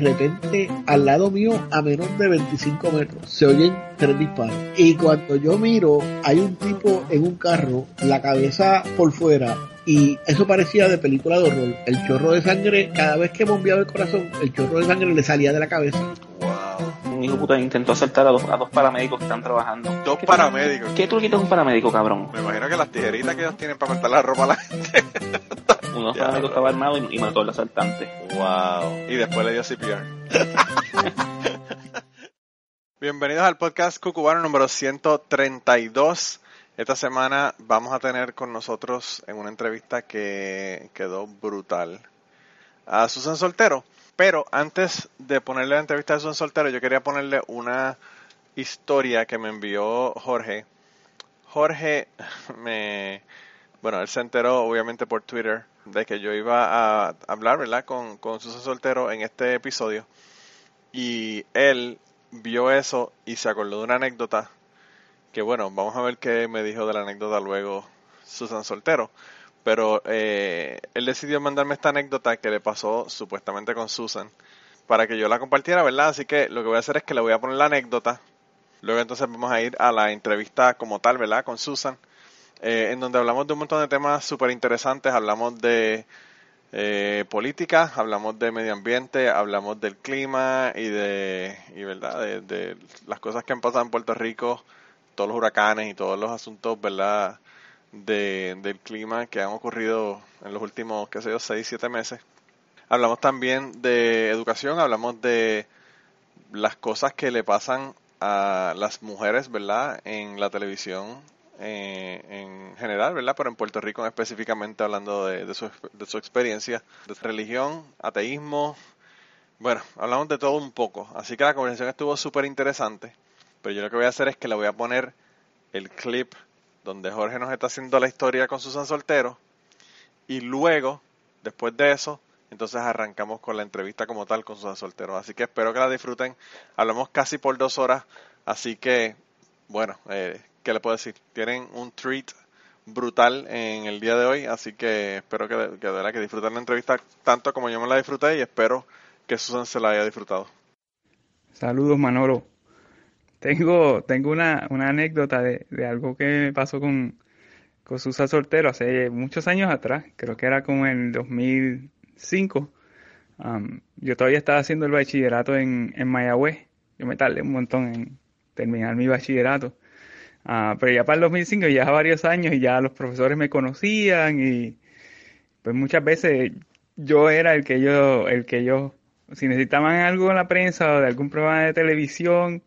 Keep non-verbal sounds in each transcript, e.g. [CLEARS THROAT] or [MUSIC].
repente al lado mío a menos de 25 metros se oyen tres disparos. Y cuando yo miro hay un tipo en un carro, la cabeza por fuera y eso parecía de película de horror. El chorro de sangre, cada vez que bombeaba el corazón, el chorro de sangre le salía de la cabeza. Wow. Un hijo puta intentó asaltar a dos, a dos paramédicos que están trabajando. Dos paramédicos. ¿Qué truquito es un paramédico, cabrón? Me imagino que las tijeritas que ellos tienen para cortar la ropa a la gente. [LAUGHS] Uno estaba armado y, y, mató al asaltante. Wow. Y después le dio CPR. [LAUGHS] Bienvenidos al podcast Cucubano número 132. Esta semana vamos a tener con nosotros en una entrevista que quedó brutal a Susan Soltero. Pero antes de ponerle la entrevista a Susan Soltero, yo quería ponerle una historia que me envió Jorge. Jorge [LAUGHS] me... Bueno, él se enteró obviamente por Twitter de que yo iba a hablar, ¿verdad? Con, con Susan Soltero en este episodio. Y él vio eso y se acordó de una anécdota que bueno, vamos a ver qué me dijo de la anécdota luego Susan Soltero. Pero eh, él decidió mandarme esta anécdota que le pasó supuestamente con Susan para que yo la compartiera, ¿verdad? Así que lo que voy a hacer es que le voy a poner la anécdota. Luego entonces vamos a ir a la entrevista como tal, ¿verdad? Con Susan, eh, en donde hablamos de un montón de temas súper interesantes. Hablamos de eh, política, hablamos de medio ambiente, hablamos del clima y de, y, ¿verdad? De, de las cosas que han pasado en Puerto Rico todos los huracanes y todos los asuntos, ¿verdad? De, del clima que han ocurrido en los últimos, qué sé yo, 6, 7 meses. Hablamos también de educación, hablamos de las cosas que le pasan a las mujeres, ¿verdad? En la televisión eh, en general, ¿verdad? Pero en Puerto Rico específicamente hablando de, su, de su experiencia, de religión, ateísmo. Bueno, hablamos de todo un poco. Así que la conversación estuvo súper interesante. Pero yo lo que voy a hacer es que le voy a poner el clip donde Jorge nos está haciendo la historia con Susan Soltero. Y luego, después de eso, entonces arrancamos con la entrevista como tal con Susan Soltero. Así que espero que la disfruten. Hablamos casi por dos horas. Así que, bueno, eh, ¿qué le puedo decir? Tienen un treat brutal en el día de hoy. Así que espero que, que, de que disfruten la entrevista tanto como yo me la disfruté. Y espero que Susan se la haya disfrutado. Saludos, Manolo. Tengo, tengo una, una anécdota de, de, algo que me pasó con, con Susa Soltero hace muchos años atrás, creo que era como en el 2005. Um, yo todavía estaba haciendo el bachillerato en, en Mayagüez. Yo me tardé un montón en terminar mi bachillerato. Uh, pero ya para el 2005, ya varios años, y ya los profesores me conocían y pues muchas veces yo era el que yo, el que yo, si necesitaban algo en la prensa o de algún programa de televisión,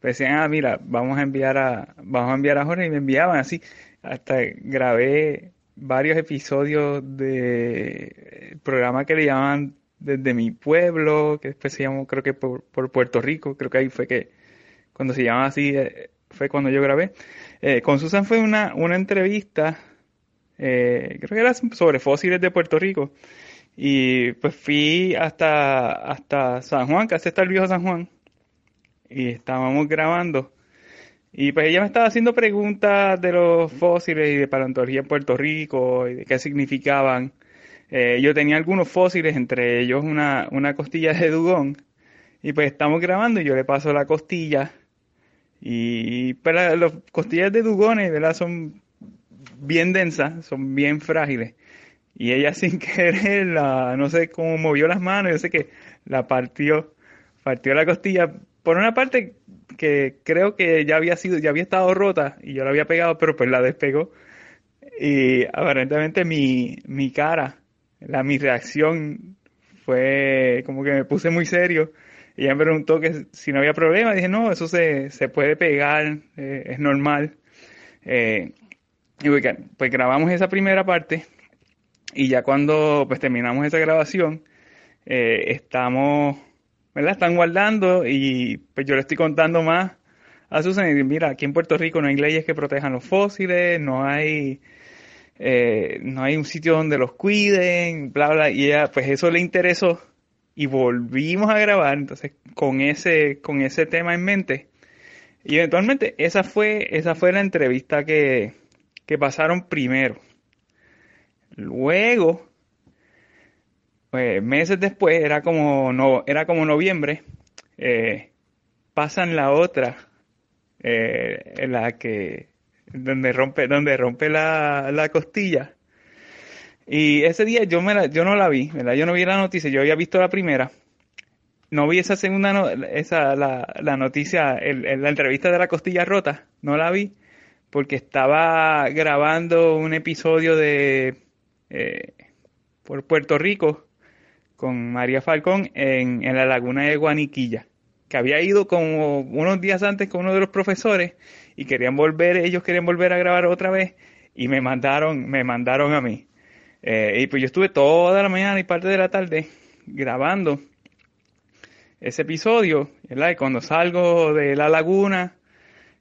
pues decían, ah, mira, vamos a enviar a, vamos a enviar a Jorge y me enviaban así. Hasta grabé varios episodios de programa que le llaman desde mi pueblo, que después se llamó, creo que por, por Puerto Rico, creo que ahí fue que, cuando se llamaba así, eh, fue cuando yo grabé. Eh, con Susan fue una, una entrevista, eh, creo que era sobre fósiles de Puerto Rico. Y pues fui hasta, hasta San Juan, casi está el viejo San Juan y estábamos grabando. Y pues ella me estaba haciendo preguntas de los fósiles y de paleontología en Puerto Rico y de qué significaban. Eh, yo tenía algunos fósiles, entre ellos una, una costilla de dugón. Y pues estamos grabando y yo le paso la costilla. Y pero las costillas de dugones, ¿verdad? Son bien densas, son bien frágiles. Y ella [LAUGHS] sin querer, la, no sé cómo movió las manos, yo sé que la partió, partió la costilla por una parte que creo que ya había sido, ya había estado rota y yo la había pegado, pero pues la despegó. Y aparentemente mi, mi cara, la, mi reacción fue como que me puse muy serio. Ella me preguntó que si no había problema. Dije, no, eso se, se puede pegar, eh, es normal. Eh, y pues, pues grabamos esa primera parte. Y ya cuando pues terminamos esa grabación, eh, estamos ¿verdad? Están guardando y pues yo le estoy contando más a Susan y mira, aquí en Puerto Rico no hay leyes que protejan los fósiles, no hay eh, no hay un sitio donde los cuiden, bla, bla, y ella, pues eso le interesó y volvimos a grabar, entonces con ese, con ese tema en mente. Y eventualmente esa fue, esa fue la entrevista que, que pasaron primero. Luego pues, meses después, era como, no, era como noviembre, eh, pasan la otra, eh, la que, donde rompe, donde rompe la, la costilla. Y ese día yo me la, yo no la vi, ¿verdad? Yo no vi la noticia, yo había visto la primera. No vi esa segunda, no, esa, la, la noticia, el, la entrevista de la costilla rota, no la vi, porque estaba grabando un episodio de eh, por Puerto Rico con María Falcón en, en la laguna de Guaniquilla, que había ido como unos días antes con uno de los profesores y querían volver, ellos querían volver a grabar otra vez y me mandaron, me mandaron a mí. Eh, y pues yo estuve toda la mañana y parte de la tarde grabando ese episodio. Y cuando salgo de la laguna,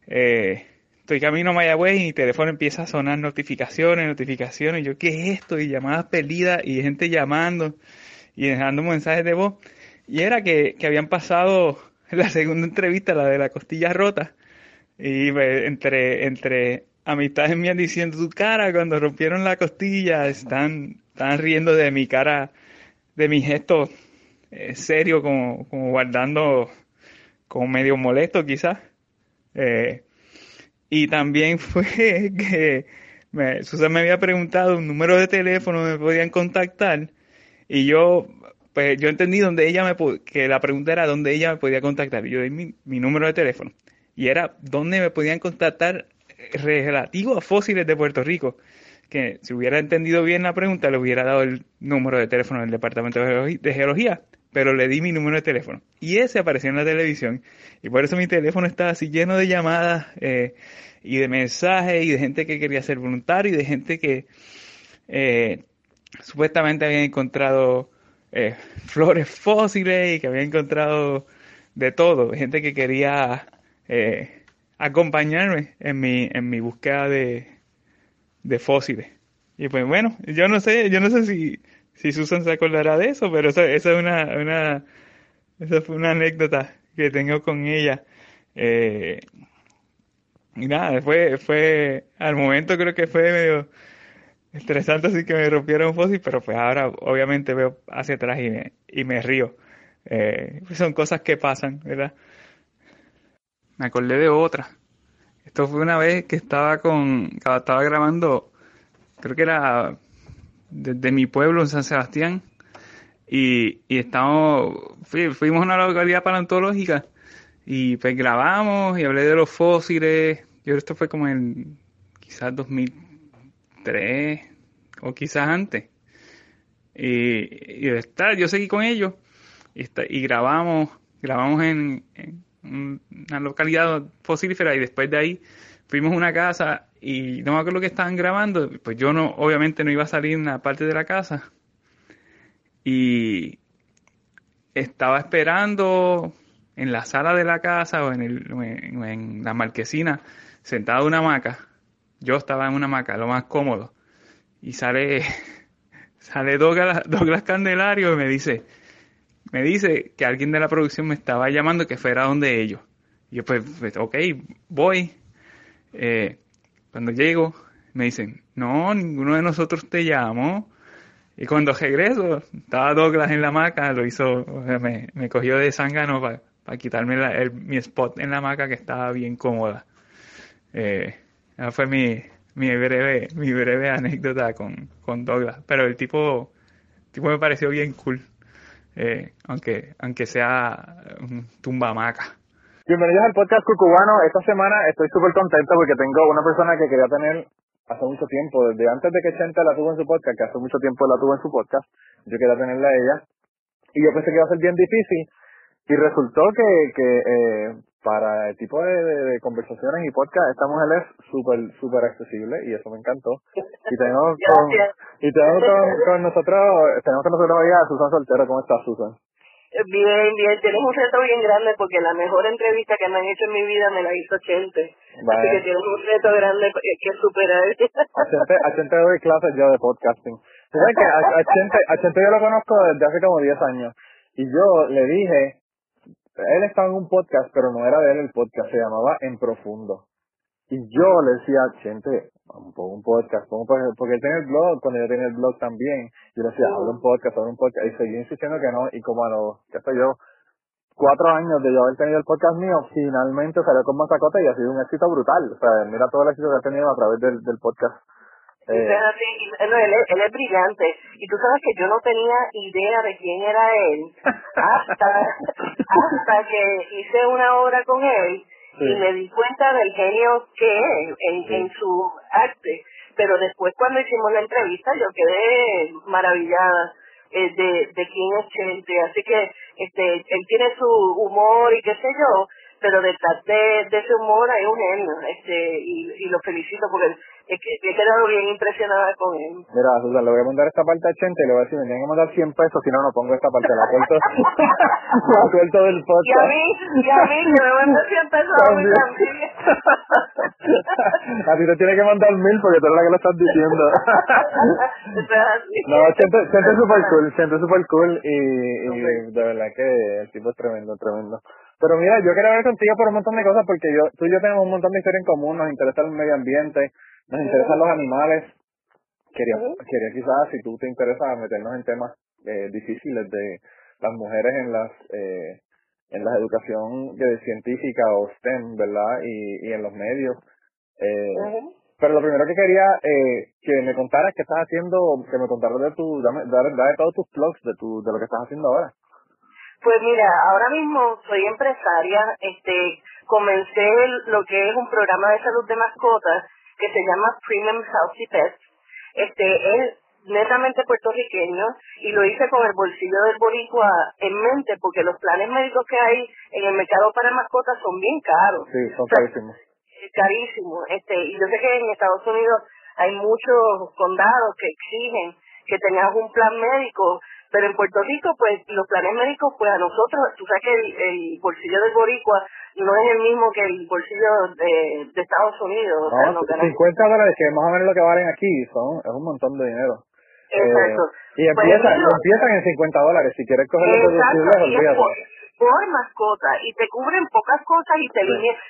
eh, estoy camino a Mayagüez y mi teléfono empieza a sonar notificaciones, notificaciones. Yo, ¿qué es esto? Y llamadas perdidas y gente llamando y dejando mensajes de voz. Y era que, que habían pasado [LAUGHS] la segunda entrevista, la de la costilla rota. Y pues, entre, entre amistades mías diciendo tu cara cuando rompieron la costilla, están, están riendo de mi cara, de mi gesto eh, serio, como, como guardando, como medio molesto quizás. Eh, y también [LAUGHS] fue que me, Susan me había preguntado un número de teléfono me podían contactar y yo pues yo entendí donde ella me que la pregunta era dónde ella me podía contactar. Yo di mi, mi número de teléfono y era dónde me podían contactar relativo a fósiles de Puerto Rico. Que si hubiera entendido bien la pregunta, le hubiera dado el número de teléfono del Departamento de Geología, pero le di mi número de teléfono. Y ese apareció en la televisión. Y por eso mi teléfono estaba así lleno de llamadas eh, y de mensajes y de gente que quería ser voluntario y de gente que eh, supuestamente había encontrado eh, flores fósiles y que había encontrado de todo. Gente que quería acompañarme en mi, en mi búsqueda de, de fósiles. Y pues bueno, yo no sé, yo no sé si, si Susan se acordará de eso, pero esa, esa es una, una, esa fue una anécdota que tengo con ella. Eh, y nada, fue, fue, al momento creo que fue medio estresante así que me rompieron un fósil, pero pues ahora obviamente veo hacia atrás y me, y me río. Eh, son cosas que pasan, ¿verdad? Me acordé de otra. Esto fue una vez que estaba con, estaba grabando, creo que era desde mi pueblo en San Sebastián, y, y estamos, fuimos a una localidad paleontológica y pues grabamos y hablé de los fósiles. Yo esto fue como en quizás 2003 o quizás antes. Y, y estar, yo seguí con ellos y, y grabamos, grabamos en, una localidad fosífera y después de ahí fuimos a una casa y no me acuerdo lo que estaban grabando, pues yo no, obviamente no iba a salir en la parte de la casa y estaba esperando en la sala de la casa o en, el, en, la marquesina, sentado en una hamaca. Yo estaba en una hamaca, lo más cómodo. Y sale, [LAUGHS] sale Douglas, Douglas Candelario y me dice, me dice que alguien de la producción me estaba llamando que fuera donde ellos. Y yo pues, pues ok, voy. Eh, cuando llego, me dicen, no, ninguno de nosotros te llamó. Y cuando regreso, estaba Douglas en la hamaca, lo hizo, me, me cogió de zángano para quitarme mi spot en la hamaca que estaba bien cómoda. Eh, esa fue mi, mi breve, mi breve anécdota con, con Douglas. Pero el tipo, el tipo me pareció bien cool eh, aunque, aunque sea un tumbamaca. Bienvenidos al podcast cucubano. Esta semana estoy súper contento porque tengo una persona que quería tener hace mucho tiempo, desde antes de que Chente la tuvo en su podcast, que hace mucho tiempo la tuvo en su podcast, yo quería tenerla a ella. Y yo pensé que iba a ser bien difícil. Y resultó que, que eh, para el tipo de, conversaciones y podcast, esta mujer es súper, súper accesible y eso me encantó. Y tenemos [LAUGHS] con, y tenemos con, nosotros, tenemos con nosotros hoy a Susan Soltero. ¿Cómo estás, Susan? Bien, bien. Tienes un reto bien grande porque la mejor entrevista que me han hecho en mi vida me la hizo Chente. Así que tienes un reto grande que superar. A Chente, a Chente doy clases yo de podcasting. ¿Sabes que a, Chente, a Chente yo lo conozco desde hace como 10 años. Y yo le dije, él estaba en un podcast, pero no era de él el podcast, se llamaba En Profundo. Y yo le decía, gente, un, un podcast, porque él tenía el blog, cuando yo tenía el blog también, yo le decía, habla un podcast, habla un podcast, y seguía insistiendo que no, y como a los, qué sé yo, cuatro años de yo haber tenido el podcast mío, finalmente salió con Masacota y ha sido un éxito brutal. O sea, mira todo el éxito que ha tenido a través del, del podcast. Eh, él, él, es brillante. Y tú sabes que yo no tenía idea de quién era él hasta, [LAUGHS] hasta que hice una obra con él y me di cuenta del genio que es en, en su arte. Pero después cuando hicimos la entrevista yo quedé maravillada eh, de, de quién es Chente. Así que este él tiene su humor y qué sé yo, pero detrás de, de ese humor hay un genio. Este, y, y lo felicito porque es que he quedado bien impresionada con él. Mira, Susan, le voy a mandar esta parte a Chente y le voy a decir, me tienen que mandar 100 pesos, si no, no pongo esta parte, la suelto, [LAUGHS] la suelto del podcast. Y a mí, y a mí, que me manda 100 pesos a mí también. [LAUGHS] a ti te tiene que mandar mil porque tú eres la que lo estás diciendo. [LAUGHS] no, Chente, Chente es super cool, Chente es super cool y, y de verdad que el tipo es tremendo, tremendo. Pero mira, yo quiero hablar contigo por un montón de cosas porque yo, tú y yo tenemos un montón de historia en común, nos interesa el medio ambiente, nos interesan los animales. Quería, quería quizás, si tú te interesa, meternos en temas eh, difíciles de las mujeres en las eh, en la educación científica o STEM, ¿verdad? Y, y en los medios. Eh, Pero lo primero que quería eh, que me contaras qué estás haciendo, que me contaras de tu, dame, de todos tus blogs, de tu, de lo que estás haciendo ahora. Pues mira, ahora mismo soy empresaria, este, comencé lo que es un programa de salud de mascotas que se llama Premium Healthy Pets. Este es netamente puertorriqueño y lo hice con el bolsillo del boricua en mente porque los planes médicos que hay en el mercado para mascotas son bien caros. Sí, son carísimos. carísimos. Este, y yo sé que en Estados Unidos hay muchos condados que exigen que tengas un plan médico pero en Puerto Rico, pues los planes médicos, pues a nosotros, tú sabes que el, bolsillo del boricua no es el mismo que el bolsillo de, de Estados Unidos. No, 50 dólares, que más o menos lo que valen aquí, son es un montón de dinero. Exacto. Eh, y pues, empiezan, empiezan en 50 dólares, si quieres coger los deducibles, por, mascota, y te cubren pocas cosas y te sí.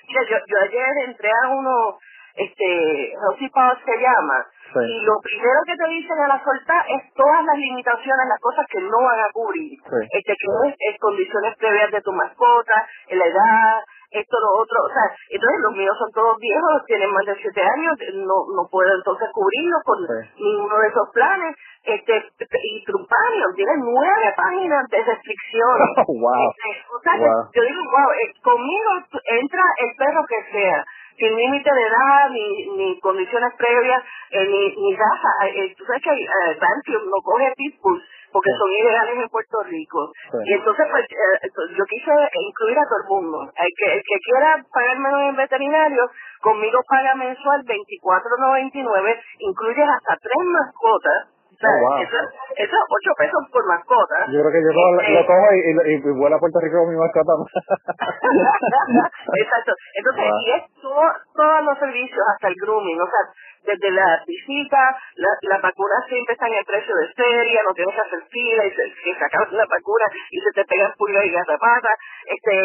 Mira, yo, yo ayer entré a uno, este, Healthy Pass se llama, y lo primero que te dicen a la soltar es todas las limitaciones, las cosas que no van a cubrir. Este, que es, es, condiciones previas de tu mascota, la edad, esto, lo otro. O sea, entonces los míos son todos viejos, tienen más de siete años, no, no puedo entonces cubrirlos con ninguno de esos planes. Este, y Trumpanion tiene nueve páginas de restricciones. [LAUGHS] wow. Este, o sea, yo digo, wow, eh, conmigo entra el perro que sea sin límite de edad, ni, ni condiciones previas, eh, ni, ni raza. Eh, eh tú sabes que eh, no coge pitbulls porque son ilegales en Puerto Rico. Y entonces, pues, eh, yo quise incluir a todo el mundo. El que, el que quiera pagar menos en veterinario, conmigo paga mensual 24.99, incluye hasta tres mascotas Oh, eso, eso es 8 pesos por mascota. Yo creo que yo lo, este, cojo y, y, y, vuelo a Puerto Rico con mi mascota. [LAUGHS] Exacto. Entonces, y es todo, todos los servicios, hasta el grooming, o sea, desde la visita, la, la vacuna siempre está en el precio de feria, no tienes que hacer fila y se, se sacan la vacuna y se te pegan pulgas y garrapatas, este,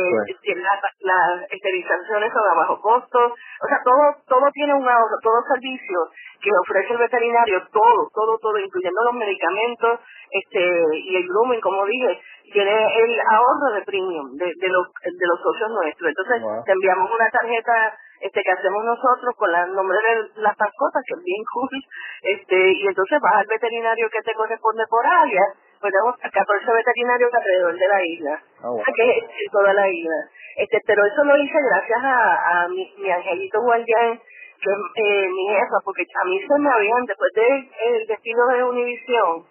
pues. las la esterilizaciones son a bajo costo, o sea, todo, todo tiene un ahorro, todo servicio que ofrece el veterinario, todo, todo, todo, incluyendo los medicamentos, este, y el grooming, como dije, tiene el ahorro de premium de, de, los, de los socios nuestros. Entonces, te enviamos una tarjeta este que hacemos nosotros con el nombre de las mascotas, que es bien cool, este, y entonces vas al veterinario que te corresponde por área, pues tenemos 14 veterinarios alrededor de la isla, oh, que es toda la isla. Este, pero eso lo hice gracias a, a mi, mi angelito guardián, que es eh, mi jefa, porque a mí se me habían, después del de, destino de Univisión,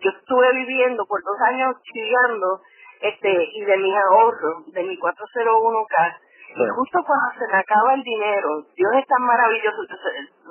yo estuve viviendo por dos años chillando, este, y de mis ahorros, de mi 401k, y justo cuando se me acaba el dinero, Dios es tan maravilloso,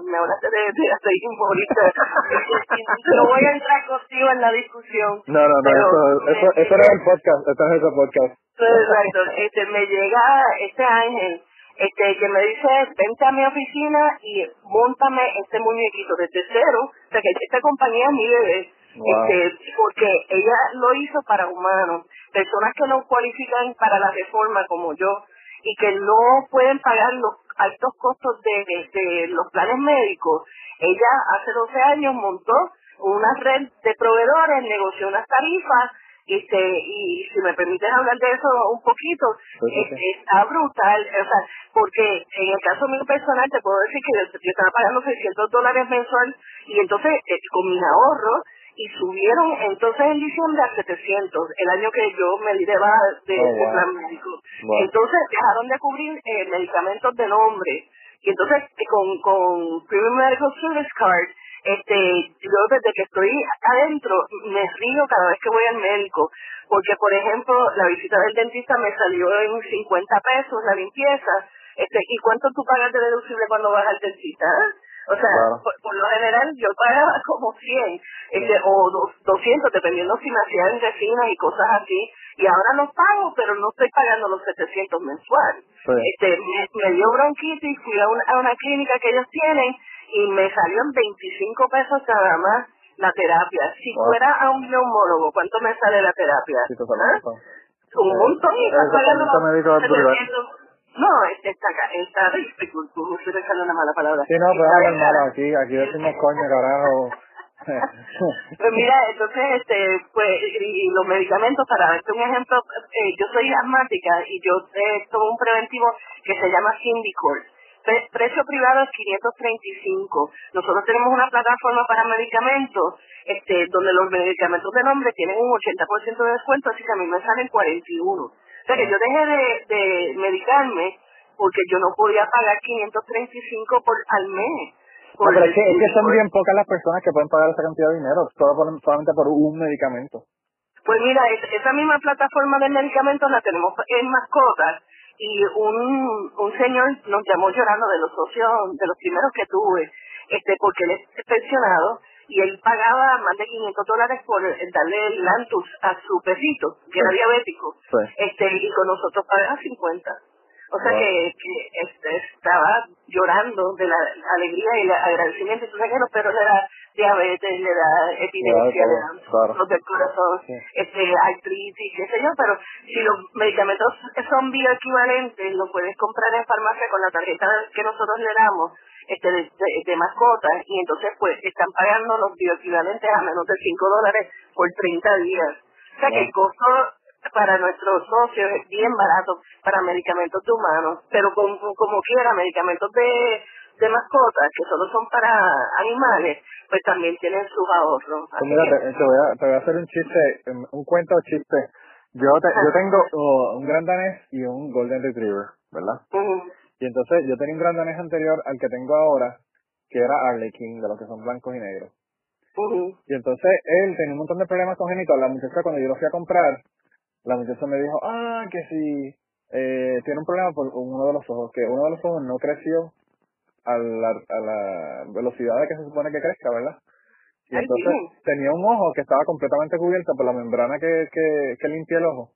me hablaste de, de ahorita, [LAUGHS] no voy a entrar contigo en la discusión. No, no, no, eso, eso, eso era el podcast, esto es ese podcast. Exacto, este, me llega este ángel, este, que me dice, vente a mi oficina y montame este muñequito desde cero, o sea que esta compañía es mi bebé, este, porque ella lo hizo para humanos, personas que no cualifican para la reforma como yo, y que no pueden pagar los altos costos de, de los planes médicos, ella hace 12 años montó una red de proveedores, negoció unas tarifas este y si me permites hablar de eso un poquito está brutal o sea porque en el caso mío personal te puedo decir que yo, estaba pagando 600 dólares mensual y entonces eh, con mis ahorros y subieron entonces en diciembre a 700 el año que yo me di de baja de, oh, plan médico. Entonces dejaron de cubrir eh, medicamentos de nombre. Y entonces eh, con con Premium Medical Service Card este, yo desde que estoy adentro me río cada vez que voy al médico, porque por ejemplo la visita del dentista me salió en 50 pesos la limpieza, este, ¿y cuánto tú pagas de deducible cuando vas al dentista? O sea, por, lo general yo pagaba [LAUGHS] como 100 este, o 200, dependiendo si me hacían resinas y cosas así. Y ahora no pago, pero no estoy pagando los 700 mensuales. Este, me, dio bronquitis, fui a una, a una clínica que ellos tienen y me salió en 25 pesos cada más la terapia. Si fuera a un neumólogo, ¿cuánto me sale la terapia? ¿Ah? Un montón y pagando no, está acá, está no estoy pensando una mala palabra. Sí, no, pero hablar malo, aquí, aquí decimos [LAUGHS] coño, carajo. [LAUGHS] pues mira, entonces, este, pues, y, los medicamentos, para darte un ejemplo, eh, yo soy asmática y yo eh, tomo un preventivo que se llama Symbicort precio privado es 535. Nosotros tenemos una plataforma para medicamentos, este, donde los medicamentos de nombre tienen un 80% de descuento, así que a mí me salen 41. Sea que yo dejé de, de medicarme porque yo no podía pagar 535 por al mes. pero es que, son bien pocas las personas que pueden pagar esa cantidad de dinero, solamente por un medicamento. Pues mira, esa misma plataforma de medicamentos la tenemos en mascotas y un, un señor nos llamó llorando de los socios, de los primeros que tuve, este porque él es pensionado y él pagaba más de 500 dólares por darle el Lantus a su perrito, que era diabético, este y con nosotros pagaba 50. O sea que, que este, estaba llorando de la alegría y el agradecimiento. Tú sabes que los perros le da diabetes, le da epilepsia, le dan los del corazón, este, artritis, qué sé yo, pero si los medicamentos son bioequivalentes, los puedes comprar en farmacia con la tarjeta que nosotros le damos este de, de, mascotas y entonces pues están pagando los bioequivalentes a menos de 5 dólares por 30 días. O sea que el costo para nuestros socios es bien barato para medicamentos de humanos, pero como, como quiera, medicamentos de, de mascotas, que solo son para animales, pues también tienen sus ahorros. Pues mira, te, voy a, te voy a hacer un chiste, un cuento chiste. Yo, yo tengo oh, un gran danés y un golden retriever, ¿verdad? Y entonces yo tenía un gran danés anterior al que tengo ahora, que era Arlequín, de los que son blancos y negros. Y entonces él tenía un montón de problemas congénitos. La muchacha cuando yo lo fui a comprar, la muchacha me dijo, ah, que si eh, tiene un problema por uno de los ojos, que uno de los ojos no creció a la, a la velocidad de que se supone que crezca, ¿verdad? Y entonces tenía un ojo que estaba completamente cubierto por la membrana que, que, que limpia el ojo.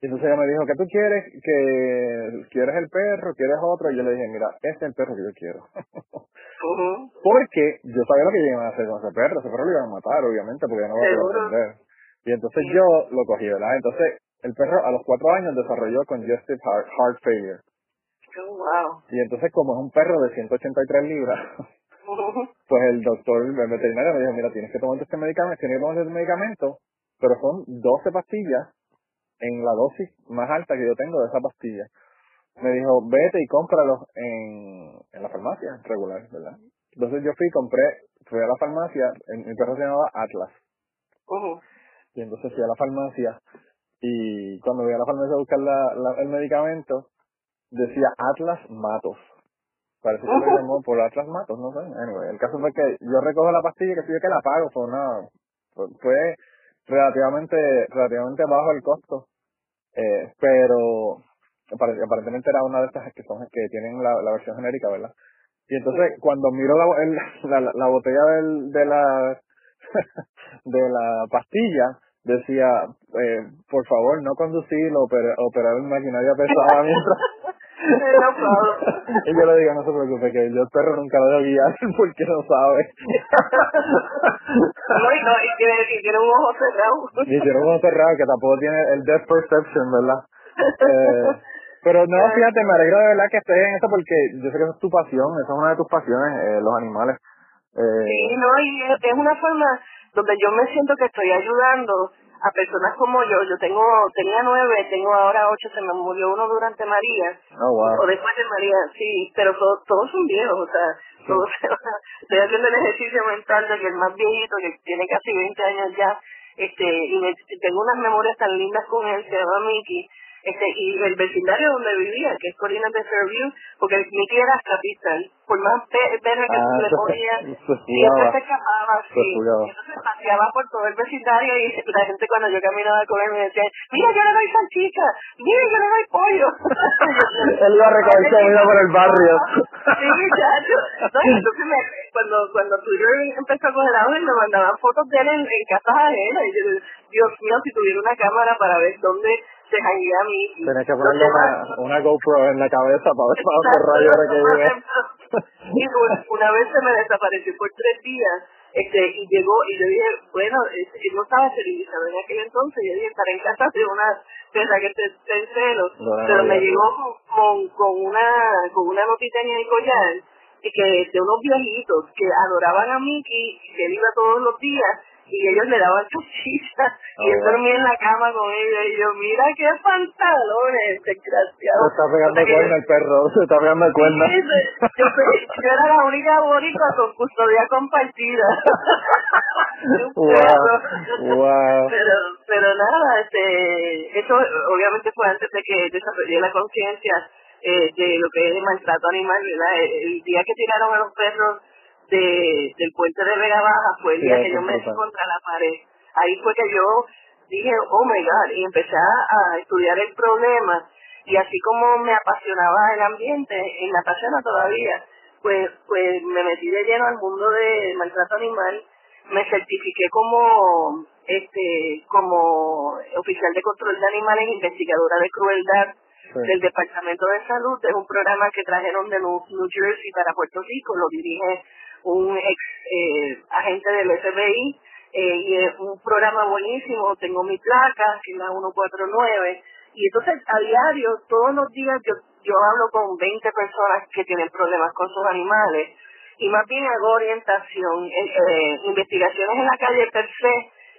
Y entonces ella me dijo, ¿qué tú quieres? que ¿Quieres el perro? ¿Quieres otro? Y yo le dije, mira, este es el perro que yo quiero. Porque yo sabía lo que iban a hacer con ese perro. Ese perro lo iban a matar, obviamente, porque ya no va a poder. Y entonces yo lo cogí, ¿verdad? Entonces el perro a los cuatro años desarrolló congestive heart, heart failure. Oh, wow. Y entonces como es un perro de 183 libras, pues el doctor, el veterinario me dijo, mira, tienes que tomar este medicamento, tienes que tomar este medicamento, pero son 12 pastillas en la dosis más alta que yo tengo de esa pastilla. Me dijo, vete y cómpralos en, en la farmacia regular, ¿verdad? Entonces yo fui, compré, fui a la farmacia, mi perro se llamaba Atlas. Y entonces fui a la farmacia y cuando voy a la farmacia a buscar la, el medicamento, decía Atlas Matos. Parece que lo llamó por Atlas Matos, no sé. Anyway, el caso fue que yo recojo la pastilla y que yo que la pago, fue una, fue relativamente, relativamente bajo el costo. Eh, pero aparentemente era una de estas que son que tienen la, la versión genérica, ¿verdad? Y entonces cuando miro la, la, la, botella del, de la [LAUGHS] de la pastilla, decía, eh, por favor, no conducir o operar, en maquinaria [LAUGHS] pesada mientras... [LAUGHS] y yo le digo, no se preocupe, que yo el perro nunca lo debo guiar [LAUGHS] porque no sabe. [LAUGHS] no, y, no, y, tiene, y tiene un ojo cerrado. y tiene un ojo cerrado que tampoco tiene el depth perception, ¿verdad? Eh, Pero no, fíjate, me alegro de verdad que estés en eso porque yo sé que esa es tu pasión, esa es una de tus pasiones, eh, los animales. Eh, Sí, no, y es- es una forma donde yo me siento que estoy ayudando a personas como yo. Yo tengo, tenía nueve, tengo ahora ocho, se me murió uno durante María, oh, wow. o después de María, sí, pero to- todos son viejos, o sea, todos, estoy haciendo el ejercicio mental de que el más viejito, que tiene casi 20 años ya, este, y me- tengo unas memorias tan lindas con él, se llama Mickey, este, y el vecindario donde vivía, que es Corina de Fairview, porque Mickey era escapista, por más pe- pena que Ah, tú le se- ponías, se siempre se escapaba, Se sí. Entonces paseaba por todo el vecindario y [LAUGHS] la gente cuando yo caminaba con él me decía, mira yo le doy salchicha, mira yo le doy pollo. [LAUGHS] Él iba comida por el barrio. Sí, muchacho. No, entonces me, cuando, cuando Twitter empezó a coger auge, me mandaban fotos de él en, en casas ajenas. Y yo, Dios mío, si tuviera una cámara para ver dónde se janguea a mí. Tenés que ponerle una, una GoPro en la cabeza para ver para dónde rayos era que iba. Y una- una vez se me desapareció por tres días este y llegó y yo dije, bueno, este, no estaba esterilizado en aquel entonces, yo dije, estar en casa de una perra que te esté en celos, No, pero no, me llegó con, con, una con una notita en el collar y que de unos viejitos que adoraban a Mickey, que él iba todos los días y ellos le daban chuchitas y Oh, él dormía en la cama con ellos y yo, mira qué pantalones, desgraciado. Se está pegando O sea que- cuerno el perro, se está pegando cuerno. Sí, yo, yo era la única boricua con custodia compartida. [LAUGHS] Wow, wow. Pero, pero nada, este, eso obviamente fue antes de que desarrollé la conciencia eh, de lo que es el maltrato animal, ¿verdad? El día que tiraron a los perros de, del puente de Vega Baja fue el día que yo me di contra la pared. Ahí fue que yo dije, oh my God, y empecé a, estudiar el problema. Y así como me apasionaba el ambiente, y me apasiona todavía, pues, pues me metí de lleno al mundo del maltrato animal. Me certifiqué como, este, como oficial de control de animales, investigadora de crueldad Sí. del Departamento de Salud. Es un programa que trajeron de New Jersey para Puerto Rico, lo dirige un ex eh, agente del FBI eh, y es un programa buenísimo, tengo mi placa, que es la 149, y entonces a diario, todos los días yo, yo hablo con 20 personas que tienen problemas con sus animales y más bien hago orientación, eh, eh, investigaciones en la calle per se,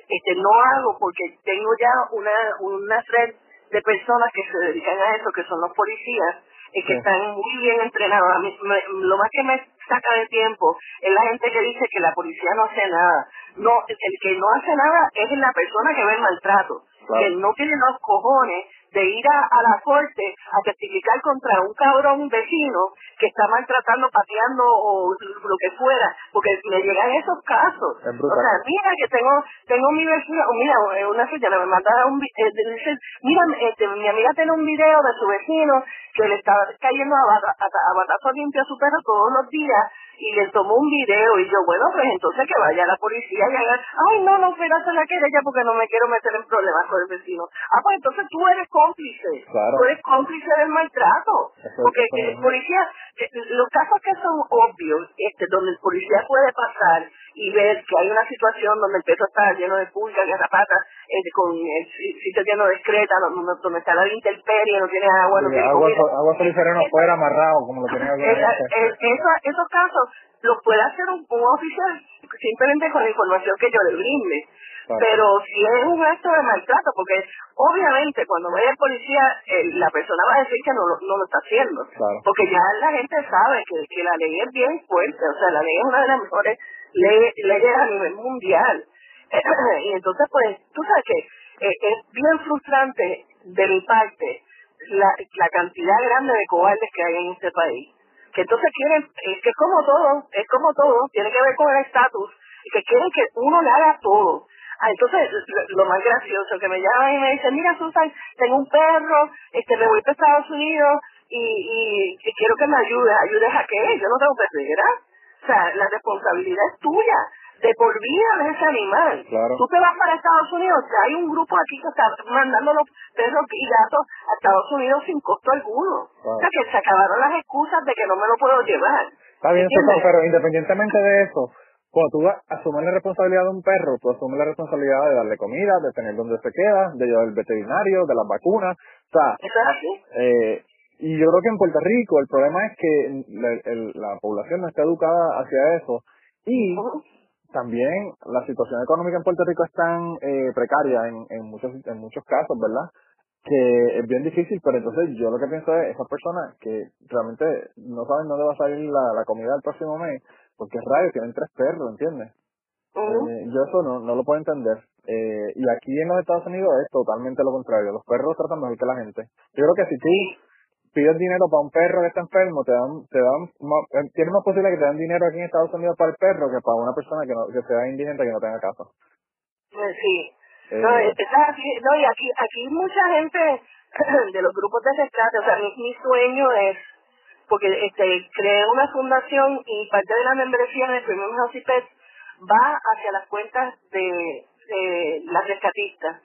este no hago porque tengo ya una, una red de personas que se dedican a eso, que son los policías, eh, que Sí. están muy bien entrenados. A mí, me- lo más que me saca de tiempo es la gente que dice que la policía no hace nada. No, el que no hace nada es la persona que ve el maltrato, Claro. que no tiene los cojones de ir a, a la corte a testificar contra un cabrón vecino que está maltratando, pateando o lo que fuera, porque me llegan esos casos. Es O sea, mira que tengo tengo mi vecino, o mira, eh, una señora me manda un eh, dice, mira, este, mi amiga tiene un video de su vecino que le está cayendo a, bata- a, a batazo limpio a su perro todos los días y le tomó un video y yo, bueno, pues entonces que vaya la policía y haga, ay, no, no, pero hacer la querella porque no me quiero meter en problemas con el vecino. Ah, pues entonces tú eres cómplice. Claro. Tú eres cómplice del maltrato. Eso- porque el policía, eh, los casos que son obvios, este, donde el policía puede pasar y ver que hay una situación donde el perro está lleno de pulgas, garrapatas, este, con el si- sitio lleno de excreta, donde, donde está la intemperie, no tiene agua, no Sí, tiene agua, comida. agua solifereno fuera amarrado, como lo tenía esos casos los puede hacer un, un oficial simplemente con la información que yo le brinde. Claro. Pero si es un acto de maltrato, porque obviamente cuando vaya el policía, eh, la persona va a decir que no, lo- no lo está haciendo. Claro. Porque ya la gente sabe que, que la ley es bien fuerte, o sea, la ley es una de las mejores leyes, leyes a nivel mundial. [CLEARS THROAT] y entonces, pues, tú sabes que eh, es bien frustrante de mi parte la, la cantidad grande de cobardes que hay en este país. Que entonces quieren, es que es como todo, es como todo, tiene que ver con el estatus, que quieren que uno le haga todo. Ah, entonces, lo, lo más gracioso, que me llaman y me dicen, mira Susan, tengo un perro, este me voy para Estados Unidos y, y, y quiero que me ayudes. ¿Ayudes a qué? Yo no tengo perrera. O sea, la responsabilidad es tuya, de por vida de ese animal. Claro. Tú te vas para Estados Unidos, que hay un grupo aquí que está mandando los perros y gatos a Estados Unidos sin costo alguno. O sea, que se acabaron las excusas de que no me lo puedo llevar. Está bien. Susan, pero independientemente de eso, cuando tú asumes la responsabilidad de un perro, tú asumes la responsabilidad de darle comida, de tener donde se queda, de llevar al veterinario, de las vacunas. O sea, eh, y yo creo que en Puerto Rico el problema es que la, población no está educada hacia eso y también la situación económica en Puerto Rico es tan eh, precaria en, en muchos en muchos casos, ¿verdad? que es bien difícil, pero entonces yo lo que pienso es esas personas que realmente no saben dónde va a salir la, la comida el próximo mes, porque es raro, tienen tres perros, ¿entiendes? Eh, yo eso no, no lo puedo entender. Eh, y aquí en los Estados Unidos es totalmente lo contrario. Los perros tratan mejor que la gente. Yo creo que si tú pides dinero para un perro que está enfermo, te dan, te dan, eh, tienes más posibilidad que te dan dinero aquí en Estados Unidos para el perro que para una persona que, no, que sea indigente que no tenga casa. Pues sí, no, no, y aquí, aquí mucha gente [CLEARS THROAT] de los grupos de rescate, o sea, mi, sueño es, porque este creé una fundación y parte de la membresía de Premium House va hacia las cuentas de, de las rescatistas.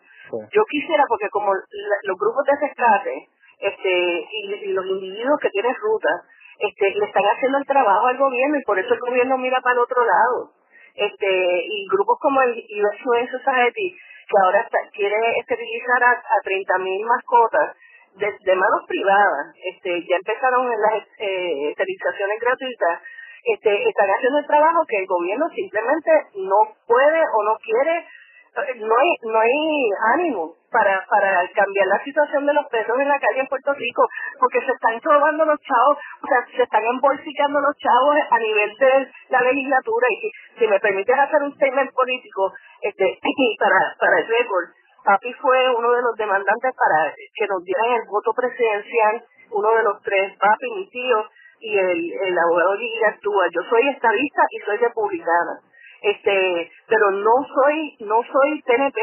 Yo quisiera, porque como los grupos de rescate este y, los individuos que tienen rutas, este, le están haciendo el trabajo al gobierno y por eso el gobierno mira para el otro lado. Este, y grupos como el US Society que ahora quiere esterilizar a, a 30.000 mascotas de, manos privadas. Este, ya empezaron las eh, esterilizaciones gratuitas. Este, están haciendo el trabajo que el gobierno simplemente no puede o no quiere no hay no hay ánimo para para cambiar la situación de los perros en la calle en Puerto Rico porque se están robando los chavos o sea se están embolsicando los chavos a nivel de la legislatura y si, si me permites hacer un statement político este [LAUGHS] para para el récord papi fue uno de los demandantes para que nos dieran el voto presidencial uno de los tres papi mi tío y el, el abogado Gigi Actúa yo soy estadista y soy republicana este, pero no soy, no soy TNP,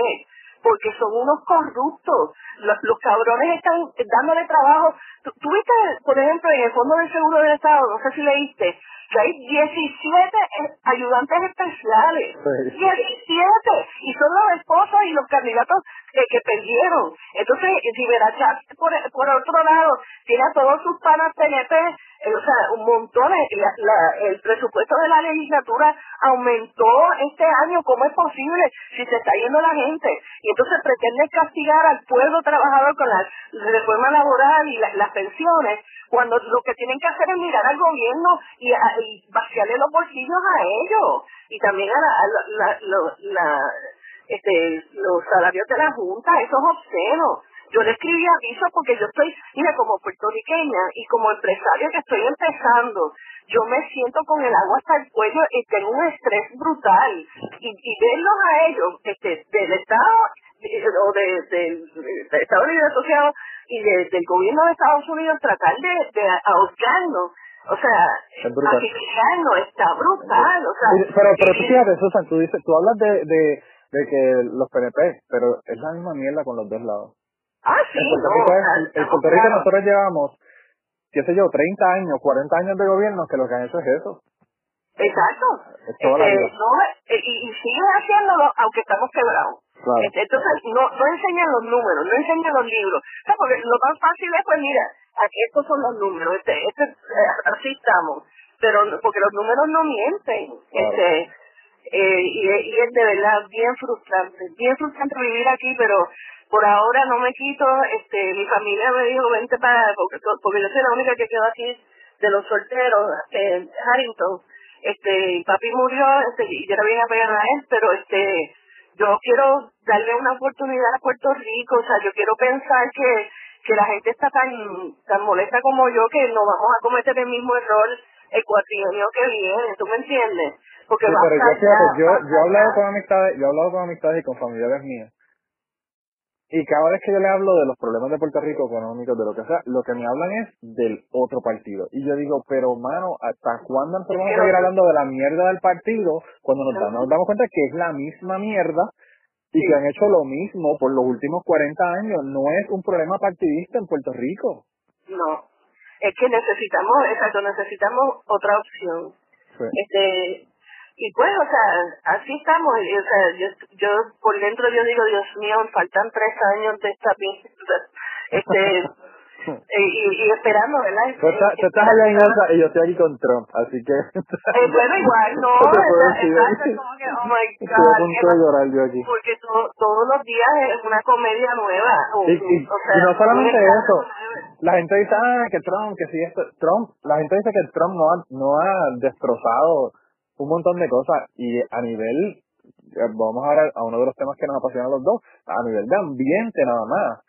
porque son unos corruptos. Los, los cabrones están dándole trabajo. Tuviste, por ejemplo, en el Fondo de Seguro del Estado, no sé si leíste, que hay 17 eh, ayudantes especiales. 17. Y son los esposos y los candidatos que, que perdieron. Entonces, Rivera por, por otro lado, tiene a todos sus panas PNP, eh, o sea, un montón. La, la, el presupuesto de la legislatura aumentó este año. ¿Cómo es posible si se está yendo la gente? Y entonces pretende castigar al pueblo trabajador con la reforma laboral y las pensiones cuando lo que tienen que hacer es mirar al gobierno y, vaciarle los bolsillos a ellos y también a, la, la, este, los salarios de la Junta, eso es. Yo le escribí aviso porque yo estoy, mira, como puertorriqueña y como empresaria que estoy empezando, yo me siento con el agua hasta el cuello y tengo un estrés brutal. Y, y verlos a ellos, este, del Estado o de, del Estado Libre Asociado y del gobierno de Estados Unidos tratar de, de ahorcarnos. O sea, asfixiarnos está brutal. O sea, pero, pero fíjate, Susan, tú, dices, tú hablas de, de, de que los PNP, pero es la misma mierda con los dos lados. Ah, sí, en Puerto Rico, no, en Puerto Rico nosotros llevamos, qué sé yo, 30 años, 40 años de gobierno que lo que han hecho es eso. Exacto. este, no, eh, y, y siguen haciéndolo aunque estamos quebrados. Este, entonces, no, no enseñan los números, no enseñan los libros. porque lo más fácil es, pues mira, aquí estos son los números, este, este, eh, así estamos. Pero, porque los números no mienten. Este, eh, y, y es de verdad bien frustrante, bien frustrante vivir aquí, pero por ahora no me quito, este, mi familia me dijo, vente para, porque, porque yo soy la única que quedó aquí de los solteros, en Harrington, este, papi murió, este, y yo era bien apegada a él, pero este, yo quiero darle una oportunidad a Puerto Rico, o sea, yo quiero pensar que, que la gente está tan, tan molesta como yo que no vamos a cometer el mismo error el cuatrienio que viene, ¿tú me entiendes? Porque sí, pero yo, yo, yo he hablado con amistades, yo he hablado con amistades y con familiares mías y cada vez que yo le hablo de los problemas de Puerto Rico económicos, de lo que sea, lo que me hablan es del otro partido. Y yo digo, pero mano, ¿hasta cuándo nosotros vamos a seguir hablando de la mierda del partido cuando nos, damos, nos damos cuenta que es la misma mierda y que han hecho lo mismo por los últimos 40 años? No es un problema partidista en Puerto Rico. No, es que necesitamos, exacto, necesitamos otra opción. Este, y pues, o sea, así estamos. O sea, yo, yo por dentro yo digo, Dios mío, faltan tres años de esta [LAUGHS] Este, y, [LAUGHS] y, y esperando, ¿verdad? Tú estás, tú estás allá en esa y yo estoy aquí con Trump, así que... [LAUGHS] Eh, bueno, igual, no, exacto, decir. exacto, como que, oh my God, punto qué de llorar yo aquí. porque to- todos los días es una comedia nueva. o- Y, y- o sea, y no solamente eso, la gente dice, ah, que Trump, que si esto, Trump, la gente dice que Trump no ha, no ha destrozado un montón de cosas y a nivel, eh, vamos ahora a uno de los temas que nos apasiona a los dos, a nivel de ambiente nada más.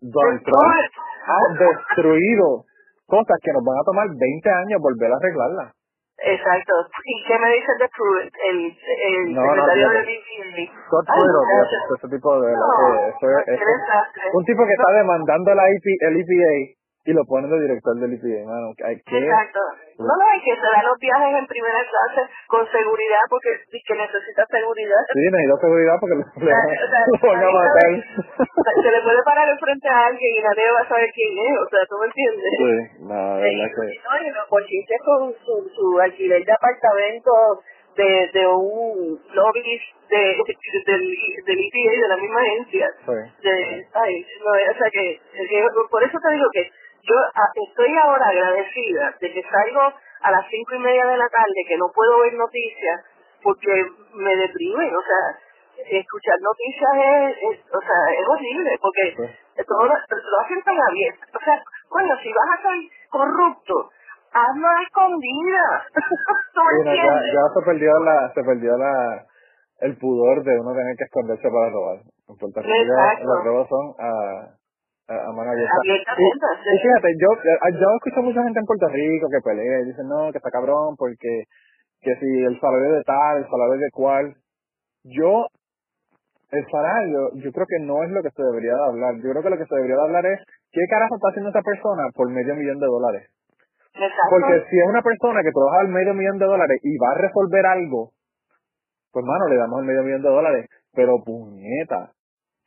Donald Trump ha destruido cosas que nos van a tomar 20 años volver a arreglarlas. Exacto. ¿Y qué me dices de Pruitt, el, el No, secretario no. de BPA? Scott Pruitt, ese tipo de... No, eh, eso eso un tipo que está demandando la IP, el EPA y lo ponen de director del EPA, mano. Hay que... Exacto. No, no, hay que se da los viajes en primera clase con seguridad porque sí que necesita seguridad. Sí, necesito seguridad porque O sea, o [LAUGHS] lo van a nadie matar. sabe- Se le puede parar enfrente a alguien y nadie va a saber quién es, o sea, ¿tú me entiendes? Sí, no, la que... y no, y los bochinches con su, su alquiler de apartamento de, de un lobby de, del, del EPA, de la misma agencia. Sí. De, ay, no, o sea que- por eso te digo que yo a- estoy ahora agradecida de que salgo a las cinco y media de la tarde, que no puedo ver noticias, porque me deprimen, o sea, escuchar noticias es, es- o sea, es horrible, porque Sí. todo lo, lo hacen tan abierto. O sea, bueno, si vas a ser corrupto, hazlo a escondida. [LAUGHS] ¿Tú me Sí, no, ya, ya se perdió la, se perdió la, el pudor de uno tener que esconderse para robar. En Puerto Rico los robos son a, a. Y, y fíjate, yo, eh, yo escucho mucha gente en Puerto Rico que pelea y dicen, no, que está cabrón porque que si el salario de tal, el salario de cual. Yo, el salario, yo creo que no es lo que se debería de hablar. Yo creo que lo que se debería de hablar es, ¿qué carajo está haciendo esa persona por medio millón de dólares? Exacto. Porque si es una persona que trabaja al medio millón de dólares y va a resolver algo, pues mano, le damos el medio millón de dólares. Pero puñeta,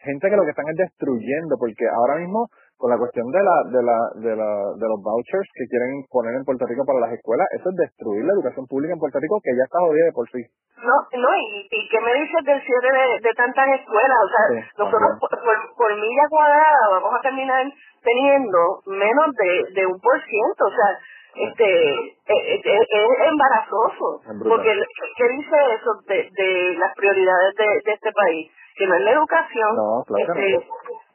gente que lo que están es destruyendo, porque ahora mismo con la cuestión de la, de la, de la, de los vouchers que quieren poner en Puerto Rico para las escuelas, eso es destruir la educación pública en Puerto Rico que ya está jodida de por sí. No, no, y, y qué me dices del cierre de, de tantas escuelas, o sea, Sí, nosotros por, por, por milla cuadrada vamos a terminar teniendo menos de, de un por ciento, o sea, este, eh, eh, eh, es embarazoso, Es porque ¿qué dice eso de, de las prioridades de, de este país? Que no es la educación, No, claro que este,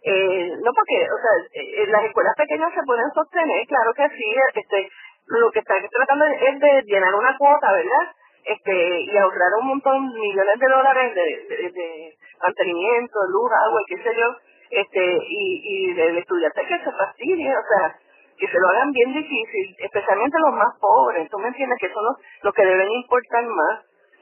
eh, no porque, o sea, eh, las escuelas pequeñas se pueden sostener, claro que sí, este, lo que están tratando es de llenar una cuota, ¿verdad? Este, y ahorrar un montón, millones de dólares de, de, de mantenimiento, luz, agua, qué sé yo, este, y, y el estudiante que se fastidie, o sea, que se lo hagan bien difícil, especialmente los más pobres, tú me entiendes que son los, los que deben importar más,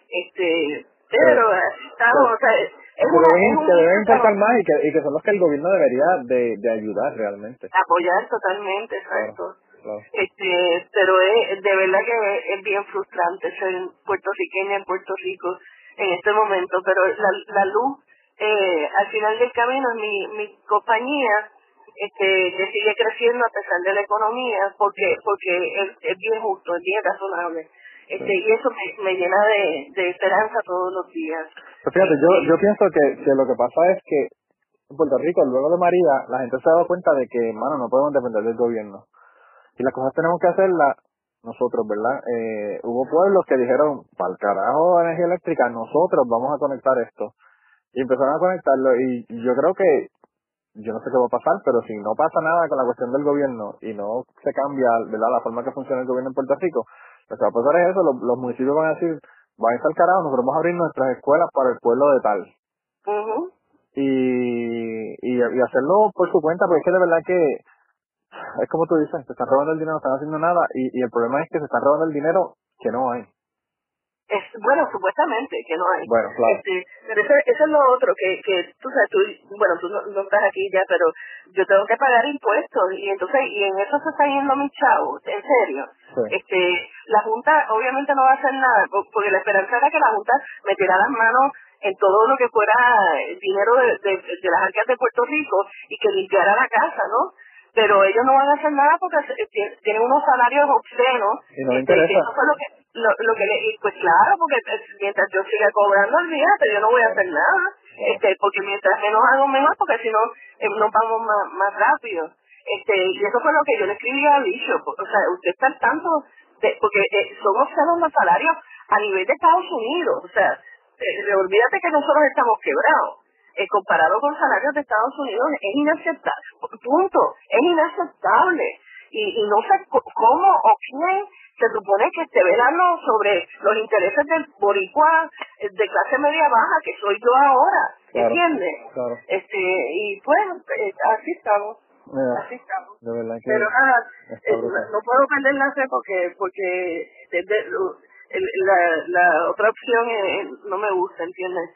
este, pero estamos, o sea, Que deben, que deben importar más y que, y que son los que el gobierno debería de, de ayudar realmente. apoyar totalmente, exacto. Claro. Este, pero es, de verdad que es bien frustrante ser puertorriqueña en Puerto Rico en este momento, pero la, la luz eh, al final del camino es mi, mi compañía este, que sigue creciendo a pesar de la economía porque porque es, es bien justo, es bien razonable. Este, y eso me, me llena de, de esperanza todos los días. Pues fíjate, yo, yo pienso que, que lo que pasa es que en Puerto Rico, luego de María, la gente se ha dado cuenta de que, mano, no podemos depender del gobierno. Y las cosas tenemos que hacerlas nosotros, ¿verdad? Eh, hubo pueblos que dijeron, para el carajo energía eléctrica, nosotros vamos a conectar esto. Y empezaron a conectarlo y yo creo que, yo no sé qué va a pasar, pero si no pasa nada con la cuestión del gobierno y no se cambia, ¿verdad? La forma que funciona el gobierno en Puerto Rico, lo que va a pasar es eso, los, los municipios van a decir, váyanse al carajo, nosotros vamos a abrir nuestras escuelas para el pueblo de tal. Y, y, y hacerlo por su cuenta, porque es que de verdad que es como tú dices, se están robando el dinero, no están haciendo nada, y, y el problema es que se están robando el dinero que no hay. Es, bueno, supuestamente que no hay. Bueno, claro. Este, pero eso, eso es lo otro, que, que tú sabes, tú, bueno, tú no, no estás aquí ya, pero yo tengo que pagar impuestos y entonces, y en eso se están yendo mis chavos, en serio. Sí. Este, la Junta obviamente no va a hacer nada, po- porque la esperanza era que la Junta metiera las manos en todo lo que fuera dinero de, de, de las arcas de Puerto Rico y que limpiara la casa, ¿no? Pero ellos no van a hacer nada porque tien- tienen unos salarios obscenos. Y no le este, que interesa. eso fue lo que, lo, lo que le, y pues claro, porque pues, mientras yo siga cobrando, olvídate, yo no voy a hacer nada. Este, porque mientras menos hago mejor, porque si no, eh, nos vamos más, más rápido. Este, y eso fue lo que yo le escribí a Bishop. O sea, usted está al tanto, de, porque eh, somos los salarios a nivel de Estados Unidos. O sea, eh, olvídate que nosotros estamos quebrados. Eh, comparado con salarios de Estados Unidos es inaceptable. Punto. Es inaceptable. Y, y no sé cómo o quién se supone que esté velando sobre los intereses del boricua eh, de clase media baja, que soy yo ahora, ¿entiendes? Claro. Este, y pues, eh, así estamos. así estamos. De verdad que Pero nada, eh, no puedo perder la fe porque, porque desde, la, la otra opción no me gusta, ¿entiendes?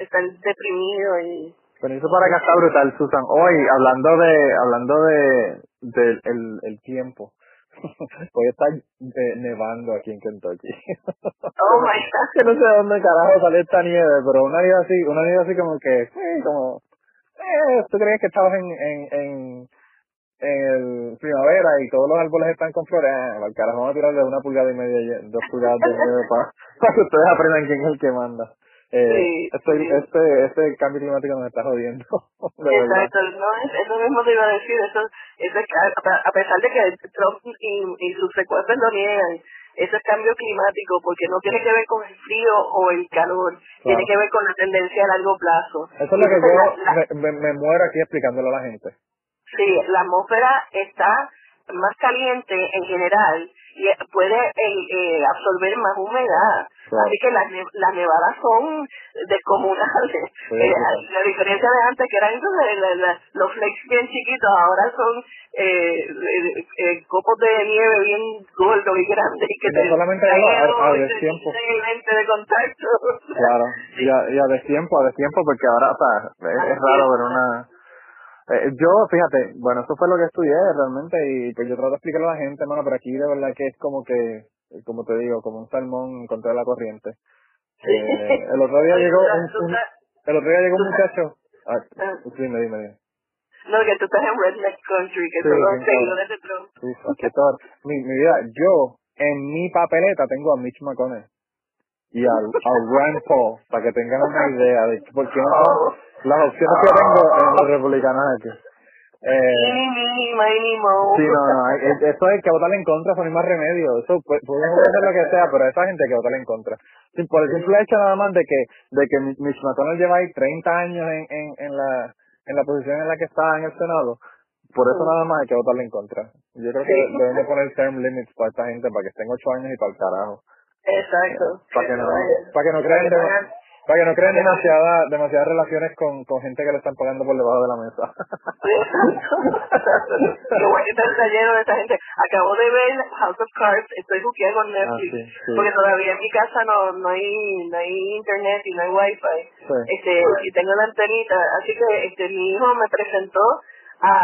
Está, deprimido y pero eso para acá está brutal, Susan. Hoy, hablando de, hablando de, del el, el tiempo, [LAUGHS] Hoy está eh, nevando aquí en Kentucky. Oh my god. [LAUGHS] que no sé de dónde carajo sale esta nieve, pero una nieve así, una nieve así como que, eh, como, eh, tú creías que estabas en, en, en, el primavera y todos los árboles están con flores, eh, al carajo vamos a tirarle una pulgada y media, dos pulgadas de nieve para, [LAUGHS] para que ustedes aprendan quién es el que manda. Eh, este, este, este cambio climático nos está jodiendo. [LAUGHS] Exacto, no, eso mismo te iba a decir, eso, eso es, a, pesar de que Trump y, y sus secuaces lo niegan, eso es cambio climático porque no tiene que ver con el frío o el calor, tiene que ver con la tendencia a largo plazo. Eso es lo que yo me, me, muero aquí explicándolo a la gente. Sí, la atmósfera está más caliente en general y puede eh, absorber más humedad. Así que las, las nevadas son descomunales. Eh, la diferencia de antes, que eran los flex bien chiquitos, ahora son eh, eh, copos de nieve bien gordos y grandes. Y que no solamente a, a, destiempo. de contacto. Claro, [LAUGHS] y a, y a destiempo, a destiempo, porque ahora, o sea, es, raro ver una... yo, fíjate, bueno, eso fue lo que estudié realmente y pues yo trato de explicarlo a la gente, hermano, pero aquí de verdad que es como que como te digo, como un salmón contra la corriente. Eh, [LAUGHS] el otro día llegó un, el otro día llegó un muchacho. Ah, ah. dime, dime, dime. No, que tú estás en Redneck Country, que sí, son los seguidores de Trump. Sí, todo. Mi, mi vida, yo en mi papeleta tengo a Mitch McConnell y al, a Rand Paul, para que tengan una idea de por qué no son las opciones que tengo en los republicanos aquí. Eh, sí, no, no, eso hay que votar en contra, son más remedio. Eso puede, hacer lo que sea, pero esa gente hay que votar en contra. por el simple hecho nada más de que de que Mitch McConnell lleva ahí 30 años en, en, en, la, en la posición en la que está en el Senado, por eso nada más hay que votarle en contra. Yo creo que deben poner term limits para esta gente, para que estén 8 años y para el carajo. Exacto. Para que no, para que no crean para que no creen demasiadas demasiadas relaciones con, con gente que le están pagando por debajo de la mesa. Bueno que está lleno de esta gente. Acabo de ver House of Cards, estoy buqueando con ah, Netflix, porque todavía en mi casa no, no hay no hay internet y no hay wifi. Este, y tengo la antenita, así que este mi hijo me presentó a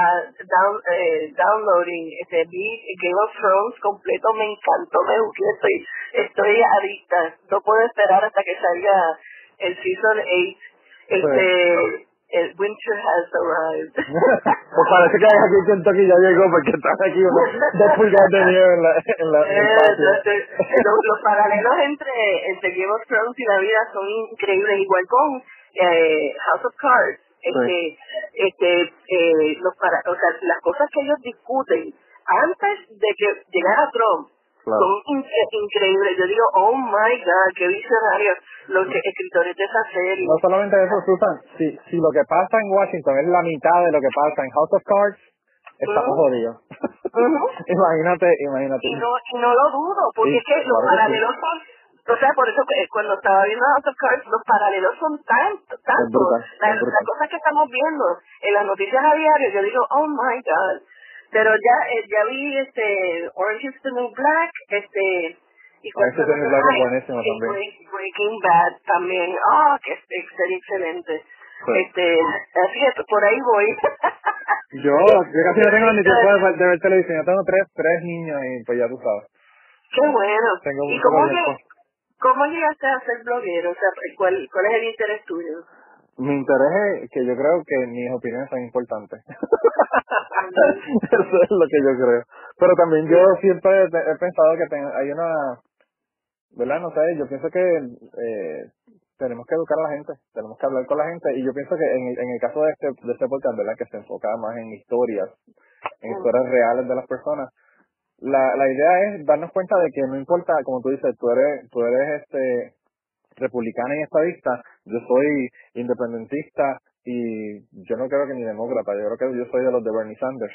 down, eh, downloading este Game of Thrones completo, me encantó, me gustó, estoy, estoy adicta, no puedo esperar hasta que salga el Season 8, este, el Winter has arrived. [LAUGHS] pues parece que aquí en Kentucky ya llegó porque están aquí dos pulgadas de nieve en la, en la eh, los, paralelos entre, entre Game of Thrones y la vida son increíbles, igual con eh, House of Cards. Este, este, eh, los para, o sea, las cosas que ellos discuten antes de que llegara Trump son increíbles. Yo digo, oh my God, qué visionarios los escritores de esa serie. No solamente eso, Susan, si, si lo que pasa en Washington es la mitad de lo que pasa en House of Cards, estamos jodidos. [LAUGHS] imagínate, imagínate. Y no, y no lo dudo, porque es que los paralelos son o sea, por eso que cuando estaba viendo House of Cards, los paralelos son tantos, tantos. Las, cosas que estamos viendo en las noticias a diario, yo digo, oh my God. Pero ya eh, ya vi este Orange is the New Black, este y Orange is the New Black es buenísimo también. Breaking Bad también, oh, que sería excelente. Este, así que por ahí voy. [LAUGHS] yo, yo casi no tengo ni tiempo de, ver televisión. Yo tengo tres, tres niños y pues ya tú sabes. Qué bueno. Tengo ¿Y cómo, cómo llegaste a ser bloguero? O sea, ¿cuál, cuál es el interés tuyo? Mi interés es que yo creo que mis opiniones son importantes. [LAUGHS] Eso es lo que yo creo. Pero también yo siempre he pensado que hay una, ¿verdad? No sé, yo pienso que eh, tenemos que educar a la gente, tenemos que hablar con la gente y yo pienso que en, en el caso de este, de este podcast, ¿verdad? Que se enfoca más en historias en historias reales de las personas. La, la idea es darnos cuenta de que no importa, como tú dices, tú eres, tú eres este republicana y estadista, yo soy independentista y yo no creo que ni demócrata, yo creo que yo soy de los de Bernie Sanders.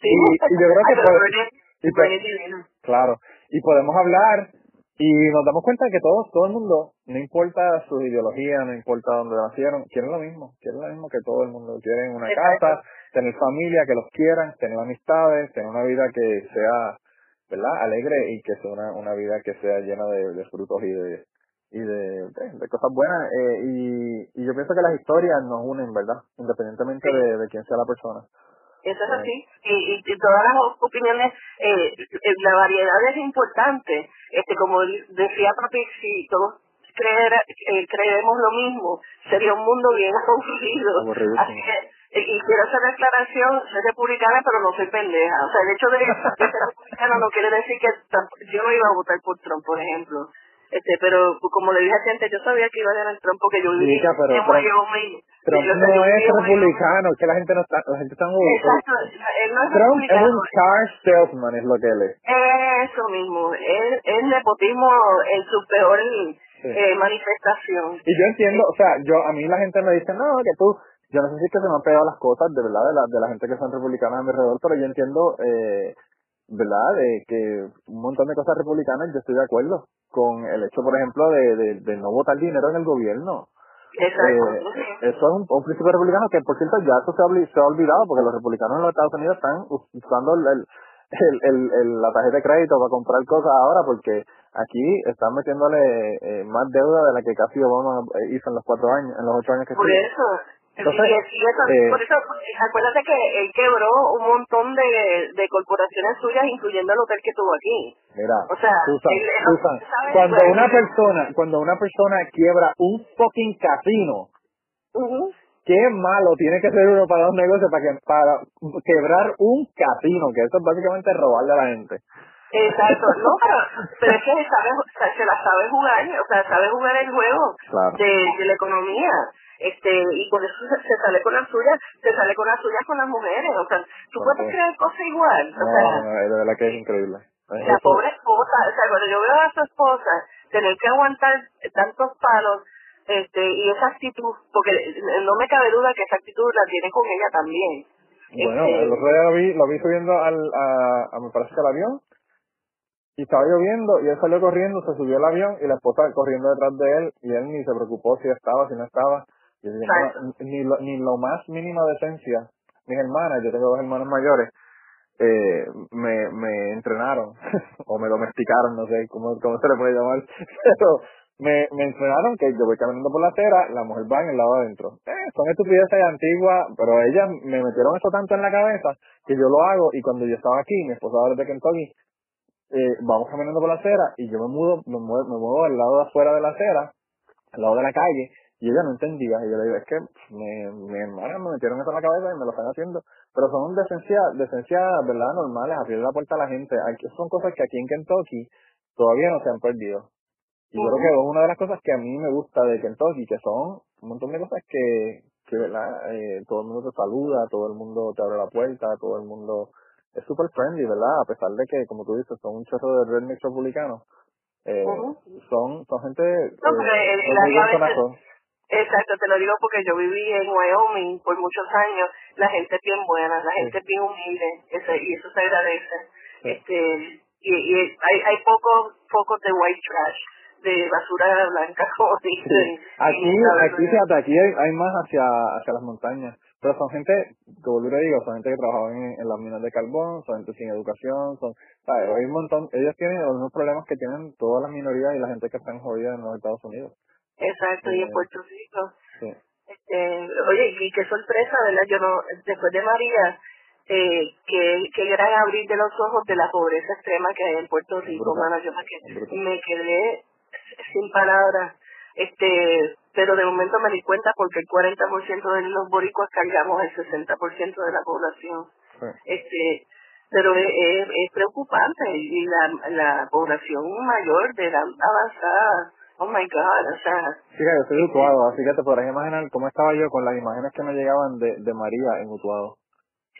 Sí, [LAUGHS] y, y yo creo que y pues- divino. Claro, y podemos hablar y nos damos cuenta de que todos, todo el mundo, no importa su ideología, no importa dónde nacieron, quieren lo mismo, quieren lo mismo que todo el mundo, quieren una Exacto. casa, tener familia, que los quieran, tener amistades, tener una vida que sea, ¿verdad?, alegre y que sea una, una vida que sea llena de, de frutos y de y de, de, de cosas buenas eh, y, y yo pienso que las historias nos unen, ¿verdad?, independientemente Sí. de, de quién sea la persona. Eso es Sí. así. Y, y, todas las opiniones, eh, eh, la variedad es importante. Este, como decía papi, si todos creer, eh, creemos lo mismo, sería un mundo bien. [LAUGHS] Aburridísimo. Así que, eh, y quiero hacer la aclaración, soy republicana, pero no soy pendeja. O sea, el hecho de, de ser republicana no quiere decir que yo no iba a votar por Trump, por ejemplo. Este, pero como le dije a gente, yo sabía que iba a ganar Trump porque yo viví Chica, pero Trump-. Trump Yo- yo no es republicano, que la gente no está, la gente está en Exacto, él no es Trump es un car salesman, es lo que él es. Eso mismo, es, es nepotismo en su peor eh, manifestación. Y yo entiendo, o sea, yo a mí la gente me dice, no, que tú, yo no sé si es que se me han pegado las cosas, de verdad, de la, de la gente que son republicanas a mi alrededor, pero yo entiendo, eh, ¿verdad?, de que un montón de cosas republicanas yo estoy de acuerdo con el hecho, por ejemplo, de, de, de no votar dinero en el gobierno. Exacto. Eh, eso es un, un principio republicano que, por cierto, ya eso se ha, obli- se ha olvidado porque los republicanos en los Estados Unidos están usando el, el, el, el- el- la tarjeta de crédito para comprar cosas ahora porque aquí están metiéndole eh, más deuda de la que casi Obama eh, hizo en los cuatro años, en los ocho años que Por estuvo. eso. Entonces, y, y eso, eh, por eso, acuérdate que él quebró un montón de, de corporaciones suyas, incluyendo el hotel que tuvo aquí. Mira, O sea, Susan, él- él- Susan, ¿sabes? cuando Pues- una persona, cuando una persona quiebra un fucking casino, qué malo tiene que ser uno para un negocio para que para quebrar un casino, que eso es básicamente robarle a la gente. Exacto, no, pero, pero es que sabe, se la sabe jugar, o sea, sabe jugar el juego Claro. de, de la economía. Este, y por eso se, se sale con las suyas, se sale con las suyas con las mujeres, o sea, tú puedes creer cosas igual, No, o sea, no, de verdad que es increíble. La eso- pobre esposa, o sea, cuando yo veo a su esposa tener que aguantar tantos palos, este, y esa actitud, porque no me cabe duda que esa actitud la tiene con ella también. Bueno, Este, el otro día lo vi, lo vi subiendo al, a, a, me parece que al avión, y estaba lloviendo, y él salió corriendo, se subió al avión, y la esposa corriendo detrás de él, y él ni se preocupó si estaba, si no estaba. Y yo dije, Exacto. "No, ni, lo, ni lo más mínima decencia, mis hermanas, yo tengo dos hermanos mayores, eh, me, me entrenaron, [LAUGHS] o me domesticaron, no sé cómo, cómo se le puede llamar, [LAUGHS] pero me, me entrenaron que yo voy caminando por la acera, la mujer va en el lado adentro. Eh, son estupideces antiguas, pero ellas me metieron eso tanto en la cabeza que yo lo hago y cuando yo estaba aquí, mi esposa ahora de Kentucky, eh, vamos caminando por la acera y yo me mudo, me muevo, me muevo al lado de afuera de la acera, al lado de la calle, y ella no entendía, y yo le digo, es que me, mi hermana me metieron eso en la cabeza y me lo están haciendo, pero son decencias, decencias, ¿verdad?, normales, abrir la puerta a la gente, Aquí- son cosas que aquí en Kentucky todavía no se han perdido. Y yo creo que es una de las cosas que a mí me gusta de Kentucky, que son un montón de cosas que, que ¿verdad? Eh, todo el mundo te saluda, todo el mundo te abre la puerta, todo el mundo es super friendly, ¿verdad? A pesar de que, como tú dices, son un chorro de rednecks republicanos, eh, son, son gente eh, No, porque el- clave es- corazón. Exacto, te lo digo porque yo viví en Wyoming por muchos años. La gente es bien buena, la gente es bien humilde, ese, y eso se agradece. Sí. Este, y, y hay, hay pocos focos de white trash, de basura blanca, [LAUGHS] como dicen. Sí. Aquí, Y la aquí, verdad- fíjate, aquí hay, hay más hacia, hacia las montañas. Pero son gente, como yo digo, son gente que trabaja en, en las minas de carbón, son gente sin educación, son, ¿sabes? Hay un montón, ellos tienen los mismos problemas que tienen todas las minorías y la gente que está jodida en los Estados Unidos. Exacto, y en Eh, Puerto Rico. Sí. Este, oye, y qué sorpresa, ¿verdad? Yo no, después de María, eh, qué, qué gran abrir de los ojos de la pobreza extrema que hay en Puerto Rico, Brutal. mano. Yo me quedé, me quedé sin palabras. Este, pero de momento me di cuenta porque el 40% de los boricuas cargamos el 60% de la población. Sí. Este, pero es, es, es preocupante y la, la población mayor de edad avanzada, oh my god, o sea, Fíjate, yo soy de Utuado, así que te podrás imaginar cómo estaba yo con las imágenes que me llegaban de, de María en Utuado.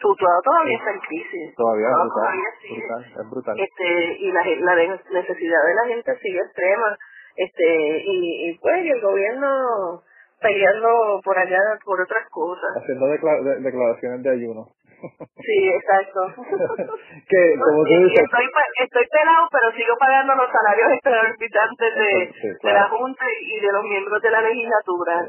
Utuado todavía está en crisis. Todavía, brutal, todavía sigue. brutal, es brutal. Este, y la, la necesidad de la gente sigue extrema. Este, y, y pues, y el gobierno peleando por allá por otras cosas. Haciendo decla- de- declaraciones de ayuno. [LAUGHS] Sí, exacto. [LAUGHS] que, como tú dices, estoy, estoy pelado, pero sigo pagando los salarios exorbitantes de, Sí, de la Junta y de los miembros de la legislatura.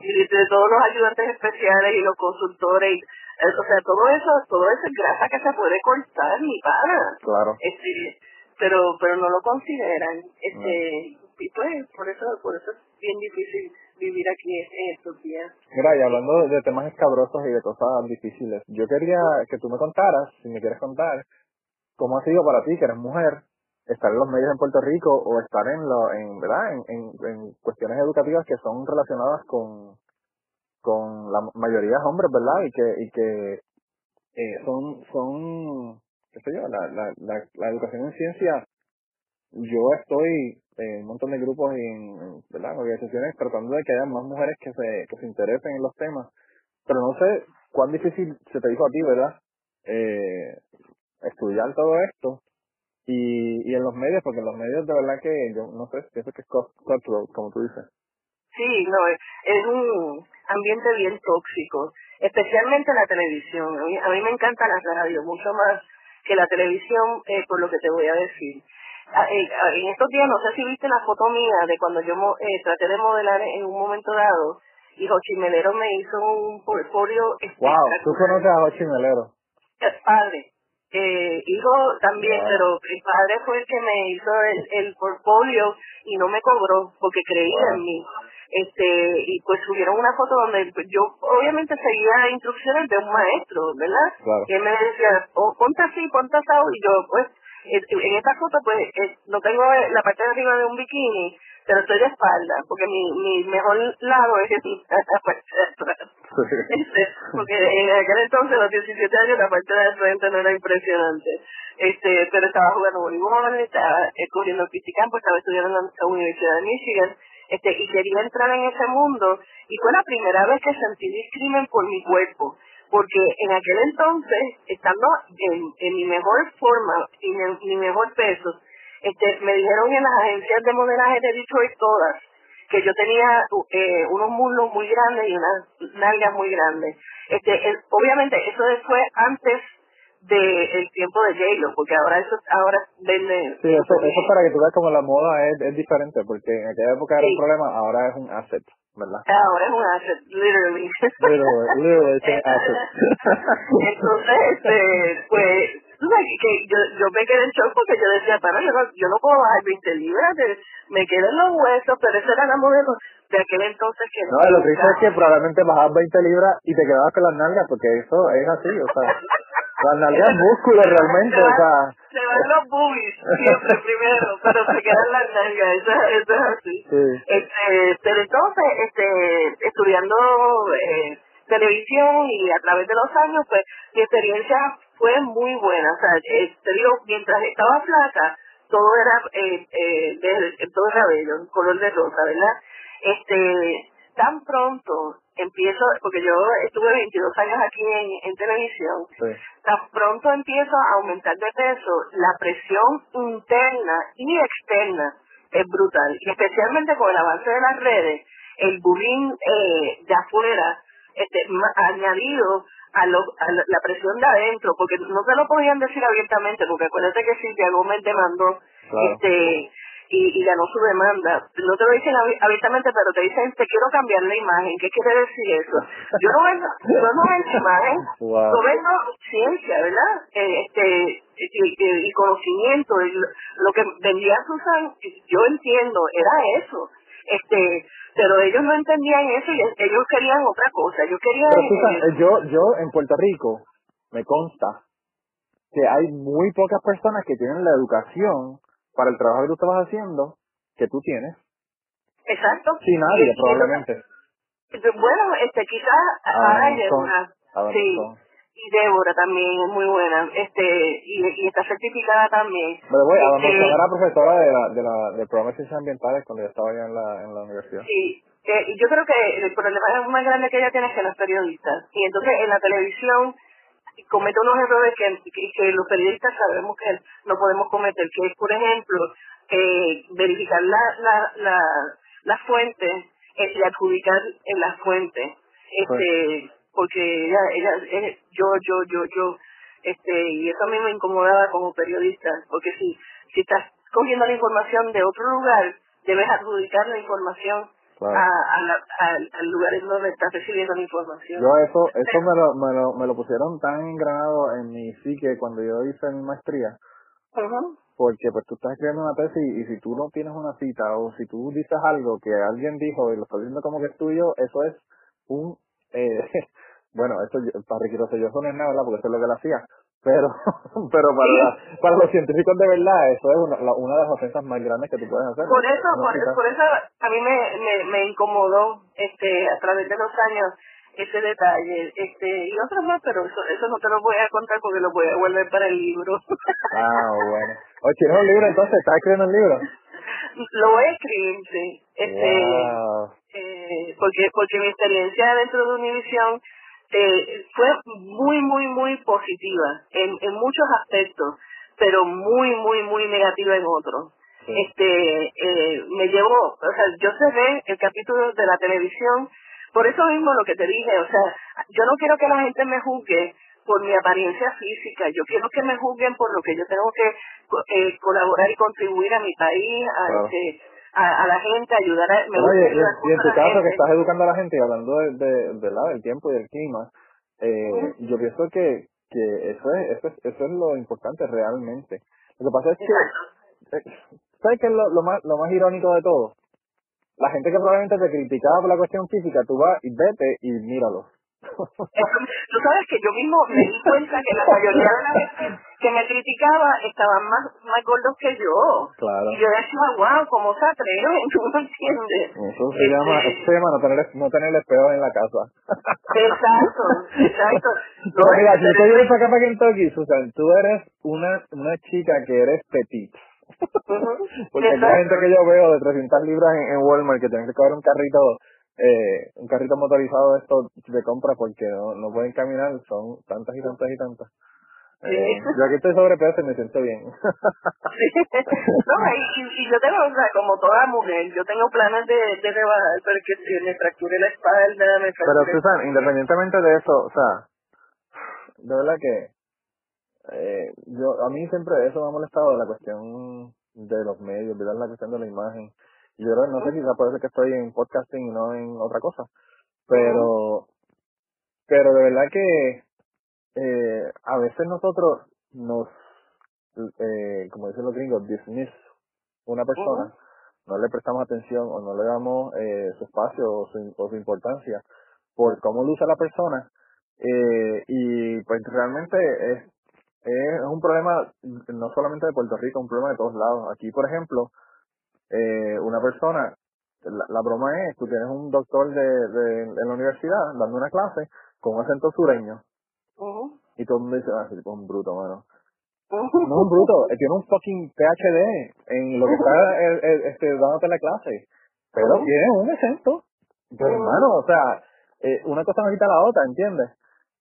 y de, de todos los ayudantes especiales y los consultores. y- eh, o sea, todo eso, todo eso es grasa que se puede cortar, mi pana. Claro. Este, pero, pero no lo consideran. Este, y pues, por eso, por eso es bien difícil vivir aquí en estos días. Mira, y hablando de, temas escabrosos y de cosas difíciles, yo quería que tú me contaras, si me quieres contar, cómo ha sido para ti, que eres mujer, estar en los medios en Puerto Rico o estar en, lo, en ¿verdad? En, en, en cuestiones educativas que son relacionadas con, con la mayoría de hombres, ¿verdad? Y que, y que eh, son, son, qué sé yo, la, la, la, la educación en ciencia, yo estoy en un montón de grupos y en, ¿verdad? organizaciones tratando de que haya más mujeres que se, que se interesen en los temas, pero no sé cuán difícil se te hizo a ti, ¿verdad? Eh, estudiar todo esto y, y en los medios, porque en los medios de verdad que yo no sé, pienso que es cutthroat, como tú dices. Sí, no, es, un ambiente bien tóxico, especialmente la televisión. A mí, a mí me encanta la radio, mucho más que la televisión, eh, por lo que te voy a decir. Ah, eh, ah, en estos días, no sé si viste la foto mía de cuando yo eh, traté de modelar en un momento dado, y Jochi Melero me hizo un portfolio Wow, tú conoces a Jochi Melero. El padre. Eh, hijo también, Wow. pero el padre fue el que me hizo el, el portfolio y no me cobró porque creía Wow. en mí. Este, y pues subieron una foto donde yo obviamente seguía instrucciones de un maestro, ¿verdad? Claro. Él me decía, oh, ponte así, ponte y yo pues, en esta foto pues eh, no tengo la parte de arriba de un bikini, pero estoy de espalda, porque mi, mi mejor lado es [LAUGHS] la parte de atrás. Este, porque en aquel entonces, a los 17 años, la parte de frente no era impresionante. Este, pero estaba jugando voleibol, estaba eh, corriendo piscicampo, estaba estudiando en la Universidad de Michigan, este, y quería entrar en ese mundo, y fue la primera vez que sentí discrimen por mi cuerpo, porque en aquel entonces, estando en, en mi mejor forma y en mi mejor peso, este, me dijeron en las agencias de modelaje de Detroit todas, que yo tenía eh, unos muslos muy grandes y unas nalgas muy grandes. Este, el- obviamente eso fue antes del tiempo de J-Lo, porque ahora eso ahora vende. Sí, eso, eso para que tú veas como la moda es, es diferente, porque en aquella época era un problema, ahora es un asset, ¿verdad? Ahora es un asset, literally. Literally, literally es un asset. Entonces, este, pues, tú sabes que yo, yo me quedé en shock porque yo decía, para yo no, yo no puedo bajar 20 libras, de- me quedan los huesos, pero esa era la modelo de aquel entonces que No, lo triste es que probablemente bajabas 20 libras y te quedabas con las nalgas, porque eso es así, o sea, las nalgas músculo realmente, o sea, se van los boobies siempre primero, pero se quedan las nalgas, eso, eso es así. sí. Este, pero entonces, este, estudiando eh, televisión y a través de los años, pues mi experiencia fue muy buena. O sea, eh, te digo, mientras estaba flaca, todo era, eh, eh, de- todo era bello, color de rosa, ¿verdad? Este, tan pronto empiezo, porque yo estuve 22 años aquí en, en televisión, Sí. tan pronto empiezo a aumentar de peso, la presión interna y externa es brutal. Y especialmente con el avance de las redes, el bullying eh, de afuera, este, añadido a, lo, a la, presión de adentro, porque no se lo podían decir abiertamente, porque acuérdate que Silvia Gómez demandó Claro. este y, y ganó su demanda. No te lo dicen abi- abiertamente, pero te dicen, te quiero cambiar la imagen. ¿Qué quiere decir eso? Yo no vendo, yo no vendo imagen, [LAUGHS] Wow. yo vendo ciencia, ¿verdad? Eh, este y, y- conocimiento. y lo que vendía Susan, yo entiendo, era eso. Este, pero ellos no entendían eso y ellos querían otra cosa. Ellos querían... Pero Susan, yo, yo en Puerto Rico me consta que hay muy pocas personas que tienen la educación para el trabajo que tú estabas haciendo que tú tienes. exacto. Sí, nadie, Y- probablemente. Bueno, este, quizás ahora hay una... Sí. son. Y Débora también es muy buena, este, y, y está certificada también. Pero voy, Adam Este, era profesora de la, de la, de programas de ciencias ambientales cuando yo estaba allá en la, en la universidad. Sí, eh, y yo creo que el problema más grande que ella tiene es que no es periodista. Y entonces en la televisión comete unos errores que, que, los periodistas sabemos que no podemos cometer, que es, por ejemplo, eh, verificar la, la, la, la fuente eh, y adjudicar en la fuente. Este, porque ella, ella, yo, yo, yo, yo, este, y eso a mí me incomodaba como periodista, porque si, si estás cogiendo la información de otro lugar, debes adjudicar la información a, al lugar en donde estás recibiendo la información. Yo eso, eso me lo, me lo, me lo pusieron tan engranado en mi psique cuando yo hice mi maestría. Porque pues tú estás escribiendo una tesis y, si tú no tienes una cita o si tú dices algo que alguien dijo y lo estás viendo como que es tuyo, eso es un... Eh, [LAUGHS] bueno, eso para Ricky yo eso no es nada, ¿verdad? Porque eso es lo que él hacía. Pero [LAUGHS] pero para para los científicos de verdad eso es una, una de las ofensas más grandes que tú puedes hacer. Por eso por, eso a mí me, me, me incomodó este a través de los años ese detalle este y otros más pero eso eso no te lo voy a contar porque lo voy a volver para el libro. Ah bueno. O tienes un libro entonces estás escribiendo un libro lo voy a escribir sí. Este eh, porque porque mi experiencia dentro de Univision eh, fue muy, muy, muy positiva en, en muchos aspectos, pero muy, muy, muy negativa en otros. Este, eh, me llevó, o sea, yo cerré el capítulo de la televisión, por eso mismo lo que te dije, o sea, yo no quiero que la gente me juzgue por mi apariencia física, yo quiero que me juzguen por lo que yo tengo que eh, colaborar y contribuir a mi país, a, este, a, la gente, ayudar a... Me Oye, y, en tu caso que estás educando a la gente y hablando de, de, del tiempo y del clima, eh, yo pienso que, que eso, es, eso, es, eso es lo importante realmente. Lo que pasa es que, eh, ¿sabes qué es lo, lo, más, lo más irónico de todo? La gente que probablemente te criticaba por la cuestión física, tú vas y vete y míralo Tú sabes que yo mismo me di cuenta que la mayoría de la gente que me criticaba estaban más, más gordos que yo. Claro. Y yo decía, wow, ¿cómo se atreven? [LAUGHS] Tú no entiendes. Eso se llama, este eso se llama no tener, no tener espejos en la casa. Exacto, exacto. [LAUGHS] Pero mira, si tú vienes acá para Kentucky, Susan, tú eres una, una chica que eres petit. [LAUGHS] Porque hay gente que yo veo de 300 libras en, en Walmart que tienen que coger un carrito eh, un carrito motorizado de esto de compra porque no, no pueden caminar, son tantas y tantas y tantas. Eh, yo aquí estoy sobrepeso y me siento bien. [LAUGHS] no, y, y, yo tengo, o sea, como toda mujer, yo tengo planes de, de rebajar, pero que si me fracture la espalda, me fracture... Pero Susan, independientemente de eso, o sea, de verdad que eh, yo a mí siempre eso me ha molestado la cuestión de los medios, ¿verdad? La cuestión de la imagen. Yo creo, no sé si puede ser que estoy en podcasting y no en otra cosa, pero, pero de verdad que eh, a veces nosotros nos, eh, como dicen los gringos, dismiss una persona, no le prestamos atención o no le damos eh, su espacio o su, o su importancia por cómo luce la persona eh, y pues realmente es, es un problema no solamente de Puerto Rico, un problema de todos lados. Aquí, por ejemplo, eh, una persona, la, broma es, tú tienes un doctor de, de, en la universidad dando una clase con un acento sureño. Y todo el mundo dice, ah, es un bruto, mano. No es un bruto, tiene un fucking PhD en lo que está [LAUGHS] el, este, dándote la clase. Pero tiene un acento. Pero hermano, o sea, eh, una cosa no quita la otra, ¿entiendes?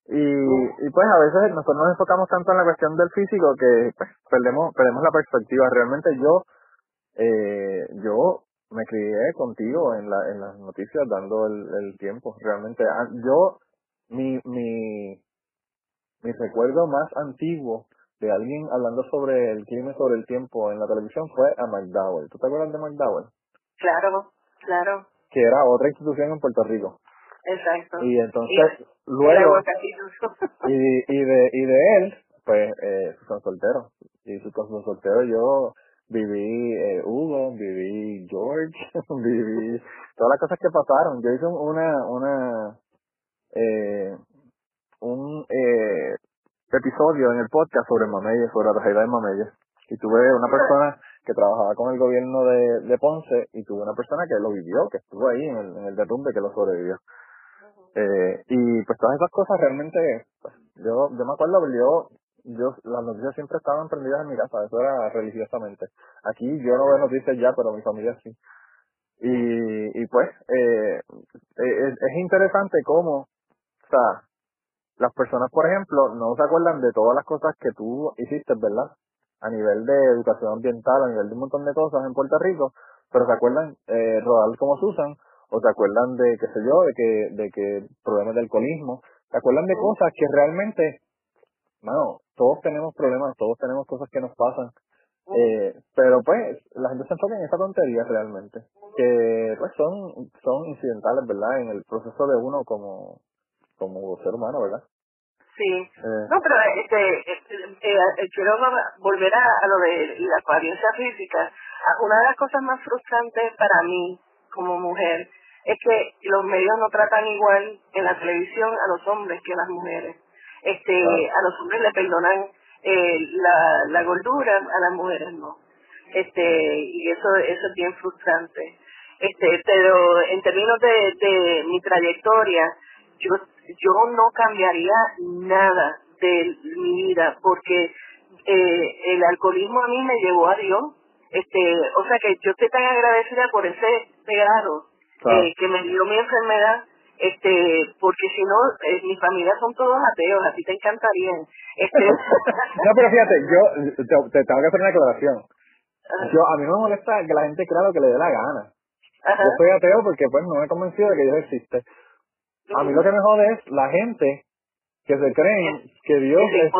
Y, y pues a veces nosotros nos enfocamos tanto en la cuestión del físico que pues, perdemos, perdemos la perspectiva. Realmente yo eh, yo me crié contigo en, la, en las noticias dando el, el tiempo. Realmente, ah, yo, mi, mi, mi recuerdo más antiguo de alguien hablando sobre el crimen sobre el tiempo en la televisión fue a McDowell. ¿Tú te acuerdas de McDowell? Claro, claro. Que era otra institución en Puerto Rico. Exacto. Y entonces, luego, y, y, de, y de él, pues, eh, son solteros. Y su son soltero yo viví eh, Hugo, viví George, [LAUGHS] viví todas las cosas que pasaron. Yo hice una, una, eh, un eh, episodio en el podcast sobre Mameyes, sobre la tragedia de Mameyes. Y tuve una persona que trabajaba con el gobierno de, de Ponce y tuve una persona que lo vivió, que estuvo ahí en el, en derrumbe, que lo sobrevivió. Eh, y pues todas esas cosas realmente, pues, yo, yo me acuerdo, yo yo las noticias siempre estaban prendidas en mi casa, eso era religiosamente. Aquí yo no veo noticias ya, pero mi familia sí. Y, y pues, eh, es, es interesante cómo, o sea, las personas, por ejemplo, no se acuerdan de todas las cosas que tú hiciste, ¿verdad? A nivel de educación ambiental, a nivel de un montón de cosas en Puerto Rico, pero se acuerdan eh, rodar como Susan, o se acuerdan de, qué sé yo, de que, de que problemas de alcoholismo, se acuerdan de cosas que realmente, bueno, todos tenemos problemas, todos tenemos cosas que nos pasan, eh, pero pues la gente se enfoca en esa tontería realmente, que pues son, son incidentales, ¿verdad? En el proceso de uno como, como ser humano, ¿verdad? Sí. Eh. No, pero este, este, eh, eh, quiero volver a, a lo de la apariencia física. Ah, Una de las cosas más frustrantes para mí como mujer es que los medios no tratan igual en la televisión a los hombres que a las mujeres. Este, Claro. a los hombres le perdonan eh, la, la gordura, a las mujeres no. Este, y eso, eso es bien frustrante. Este, pero en términos de, de mi trayectoria, yo, yo no cambiaría nada de mi vida porque eh, el alcoholismo a mí me llevó a Dios. Este, o sea que yo estoy tan agradecida por ese regalo Claro. eh, que me dio mi enfermedad, este, porque si no, eh, mi familia son todos ateos, a ti te encantarían. Este, [LAUGHS] no, pero fíjate, yo te, te tengo que hacer una aclaración. Yo, a mí me molesta que la gente crea lo que le dé la gana. Ajá. Yo soy ateo porque pues no me he convencido de que Dios existe. A mí lo que me jode es la gente que se creen que Dios es,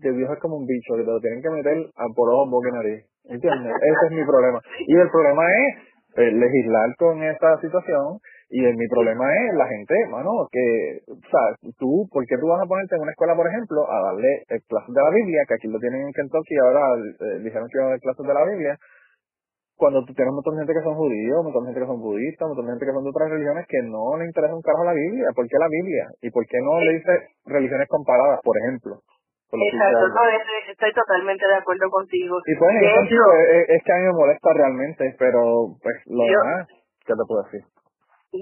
que Dios es como un bicho, que te lo tienen que meter a por ojos, boca y nariz. ¿Entiendes? Ese es mi problema. [LAUGHS] Y el problema es eh, legislar con esta situación y el- mi problema es la gente, mano, que, o sea, tú, ¿por qué tú vas a ponerte en una escuela, por ejemplo, a darle eh, clases de la Biblia, que aquí lo tienen en Kentucky, ahora eh, dijeron que iban a dar clases de la Biblia, cuando tú tienes un montón de gente que son judíos, un montón de gente que son budistas, un montón de gente que son de otras religiones que no le interesa un carajo la Biblia. ¿Por qué la Biblia? ¿Y por qué no le dice religiones comparadas, por ejemplo? Exacto, no, estoy, estoy totalmente de acuerdo contigo. Y pues De hecho, es, es que a mí me molesta realmente, pero pues lo Yo- demás, ¿qué te puedo decir?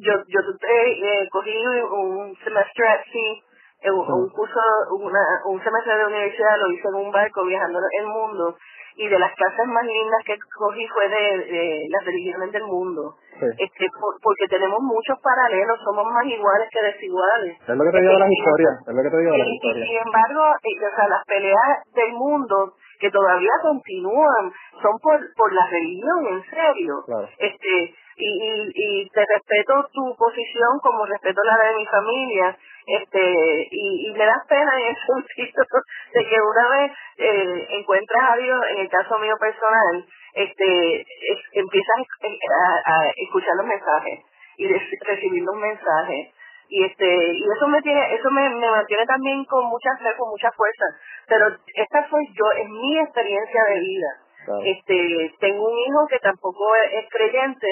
Yo, yo eh, eh, cogí un semestre así, eh, un, un curso, una, un semestre de universidad lo hice en un barco viajando el mundo y de las clases más lindas que cogí fue de, de las religiones del mundo. Sí. Este, por- porque tenemos muchos paralelos, somos más iguales que desiguales. Es lo que te digo de las Este, historias, es lo que te digo de las y, sin embargo, eh, o sea, las peleas del mundo que todavía continúan son por, por la religión, en serio. Claro. Este, y, y, y te respeto tu posición como respeto la de mi familia, este, y, y me das pena en el [LAUGHS] sentido de que una vez eh, encuentras a Dios, en el caso mío personal, este, es- empiezas a, a escuchar los mensajes y recibir los mensajes y este y eso me tiene eso me, me mantiene también con mucha fe con mucha fuerza pero esta soy yo es mi experiencia de vida Claro. este tengo un hijo que tampoco es, es creyente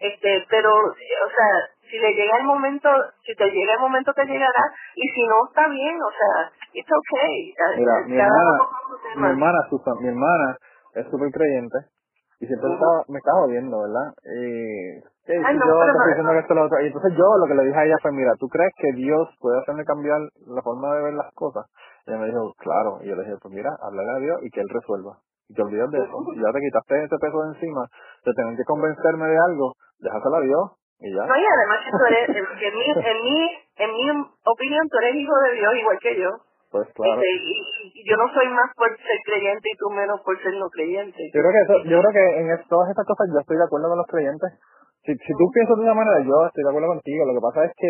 este pero eh, o sea si le llega el momento si te llega el momento te llegará y si no está bien o sea it's okay Mira, mi hermana, mi hermana, Susan, mi hermana es súper creyente y siempre Ujú. estaba, me estaba jodiendo, ¿verdad? Y Ay, no, yo pero te estoy no- diciendo que esto lo otro. Y entonces yo lo que le dije a ella fue, mira, ¿tú crees que Dios puede hacerme cambiar la forma de ver las cosas? Y ella me dijo, claro. Y yo le dije, pues mira, háblale a Dios y que Él resuelva. Y te olvidas de eso. Y ya te quitaste ese peso de encima de tener que convencerme de algo, déjaselo a Dios y ya. No, y además que tú eres, en, en mi, en, mi, en mi opinión, tú eres hijo de Dios igual que yo. Pues claro. Y, y yo no soy más por ser creyente y tú menos por ser no creyente. Yo creo que eso, yo creo que en todas estas cosas yo estoy de acuerdo con los creyentes. Si, si tú piensas de una manera, yo estoy de acuerdo contigo. Lo que pasa es que,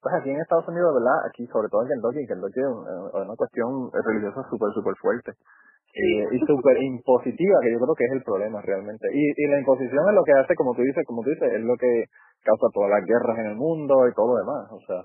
pues aquí en Estados Unidos, ¿verdad? Aquí, sobre todo en Kentucky, Kentucky es un- es una cuestión religiosa súper, súper fuerte. Y, y súper impositiva, que yo creo que es el problema realmente. Y, y la imposición es lo que hace, como tú dices, como tú dices, es lo que causa todas las guerras en el mundo y todo lo demás. O sea,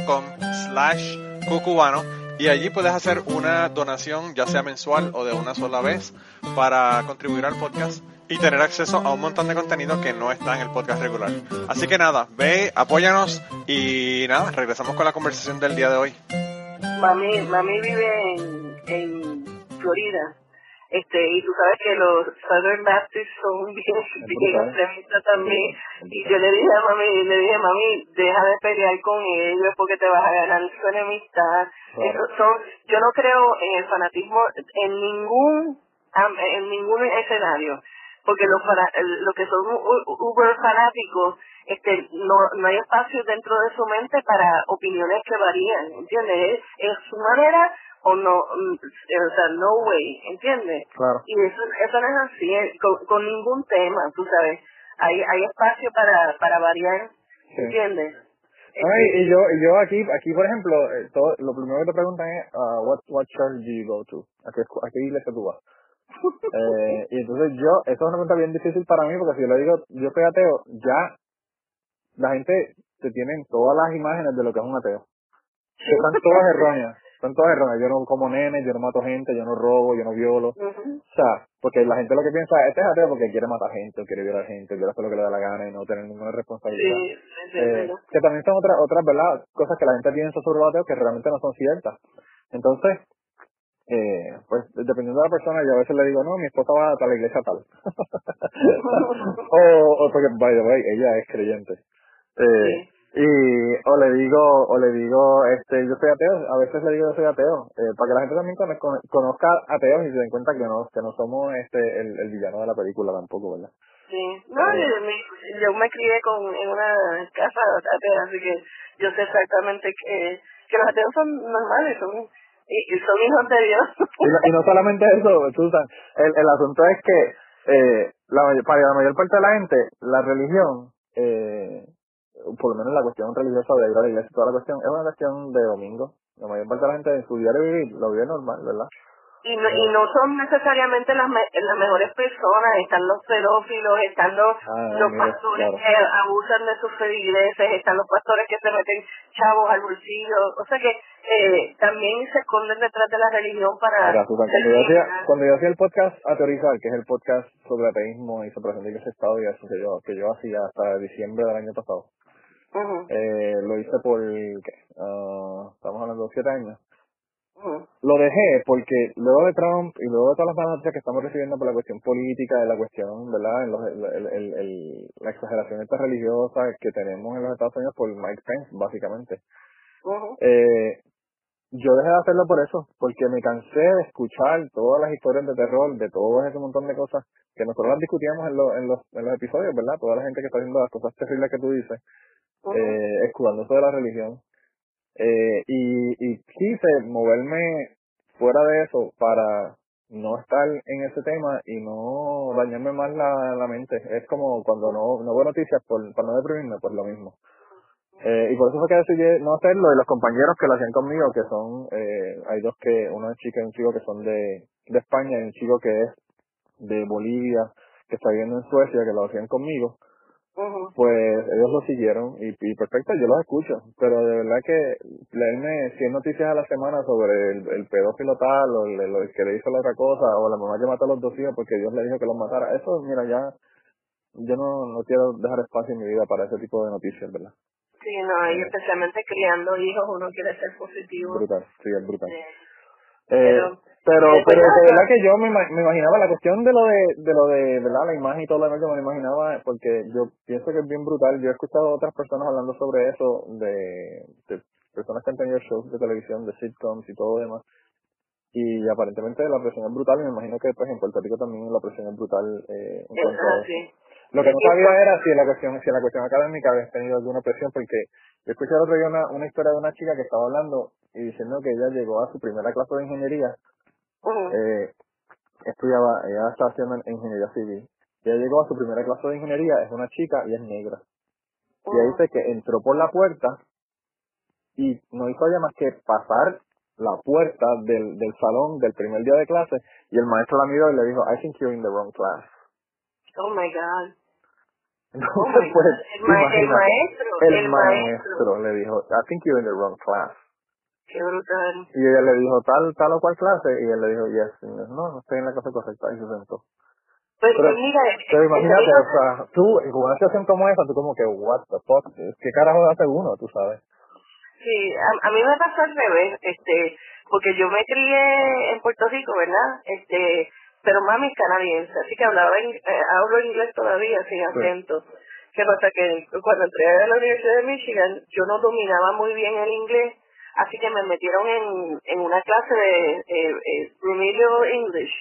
slash y allí puedes hacer una donación ya sea mensual o de una sola vez para contribuir al podcast y tener acceso a un montón de contenido que no está en el podcast regular. Así que nada, ve, apóyanos y nada, regresamos con la conversación del día de hoy. mami, mami vive en, en Florida este y tú sabes que los Southern Baptists son [LAUGHS] bien, bien extremistas también. Y yo le dije a mami le dije mami deja de pelear con ellos porque te vas a ganar su enemistad son yo no creo en el fanatismo en ningún en ningún escenario porque los los que son uber fanáticos este no no hay espacio dentro de su mente para opiniones que varían ¿entiendes? es su manera o no, mm, o sea, no way, ¿entiendes? Claro. Y eso, eso no es así, eh, con, con ningún tema, tú sabes, hay, hay espacio para, para variar, ¿entiendes? Ay, y yo, y yo aquí, aquí por ejemplo, eh, todo, lo primero que te preguntan es, uh, what, what church do you go to? ¿A qué, a qué iglesia tú vas? [LAUGHS] eh, y entonces yo, eso es una pregunta bien difícil para mí, porque si yo le digo, yo soy ateo, ya la gente te tiene todas las imágenes de lo que es un ateo. Están todas erróneas. Son todas erróneas. Yo no como nene, yo no mato gente, yo no robo, yo no violo. O sea, porque la gente lo que piensa, este es ateo porque quiere matar gente, o quiere violar gente, o quiere hacer lo que le da la gana y no tener ninguna responsabilidad. Sí, eh, que también son otras, otras, ¿verdad? Cosas que la gente piensa sobre los ateos que realmente no son ciertas. Entonces, eh, pues dependiendo de la persona, yo a veces le digo, no, mi esposa va a la iglesia tal. [LAUGHS] [LAUGHS] o, o porque, by the way, ella es creyente. Eh, y o le digo o le digo este yo soy ateo a veces le digo yo soy ateo eh, para que la gente también conozca ateos y se den cuenta que no que no somos este el, el villano de la película tampoco verdad sí. No eh, yo, yo, me crié con en una casa atea así que yo sé exactamente que que los ateos son normales son y, son hijos de Dios. Y, no, solamente eso Susan el, el asunto es que eh, la, para la mayor parte de la gente la religión eh, por lo menos la cuestión religiosa de ir a la iglesia, toda la cuestión, es una cuestión de domingo. La mayor parte de la gente en su diario vivir lo vive normal, ¿verdad? Y no, y no son necesariamente las, las mejores personas, están los pedófilos, están los, ah, los pastores que abusan de sus feligreses, están los pastores que se meten chavos al bolsillo, o sea que eh, también se esconden detrás de la religión para... cuando, yo hacía, cuando yo hacía el podcast Ateorizar, que es el podcast sobre ateísmo y sobre ese estado y eso que yo, que yo hacía hasta diciembre del año pasado, eh, lo hice por, ¿qué? Uh, estamos hablando de siete años. Lo dejé porque luego de Trump y luego de todas las noticias que estamos recibiendo por la cuestión política, de la cuestión, ¿verdad? En los, el, el, el, la exageración esta religiosa que tenemos en los Estados Unidos por Mike Pence, básicamente. eh, yo dejé de hacerlo por eso, porque me cansé de escuchar todas las historias de terror, de todo ese montón de cosas que nosotros las discutíamos en, en, los, en los episodios, ¿verdad? Toda la gente que está haciendo las cosas terribles que tú dices eh, escudándose de la religión. Eh, y, y quise moverme fuera de eso para no estar en ese tema y no dañarme más la, la mente. Es como cuando no, no veo noticias por, para no deprimirme, pues lo mismo. Eh, y por eso fue que decidí no hacerlo y los compañeros que lo hacían conmigo, que son, eh, hay dos que, una chica y un chico que son de, de España y un chico que es de Bolivia, que está viviendo en Suecia, que lo hacían conmigo pues ellos lo siguieron y, y, perfecto, yo los escucho, pero de verdad que leerme 100 noticias a la semana sobre el, el pedófilo tal o el, que le hizo la otra cosa o la mamá que mató a los dos hijos porque Dios le dijo que los matara, eso mira ya, yo no, no quiero dejar espacio en mi vida para ese tipo de noticias, ¿verdad? Sí, no, y eh. especialmente criando hijos uno quiere ser positivo. Brutal, sí, es brutal. Eh, pero, pero de verdad que yo me, me imaginaba la cuestión de lo de, de lo de, ¿verdad? La imagen y todo lo demás, yo me lo imaginaba porque yo pienso que es bien brutal. Yo he escuchado a otras personas hablando sobre eso, de, de personas que han tenido shows de televisión, de sitcoms y todo lo demás. Y aparentemente la presión es brutal y me imagino que pues en Puerto Rico también la presión es brutal. Eh, Lo que no sabía era si la cuestión, si la cuestión académica había tenido alguna presión porque yo escuché el otro día una, una historia de una chica que estaba hablando y diciendo que ella llegó a su primera clase de ingeniería eh, estudiaba, ella estaba haciendo ingeniería civil. Ella llegó a su primera clase de ingeniería, es una chica y es negra. Y ahí dice que entró por la puerta y no hizo ya más que pasar la puerta del, del salón del primer día de clase y el maestro la miró y le dijo, I think you're in the wrong class. Oh my God. Entonces, oh pues, el, maestro, el, maestro le dijo, I think you're in the wrong class. Qué brutal. Y ella le dijo tal, tal o cual clase, y él le dijo, yes. Y dijo, no, no estoy en la clase correcta, y se sentó. Pues, pero, mira, pero imagínate, o sea, tú, con una situación como esa, tú como que, what the fuck, ¿qué carajo hace uno, tú sabes? Sí, a, a mí me pasó al revés, este, porque yo me crié en Puerto Rico, ¿verdad? Este, pero mami es canadiense, así que hablaba eh, hablo inglés todavía sin acento. ¿Qué pasa? Que cuando entré a la Universidad de Michigan, yo no dominaba muy bien el inglés, así que me metieron en, en una clase de eh, eh, Remedial English,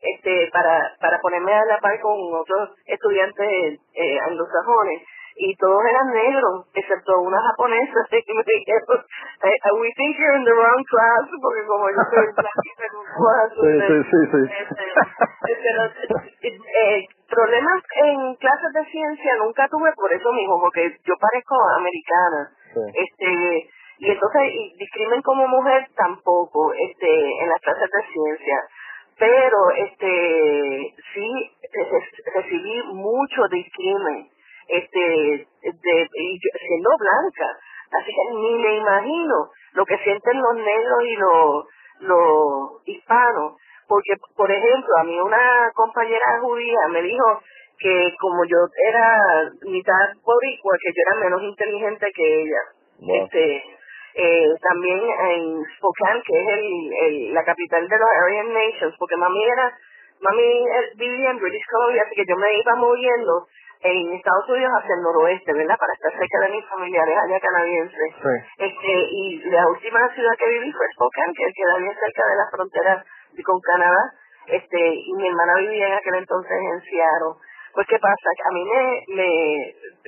este, para, para ponerme a la par con otros estudiantes eh, anglosajones y todos eran negros, excepto una japonesa, [LAUGHS] y me dijeron, eh, we think you're in the wrong class, porque como yo soy blanquita en un cuarto, Sí, sí, sí, sí. este, eh, problemas en clases de ciencia nunca tuve por eso mismo, porque yo parezco americana, Sí. este, y entonces, y discrimen como mujer tampoco, este, en las clases de ciencia pero este sí re- recibí mucho discrimen este de y yo- siendo blanca. Así que ni me imagino lo que sienten los negros y los los hispanos. Porque por ejemplo a mí una compañera judía me dijo que como yo era mitad boricua que yo era menos inteligente que ella. Wow. este eh, también en Spokane, que es el, el, la capital de los Aryan Nations, porque mami era, mami eh, vivía en British Columbia, así que yo me iba moviendo en Estados Unidos hacia el noroeste, ¿verdad? Para estar cerca de mis familiares allá canadienses. Sí. Este, y la última ciudad que viví fue Spokane, que queda bien cerca de la frontera con Canadá, este, y mi hermana vivía en aquel entonces en Seattle. Pues qué pasa, a mí me, me,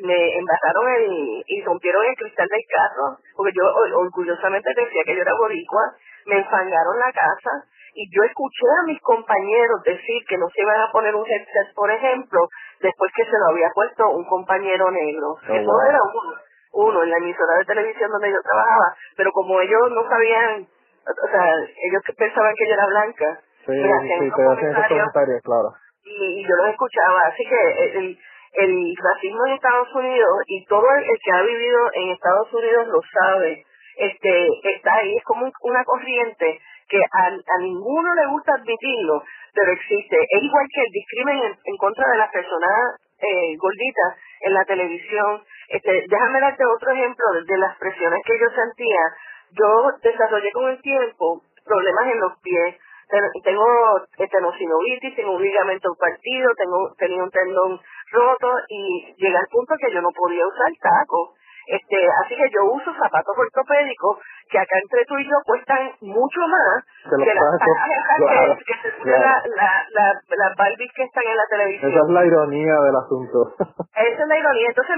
me embarraron el, y rompieron el cristal del carro, porque yo or- orgullosamente decía que yo era boricua, me enfangaron la casa, y yo escuché a mis compañeros decir que no se iban a poner un headset, por ejemplo, después que se lo había puesto un compañero negro. Oh, Eso wow. era uno, uno en la emisora de televisión donde yo trabajaba, pero como ellos no sabían, o sea, ellos pensaban que yo era blanca, Sí, me hacían sí, te hacen esos comentarios comentarios, claro. y, y yo los escuchaba. Así que el, el racismo en Estados Unidos y todo el, el que ha vivido en Estados Unidos lo sabe. Este, está ahí, es como un- una corriente que a, a ninguno le gusta admitirlo, pero existe. Es igual que el discrimen en, en contra de las personas eh, gorditas en la televisión. Este, déjame darte otro ejemplo de, las presiones que yo sentía. Yo desarrollé con el tiempo problemas en los pies ten- tengo tenosinovitis, tengo un ligamento partido, tengo tenía un tendón roto y llegué al punto que yo no podía usar tacos. Este, así que yo uso zapatos ortopédicos que acá entre tú y yo cuestan mucho más Que que las claro, que, se claro. la, la, la, las Barbies que están en la televisión. Esa es la ironía del asunto. [LAUGHS] Esa es la ironía. Entonces,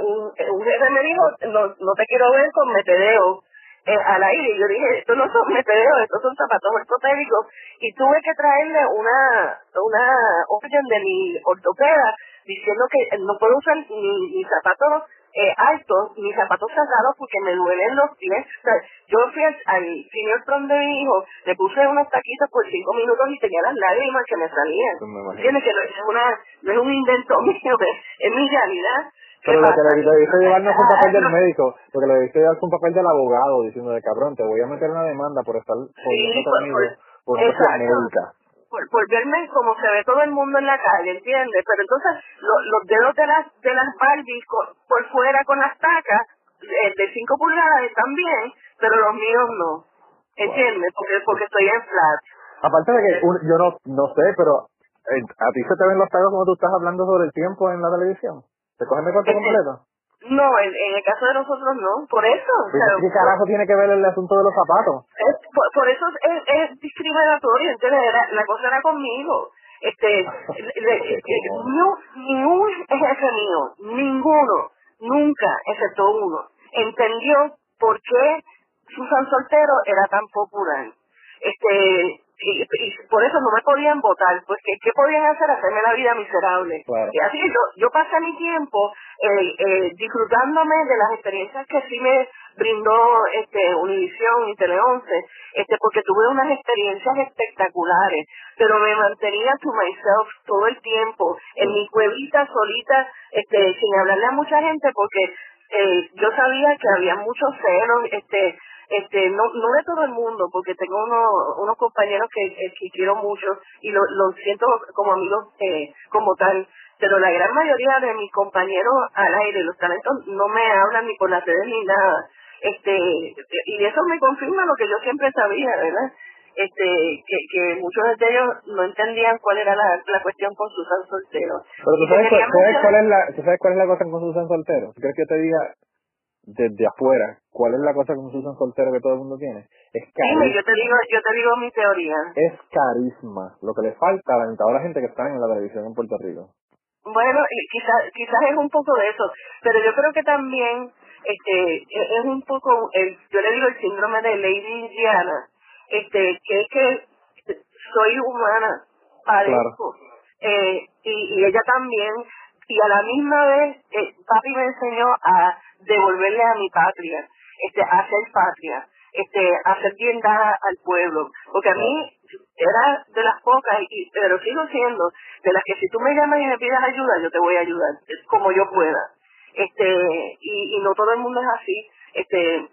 un, un jefe me dijo, no, no te quiero ver con metedeo eh, al aire. Y yo dije, estos no son metedeos, estos son zapatos ortopédicos. Y tuve que traerle una, una orden de mi ortopeda diciendo que no puedo usar ni, ni zapatos eh, altos ni zapatos cerrados porque me duelen los pies. O sea, yo fui al, al senior prom de mi hijo, le puse unos taquitos por cinco minutos y tenía las lágrimas que me salían. ¿Entiendes? Que no es, una, no es un invento [LAUGHS] mío, es, mi realidad. ¿Qué Pero lo que le debiste llevar no fue un [LAUGHS] papel del no. médico, porque le debiste llevar fue un papel del abogado diciendo de cabrón, te voy a meter una demanda por estar jodiendo por- conmigo por- por cuestión exacto. médica. Por, por verme como se ve todo el mundo en la calle, ¿entiendes? Pero entonces lo- los dedos de las de las Barbies por fuera con las tacas eh, de 5 pulgadas están bien, pero los míos no, ¿entiendes? Porque porque estoy en flat. Aparte de que un- yo no no sé, pero eh, a ti se te ven los tacos como tú estás hablando sobre el tiempo en la televisión. ¿Te cogen Este, completo? No, en, en el caso de nosotros no, por eso. o sea, ¿Qué carajo tiene que ver el asunto de los zapatos? es, por, por eso es, es discriminatorio, ¿entiendes? Era- la cosa era conmigo. Este, [LAUGHS] le- le- no, ningún jefe mío, ninguno, nunca, excepto uno, entendió por qué Susan Soltero era tan popular. Este, y, y por eso no me podían votar, pues ¿qué, qué podían hacer? Hacerme la vida miserable. Claro. Y así que yo, yo pasé mi tiempo eh, eh, disfrutándome de las experiencias que sí me brindó este Univisión y Tele 11, este, porque tuve unas experiencias espectaculares, pero me mantenía to myself todo el tiempo, en mi cuevita solita, este, sin hablarle a mucha gente, porque eh, yo sabía que había muchos celos, este, este, no, no de todo el mundo, porque tengo unos, unos compañeros que, eh, que quiero mucho y lo, lo siento como amigos eh, como tal, pero la gran mayoría de mis compañeros al aire, los talentos, no me hablan ni por las redes ni nada. este y eso me confirma lo que yo siempre sabía verdad este que, que muchos de ellos no entendían cuál era la, la cuestión con Susan Soltero. Pero tú sabes, cuál, es la tú sabes cuál es la cosa con Susan Soltero. ¿Tú crees que yo te diga desde afuera cuál es la cosa con Susan Soltero que todo el mundo tiene es carisma yo te digo yo te digo mi teoría. Es carisma. Lo que le falta a la mitad de la gente que está en la televisión en Puerto Rico. Bueno, quizás quizás es un poco de eso, pero yo creo que también este es un poco el yo le digo el síndrome de Lady Diana, este que es que soy humana, padezco, eh, y, y ella también y a la misma vez eh, papi me enseñó a devolverle a mi patria, este a hacer patria, este a hacer bien dada al pueblo, porque a mí era de las pocas, y, pero sigo siendo de las que si tú me llamas y me pidas ayuda, yo te voy a ayudar, como yo pueda. Este, y, y no todo el mundo es así. Este,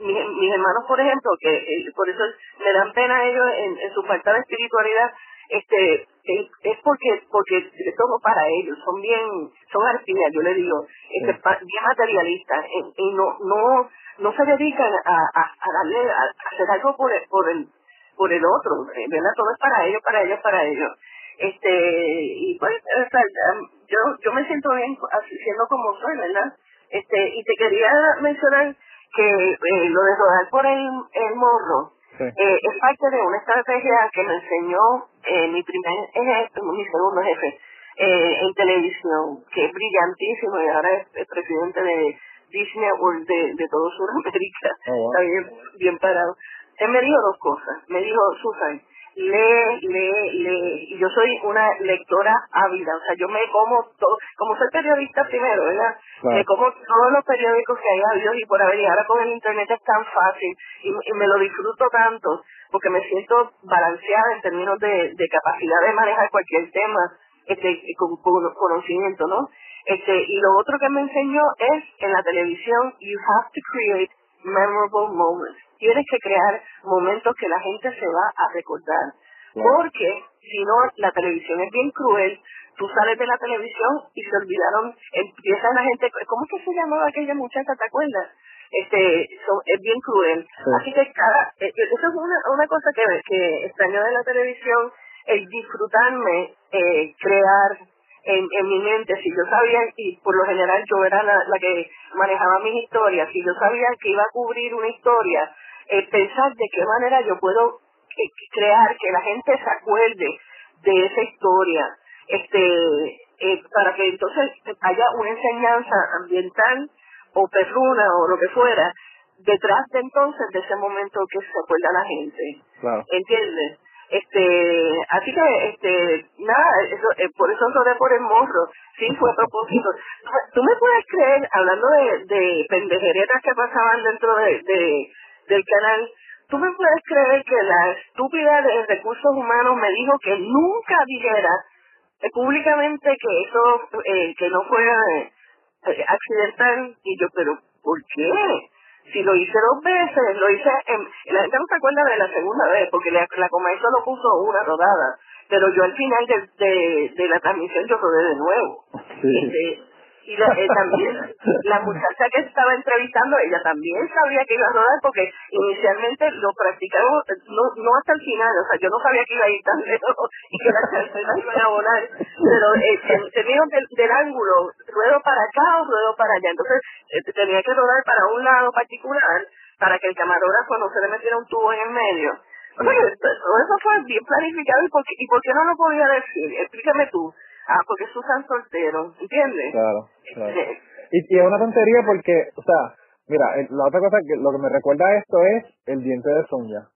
mis, mis hermanos, por ejemplo, que eh, por eso me dan pena ellos en, en su falta de espiritualidad, este es, es porque porque es todo para ellos son bien son artistas yo le digo este, bien materialistas y, no no no se dedican a, a, a darle a, hacer algo por el, por el por el otro, eh, ¿verdad? Todo es para ellos, para ellos, para ellos. Este, y pues, yo, yo me siento bien siendo como soy, ¿verdad? Este, y te quería mencionar que eh, lo de rodar por el, el morro, eh, es parte de una estrategia que me enseñó eh, mi primer jefe, mi segundo jefe, eh, en televisión, que es brillantísimo y ahora es, presidente de Disney World de, de todo Sudamérica. Oh, Está bien, bien parado. Él me dijo dos cosas. Me dijo, Susan, lee, lee, lee. Y yo soy una lectora ávida. O sea, yo me como todo, como soy periodista primero, ¿verdad? Me como todos los periódicos que hay habido y por haber. Y ahora con el internet es tan fácil. Y, me lo disfruto tanto porque me siento balanceada en términos de, de capacidad de manejar cualquier tema este con, con conocimiento, ¿no? Este, y lo otro que me enseñó es en la televisión, you have to create memorable moments. Tienes que crear momentos que la gente se va a recordar. Porque si no, la televisión es bien cruel. Tú sales de la televisión y se olvidaron, empieza la gente, ¿cómo es que se llamaba aquella muchacha, te acuerdas? Este, es bien cruel. Así que cada, eh, eso es una, una cosa que, que extraño de la televisión, el disfrutarme, eh, crear, en, en mi mente, si yo sabía, y por lo general yo era la, la que manejaba mis historias, si yo sabía que iba a cubrir una historia, eh, pensar de qué manera yo puedo eh, crear que la gente se acuerde de esa historia, este, eh, para que entonces haya una enseñanza ambiental o perruna o lo que fuera, detrás de entonces de ese momento que se acuerda la gente. ¿Entiendes? Este, así que, este, nada, eso, eh, por eso lloré por el morro. Sí, fue a propósito. Tú me puedes creer, hablando de, de pendejeretas que pasaban dentro de, de, del canal, tú me puedes creer que la estúpida de recursos humanos me dijo que nunca dijera eh, públicamente que eso, eh, que no fuera eh, accidental. Y yo, pero, ¿por qué? Si lo hice dos veces, lo hice en... La gente no se acuerda de la segunda vez, porque la, la Comay solo puso una rodada. Pero yo al final de, de, de la transmisión yo rodé de nuevo. Este, y la, eh, también la muchacha que estaba entrevistando, ella también sabía que iba a rodar porque inicialmente lo practicamos, no, no hasta el final, o sea, yo no sabía que iba a ir tan [LAUGHS] lejos y que las personas iban a volar, pero eh, teníamos del, del, ángulo, ruedo para acá o ruedo para allá, entonces eh, tenía que rodar para un lado particular para que el camarógrafo no se le metiera un tubo en el medio. Oye, todo eso fue bien planificado y por, qué, y por qué no lo podía decir, explícame tú. Ah, porque Susan soltero, ¿entiendes? Claro, claro. y, y es una tontería porque, o sea, mira, la otra cosa que lo que me recuerda a esto es el diente de Sonia.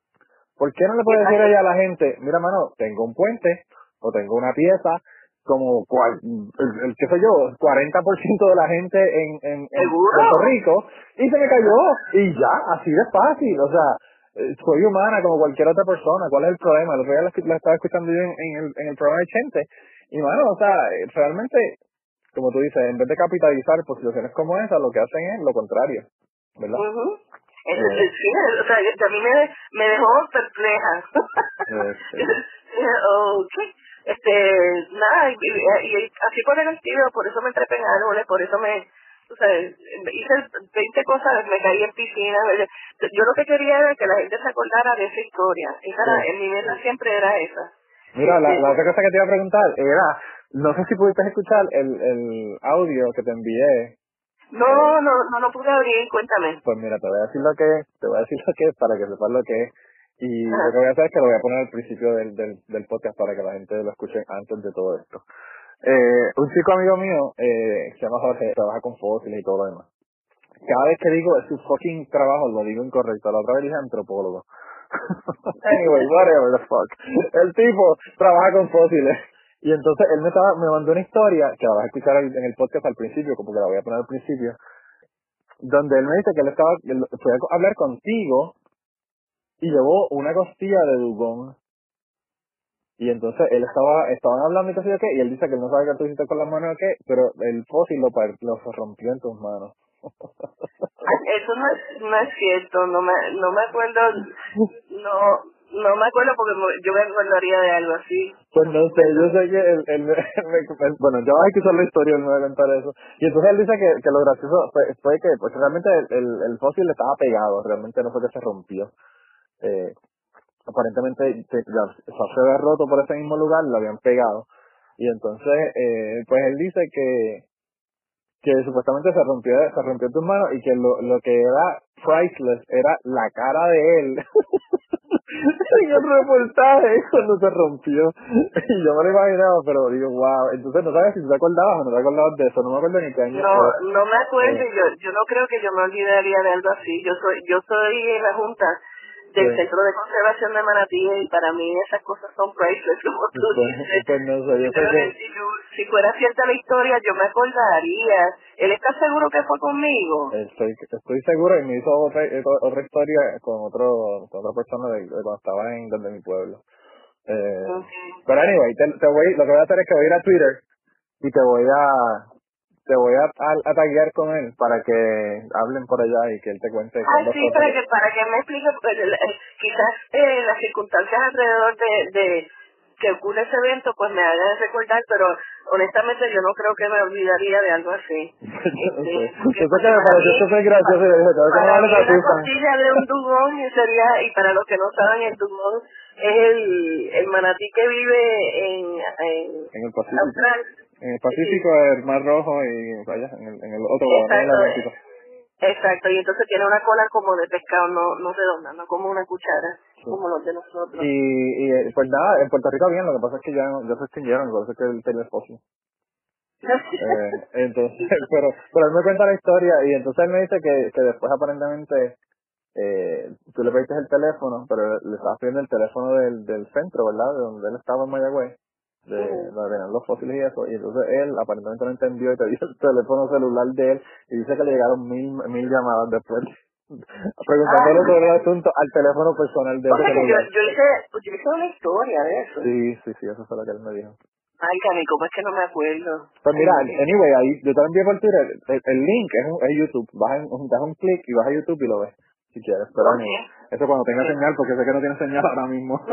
¿Por qué no le puede decir ella a la gente, mira, mano, tengo un puente o tengo una pieza como cual, el, el qué sé yo, 40% de la gente en, en, en Puerto Rico y se me cayó y ya, así de fácil, o sea, eh, soy humana como cualquier otra persona, ¿cuál es el problema? Otro día la, estaba escuchando yo en, en, el, en el programa de Chente y bueno, o sea, realmente, como tú dices, en vez de capitalizar por situaciones como esa, lo que hacen es lo contrario, ¿verdad? Uh sí, o sea, a mí me, me dejó perpleja. Este. [LAUGHS] okay. Este, nada, y, y, así por el estilo, por eso me entrepé en árboles, por eso me, tú sea, hice 20 cosas, me caí en piscina. Yo lo que quería era que la gente se acordara de esa historia. Esa era, en mi mente siempre era esa. Mira, la, la otra cosa que te iba a preguntar era, no sé si pudiste escuchar el, el audio que te envié no, no, no lo pude abrir, cuéntame. Pues mira, te voy a decir lo que es, te voy a decir lo que es para que sepas lo que es. Y lo que voy a hacer es que lo voy a poner al principio del, del, del podcast para que la gente lo escuche antes de todo esto. Eh, un chico amigo mío, eh, se llama Jorge, trabaja con fósiles y todo lo demás. Cada vez que digo su fucking trabajo lo digo incorrecto. La otra vez dije antropólogo. Anyway, whatever the fuck. El tipo trabaja con fósiles y entonces él me, estaba, me mandó una historia, que la vas a escuchar en el podcast al principio, como que la voy a poner al principio, donde él me dice que él estaba, él fue a hablar contigo y llevó una costilla de dugón. Y entonces él estaba, estaban hablando y qué sé qué, y él dice que él no sabe qué tú hiciste con las manos o qué, pero el fósil lo, lo rompió en tus manos. [LAUGHS] Eso no es, no es cierto, no me, no me acuerdo, no, no me acuerdo porque yo me acordaría de algo así. Pues no sé, yo sé que él, él, bueno, yo hay que usar la historia, él me va a contar eso. Y entonces él dice que, que lo gracioso fue, fue que pues realmente el, el, fósil estaba pegado, realmente no fue que se rompió. Eh, aparentemente se, se había roto por ese mismo lugar, lo habían pegado. Y entonces, eh, pues él dice que que supuestamente se rompió se rompió tus manos y que lo, lo que era priceless era la cara de él [LAUGHS] en el reportaje cuando se rompió. Y yo me lo imaginaba, pero digo, wow. Entonces no sabes si te acordabas o no te acordabas de eso. No me acuerdo ni qué año. No, no me acuerdo. Yo, yo no creo que yo me olvidaría de algo así. Yo soy, yo soy en la junta del Centro de Conservación de Manatí y para mí esas cosas son priceless, como tú pues, dices. Pues no sé, yo sé que... si, si, fuera cierta la historia, yo me acordaría. ¿Él está seguro que fue conmigo? Estoy, estoy seguro y me hizo otra, otra historia con otro con otra persona de, cuando estaba en donde mi pueblo. Eh, Pero anyway, te, te voy, lo que voy a hacer es que voy a ir a Twitter y te voy a te voy a, a, taguear con él para que hablen por allá y que él te cuente. Ah, sí, para que, para que me explique, pues, quizás eh, las circunstancias alrededor de, de que ocurre ese evento pues me hagan recordar, pero honestamente yo no creo que me olvidaría de algo así. este, porque, que me pareció súper gracioso y dije, para mí la costilla de un dugón sería, y para los que no saben, el dugón es el, el manatí que vive en, en, en el Pacífico. En el Pacífico, el Mar Rojo y vaya, en el, en el otro Exacto, Exacto, y entonces tiene una cola como de pescado, no, no redonda, no como una cuchara, como los de nosotros. Y, y eh, pues nada, en Puerto Rico bien, lo que pasa es que ya, ya se extinguieron, por eso es que tenía esposo. eh, entonces, [LAUGHS] pero, pero él me cuenta la historia y entonces él me dice que, que después aparentemente eh, tú le pediste el teléfono, pero le estabas pidiendo el teléfono del, del centro, ¿verdad? De donde él estaba en Mayagüez de donde los fósiles y eso, y entonces él aparentemente no entendió y te dio el [LAUGHS] teléfono celular de él y dice que le llegaron mil, mil llamadas después [LAUGHS] preguntándole sobre el asunto al teléfono personal de él. Yo, yo, hice, yo hice una historia de eso. Sí, sí, sí, eso fue lo que él me dijo. Ay, Cami, ¿cómo es que no me acuerdo? Pues mira, anyway, ahí yo te lo envié por Twitter, el, link es, es YouTube, vas un, das un clic y vas a YouTube y lo ves si quieres, pero eso cuando tenga señal, porque sé que no tiene señal ahora mismo. [LAUGHS]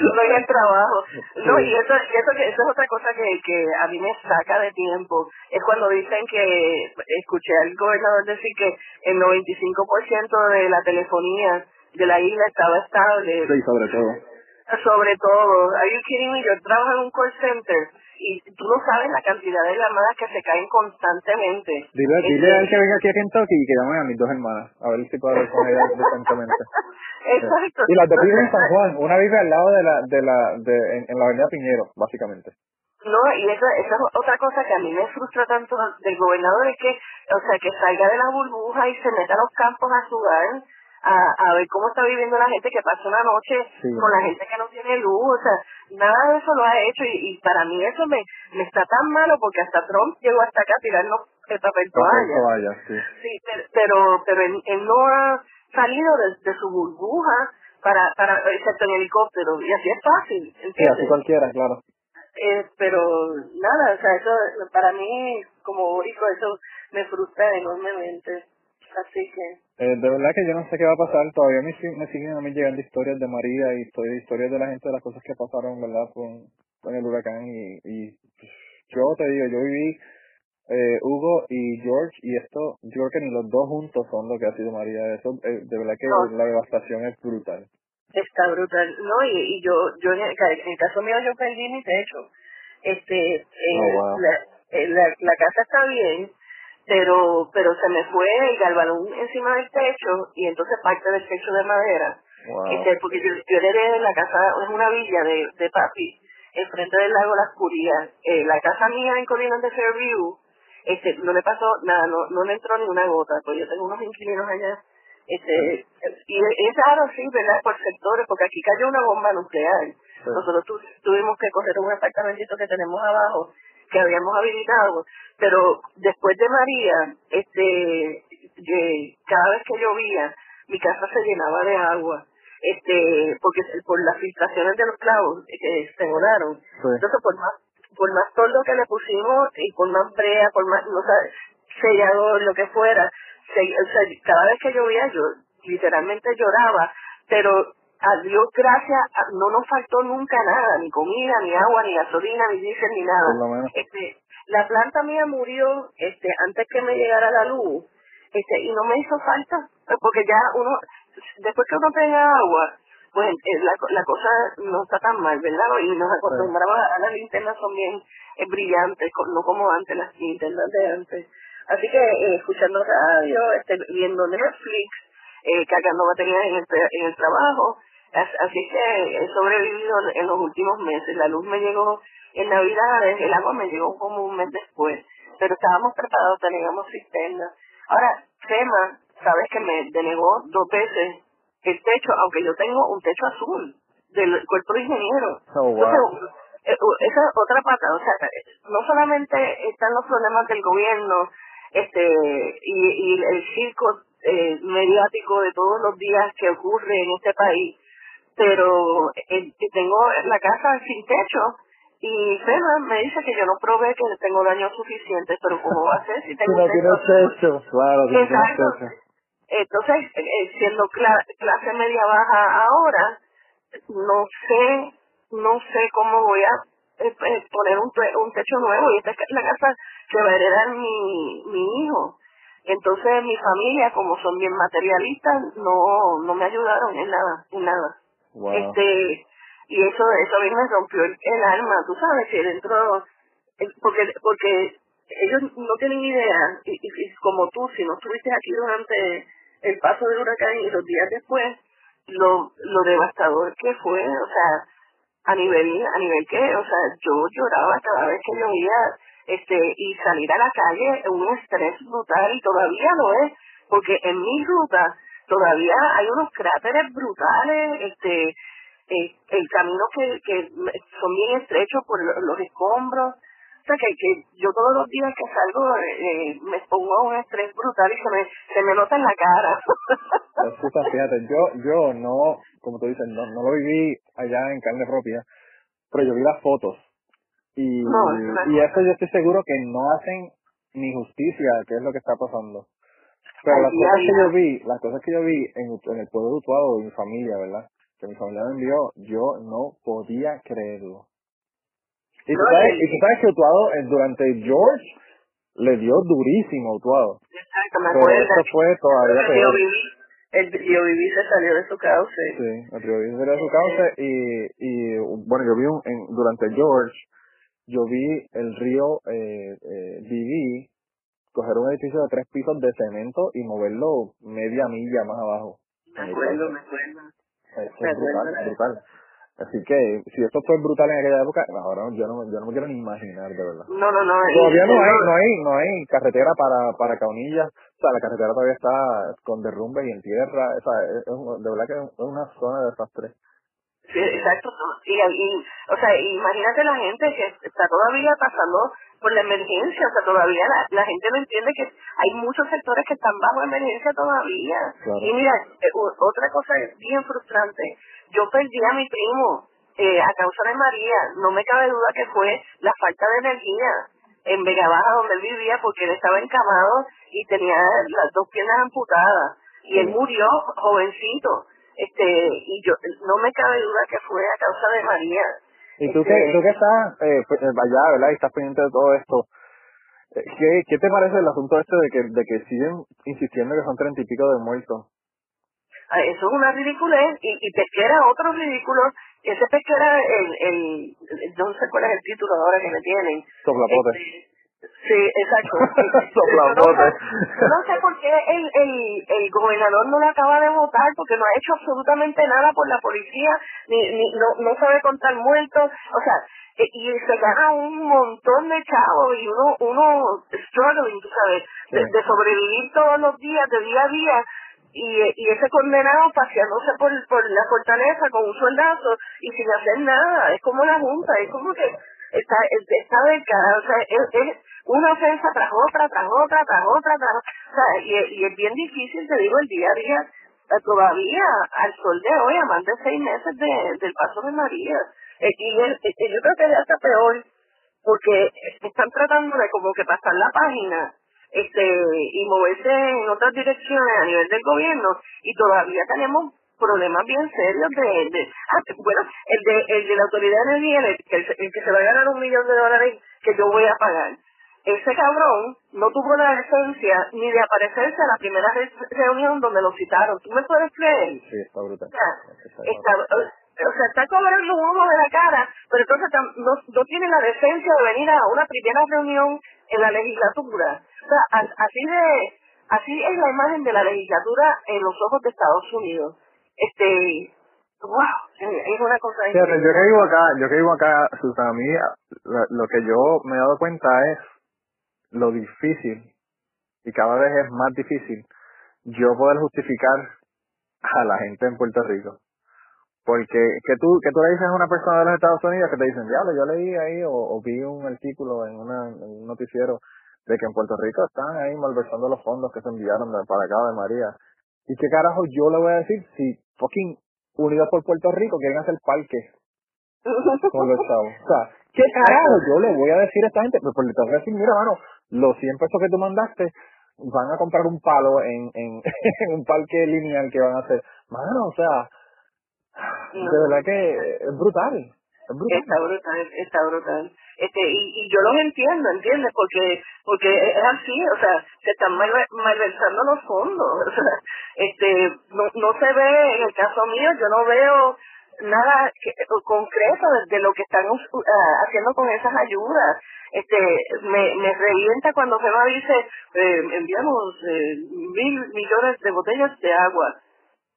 No, no en el trabajo. No, y eso, y eso, que, eso es otra cosa que, que a mí me saca de tiempo, es cuando dicen que, escuché al gobernador decir que el 95% de la telefonía de la isla estaba estable. Sí, sobre todo. Sobre todo, are you kidding me? Yo trabajo en un call center y tú no sabes la cantidad de llamadas que se caen constantemente. Dile, dile al que venga aquí a Kentucky y que llame a mis dos hermanas, a ver si puedo hablar con ella decentemente. [LAUGHS] Exacto. Y las dos viven en San Juan, una vive al lado de la, de la, de, en, la avenida Piñero, básicamente. No, y esa, esa es otra cosa que a mí me frustra tanto del gobernador, es que, o sea, que salga de la burbuja y se meta a los campos a sudar a, a ver cómo está viviendo la gente que pasa una noche con la gente que no tiene luz, o sea, nada de eso lo ha hecho y, y para mí eso me, me está tan malo porque hasta Trump llegó hasta acá a tirarnos el papel toalla. sí. sí, pero, pero él, no ha salido de, su burbuja para, para, excepto en helicóptero y así es fácil, ¿entiendes? Sí, así cualquiera, claro. Eh, pero nada, o sea, eso para mí como único eso me frustra enormemente. Así que... Eh, de verdad que yo no sé qué va a pasar. Todavía me, me siguen a mí llegando historias de María y historias de la gente de las cosas que pasaron, ¿verdad? Con, con el huracán. Y, y yo te digo, yo viví eh, Hugo y George, y esto, yo creo que ni los dos juntos son lo que ha sido María. Eso, eh, de verdad que la devastación es brutal. Está brutal, ¿no? Y, y yo, yo en el, caso mío yo perdí mi techo. Este, eh, oh, eh, la, la, casa está bien, pero pero se me fue el galvanón encima del techo y entonces parte del techo de madera. Este, porque yo, yo heredé la casa, es una villa de, de papi, enfrente del lago La Escuría. Eh, la casa mía en Colinas de Fairview, este, no le pasó nada, no, no le entró ni una gota, pues yo tengo unos inquilinos allá este, y es raro, sí, ¿verdad? Por sectores, porque aquí cayó una bomba nuclear. Nosotros tuvimos que coger un apartamentito que tenemos abajo, que habíamos habilitado, pero después de María, este, cada vez que llovía, mi casa se llenaba de agua este porque por las filtraciones de los clavos que se volaron. Entonces por más por más toldo que le pusimos y por más brea por más no sé sellador lo que fuera cada vez que llovía yo literalmente lloraba, pero a Dios gracias, no nos faltó nunca nada, ni comida, ni agua, ni gasolina, ni diésel, ni nada. Este, la planta mía murió este antes que me llegara la luz, este, y no me hizo falta, porque ya uno, después que uno tenga agua, pues eh, la, la cosa no está tan mal, ¿verdad? Y nos acostumbramos a las linternas son bien eh, brillantes, no como antes, las linternas de antes. Así que eh, escuchando radio, este, viendo Netflix, eh, cargando baterías en el, en el trabajo. Así que he sobrevivido en los últimos meses. La luz me llegó en Navidades, el agua me llegó como un mes después. Pero estábamos preparados, teníamos cisterna. Ahora, FEMA, sabes que me denegó dos veces el techo, aunque yo tengo un techo azul del cuerpo de ingeniero. Oh, eh, esa es otra pata, o sea, no solamente están los problemas del gobierno, este y, y el circo eh, mediático de todos los días que ocurre en este país pero eh, tengo la casa sin techo y FEMA me dice que yo no probé que tengo daño suficiente pero cómo va a ser si [LAUGHS] tengo techo? claro Exacto. entonces eh, siendo clase media baja ahora no sé no sé cómo voy a poner un, un techo nuevo y esta es la casa que va a heredar mi, mi hijo. Entonces mi familia, como son bien materialistas, no no me ayudaron en nada, en nada. Este y eso eso a mí me rompió el, alma, tú sabes que dentro porque porque ellos no tienen idea y, y, como tú si no estuviste aquí durante el paso del huracán y los días después lo lo devastador que fue, o sea, a nivel a nivel que, o sea, yo lloraba cada vez que llovía este y salir a la calle un estrés brutal y todavía lo es porque en mi ruta todavía hay unos cráteres brutales este eh, el camino que, que son bien estrechos por los escombros. O sea que, que yo todos los días que salgo eh, me pongo a un estrés brutal y se me se me nota en la cara. Fíjate yo yo no como tú dices no no lo viví allá en carne propia pero yo vi las fotos y, y eso yo estoy seguro que no hacen ni justicia qué es lo que está pasando. Pero las cosas que yo vi, las cosas que yo vi en, en el pueblo de Utuado, de mi familia, ¿verdad? Que mi familia me envió, yo no podía creerlo. Y tú sabes, y tú sabes que Utuado eh, durante George le dio durísimo a Utuado. Exacto, me acuerdo. Pero eso fue todavía peor. El Río Viví se salió de su cauce. Sí, el Río Viví se salió de su cauce y, y bueno, yo vi un, en, durante George, yo vi el río eh, eh, coger un edificio de tres pisos de cemento y moverlo media milla más abajo. Me acuerdo, me acuerdo. Es brutal, brutal. Así que si esto fue brutal en aquella época, ahora yo no, yo no me quiero ni imaginar, de verdad. No, no, no. Todavía no hay, no hay, no hay carretera para, para Caunillas. O sea, la carretera todavía está con derrumbes y en tierra. O sea, es, de verdad que es una zona de desastre. Sí, exacto. Y, y, o sea, imagínate la gente que está todavía pasando por la emergencia, o sea, todavía la, gente no entiende que hay muchos sectores que están bajo emergencia todavía. Y mira, eh, otra cosa bien frustrante, yo perdí a mi primo eh, a causa de María, no me cabe duda que fue la falta de energía en Vega Baja donde él vivía porque él estaba encamado y tenía las dos piernas amputadas. Y él murió jovencito. Este y yo no me cabe duda que fue a causa de María y tú que tú que estás eh, pues, eh, allá verdad y estás pendiente de todo esto Eh, ¿Qué, ¿Qué te parece el asunto este de que, de que siguen insistiendo que son treinta y pico de muertos? Ah, Eso es una ridiculez y, y pesquera otro ridículo. Ese pesquera, el, el, el- no sé cuál es el título ahora que le tienen. Soplapote. Este, sí, exacto. [LAUGHS] No no sé por qué el, el, el gobernador no le acaba de votar porque no ha hecho absolutamente nada por la policía, ni, ni no, no sabe contar muertos, o sea, eh, y se gana un montón de chavos y uno, uno struggling, tú sabes, de, sobrevivir todos los días, de día a día, y, y ese condenado paseándose por, por la fortaleza con un soldazo y sin hacer nada, es como la junta, es como que está, está del cara, o sea, es, es una ofensa tras otra, tras otra, tras otra, tras otra, o sea, y, y es bien difícil, te digo, el día a día, eh, todavía al sol de hoy, a más de seis meses de, del paso de María, Eh, y, y yo creo que es hasta peor, porque están tratando de como que pasar la página este y moverse en otras direcciones a nivel del gobierno y todavía tenemos problemas bien serios de, de ah, bueno el de el de la autoridad de energía el que, el que se va a ganar un millón de dólares que yo voy a pagar ese cabrón no tuvo la decencia ni de aparecerse a la primera re- reunión donde lo citaron tú me puedes creer Sí, está brutal. o sea, está, o sea, está cobrando humo de la cara, pero entonces no, no tiene la decencia de venir a una primera reunión en la legislatura. O sea, a- así de, así es la imagen de la legislatura en los ojos de Estados Unidos. Este, wow, es una cosa Fíjate, yo que vivo acá, yo que vivo acá, Susan, a mí lo que yo me he dado cuenta es lo difícil, y cada vez es más difícil, yo poder justificar a la gente en Puerto Rico. Porque que tú, que tú le dices a una persona de los Estados Unidos que te dicen, diablo, yo leí ahí o, o vi un artículo en, una, en un noticiero de que en Puerto Rico están ahí malversando los fondos que se enviaron de, para acá de María. ¿Y qué carajo yo le voy a decir si fucking Unidos por Puerto Rico quieren hacer parques [LAUGHS] con los chavos? O sea, ¿qué carajo yo le voy a decir a esta gente? Pues, pues le tengo que decir, mira, mano, los 100 pesos que tú mandaste van a comprar un palo en, en, [LAUGHS] en un parque lineal que van a hacer. Mano, o sea, de verdad que es brutal. Es brutal. Está brutal, está brutal. Este, y, y yo los entiendo, ¿entiendes? Porque porque es así, o sea, se están malve- malversando los fondos. [LAUGHS] O sea, este, no, no se ve, en el caso mío, yo no veo nada que- concreto de, de lo que están ah, haciendo con esas ayudas. Este, me, me revienta cuando FEMA dice, eh, enviamos eh, mil millones de botellas de agua.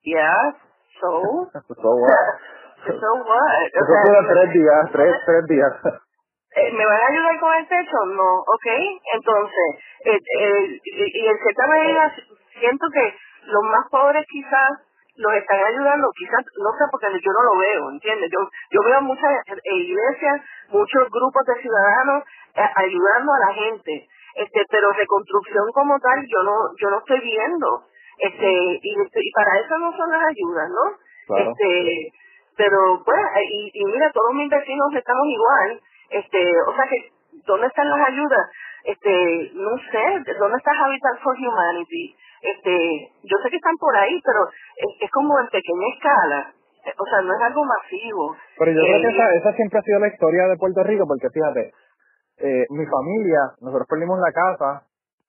Ya, so, [LAUGHS] So what? [LAUGHS] so what? Eso sea, tres días, tres, tres días. [LAUGHS] eh, ¿Me van a ayudar con el techo? No, ok. Entonces, eh, eh, y en cierta medida siento que los más pobres quizás los están ayudando, quizás, no sé, porque yo no lo veo, ¿entiendes? Yo yo veo muchas iglesias, muchos grupos de ciudadanos eh, ayudando a la gente, este pero reconstrucción como tal yo no yo no estoy viendo, este y, y para eso no son las ayudas, ¿no? Claro. Este, pero pues, y, y mira, todos mis vecinos estamos igual, este, o sea que, ¿dónde están las ayudas? Este, no sé, ¿dónde está Habitat for Humanity? Este, yo sé que están por ahí, pero es, es como en pequeña escala, o sea, no es algo masivo. Pero yo creo que Eh, esa, esa siempre ha sido la historia de Puerto Rico, porque fíjate, eh, mi familia, nosotros perdimos la casa,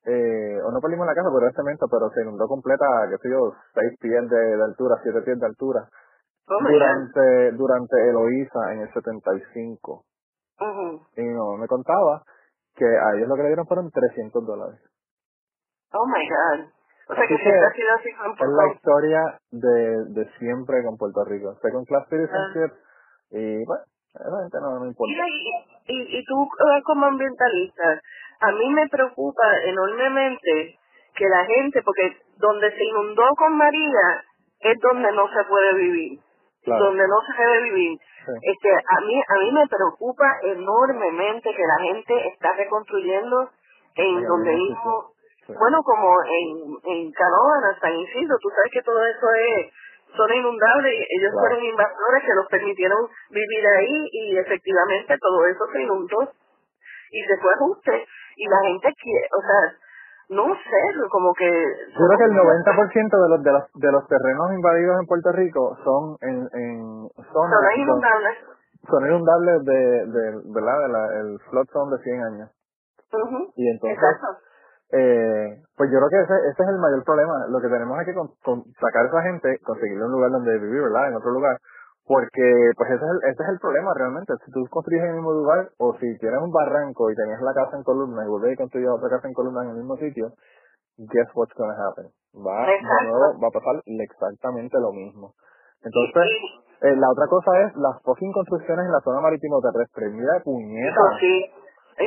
eh, o no perdimos la casa por el cemento, pero se inundó completa, qué sé yo, seis pies de, de altura, siete pies de altura, oh durante, durante Eloísa en el 75. Ujú. Y mi mamá me contaba que a ellos lo que le dieron fueron 300 dólares. Oh my God. O sea que que siempre ha sido así con, Es la historia de, de siempre con Puerto Rico. Second class citizenship y bueno, a la gente no, no importa. Y, y, y tú eh, como ambientalista, a mí me preocupa enormemente que la gente, porque donde se inundó con María es donde no se puede vivir, Claro. donde no se debe vivir. Sí. Este, a mí a mí me preocupa enormemente que la gente está reconstruyendo en Ay, donde mismo, Sí. bueno, como en, en Canóvana, San Isidro, tú sabes que todo eso es zona inundable y ellos Claro. fueron invasores que los permitieron vivir ahí y efectivamente todo eso se inundó y se fue ajuste y la gente quiere, o sea, no sé, como que... Yo creo que el 90% de los, de los de los terrenos invadidos en Puerto Rico son en, en zonas son, inundables. son inundables de, de, ¿verdad? De la, el flood zone de 100 años. Y entonces, Exacto. eh, pues yo creo que ese, ese es el mayor problema. Lo que tenemos es que con, con sacar a esa gente, conseguirle un lugar donde vivir, ¿verdad? En otro lugar. Porque, pues ese es, el, ese es el problema realmente. Si tú construyes en el mismo lugar, o si tienes un barranco y tenías la casa en columna y vuelves y construyes otra casa en columna en el mismo sitio, guess what's gonna happen? Va, de nuevo, va a pasar exactamente lo mismo. Entonces, eh, la otra cosa es las fucking construcciones en la zona marítimo terrestre. Mira, puñeta. Sí.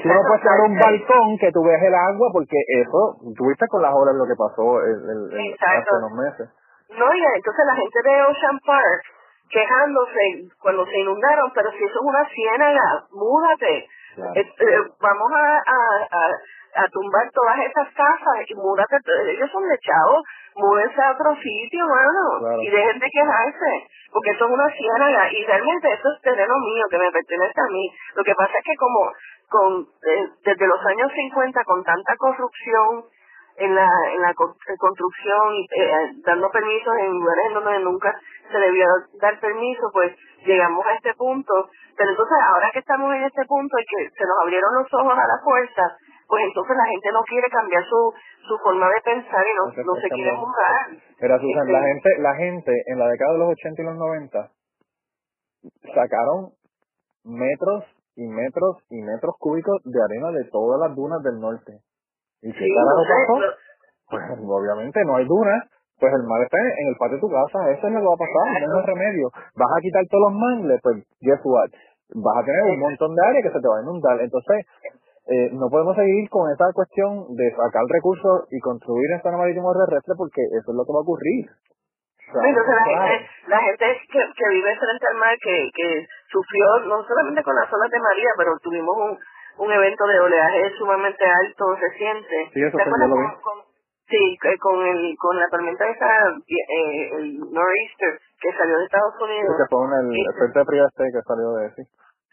Tú no puedes tener un balcón que tú veas el agua porque eso, tuviste con las olas lo que pasó el, el- el- hace unos meses. No, y entonces la gente de Ocean Park quejándose cuando se inundaron, pero si eso es una ciénaga, múdate. Claro. Eh, eh, vamos a, a, a, a tumbar todas esas casas y múdate. Ellos son de chavos, múdense a otro sitio, mano, Claro. y dejen de quejarse, porque eso es una ciénaga y realmente eso es terreno mío que me pertenece a mí. Lo que pasa es que como con eh, desde los años 50 con tanta corrupción en la en la construcción y eh, dando permisos en lugares en donde nunca se debió dar permiso, pues llegamos a este punto. Pero entonces ahora que estamos en este punto y que se nos abrieron los ojos a la fuerza, pues entonces la gente no quiere cambiar su su forma de pensar y no, No se no se puede quiere mudar. Pero Susan, Este, la gente, la gente en la década de los 80 y los 90 sacaron metros y metros y metros cúbicos de arena de todas las dunas del norte. ¿Y qué sí, carajo pasó? Pues obviamente no hay dunas, pues el mar está en el patio de tu casa, eso es lo que va a pasar, no es remedio. Vas a quitar todos los mangles, pues guess what? Vas a tener un montón de área que se te va a inundar. Entonces, eh, no podemos seguir con esa cuestión de sacar recursos y construir en zona marítimo terrestre porque eso es lo que va a ocurrir. O sea, Entonces la claro. gente, la gente que, que vive frente al mar, que, que sufrió no solamente con las olas de María, pero tuvimos un, un evento de oleaje sumamente alto reciente. Sí, eso ¿Te fue, acuerdas yo lo vi. con, con- sí, que con el con la tormenta esa, eh, el nor'easter que salió de Estados Unidos? que fue el, Sí. frente de que salió de sí.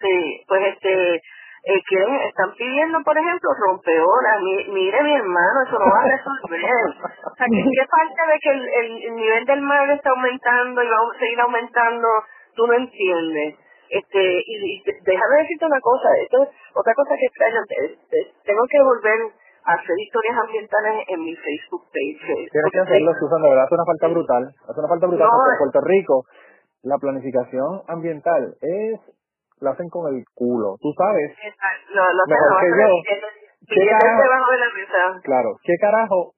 Sí, pues este, eh, quieren, están pidiendo, por ejemplo, rompeolas. Mi, mire, mi hermano, eso no va a resolver. [LAUGHS] O sea, ¿qué, qué falta de que el, el, el nivel del mar está aumentando y va a seguir aumentando? Tú no entiendes. Este, y, y déjame decirte una cosa, esto es otra cosa que te- Tengo que volver a hacer historias ambientales en mi Facebook page. Tienes que hacerlo, Susan, de verdad, hace una falta brutal. Hace una falta brutal No, porque en. Puerto Rico la planificación ambiental es, la hacen con el culo. Tú sabes, Lo, lo Mejor que yo. ¿Qué carajo? debajo de la mesa. claro, ¿qué carajo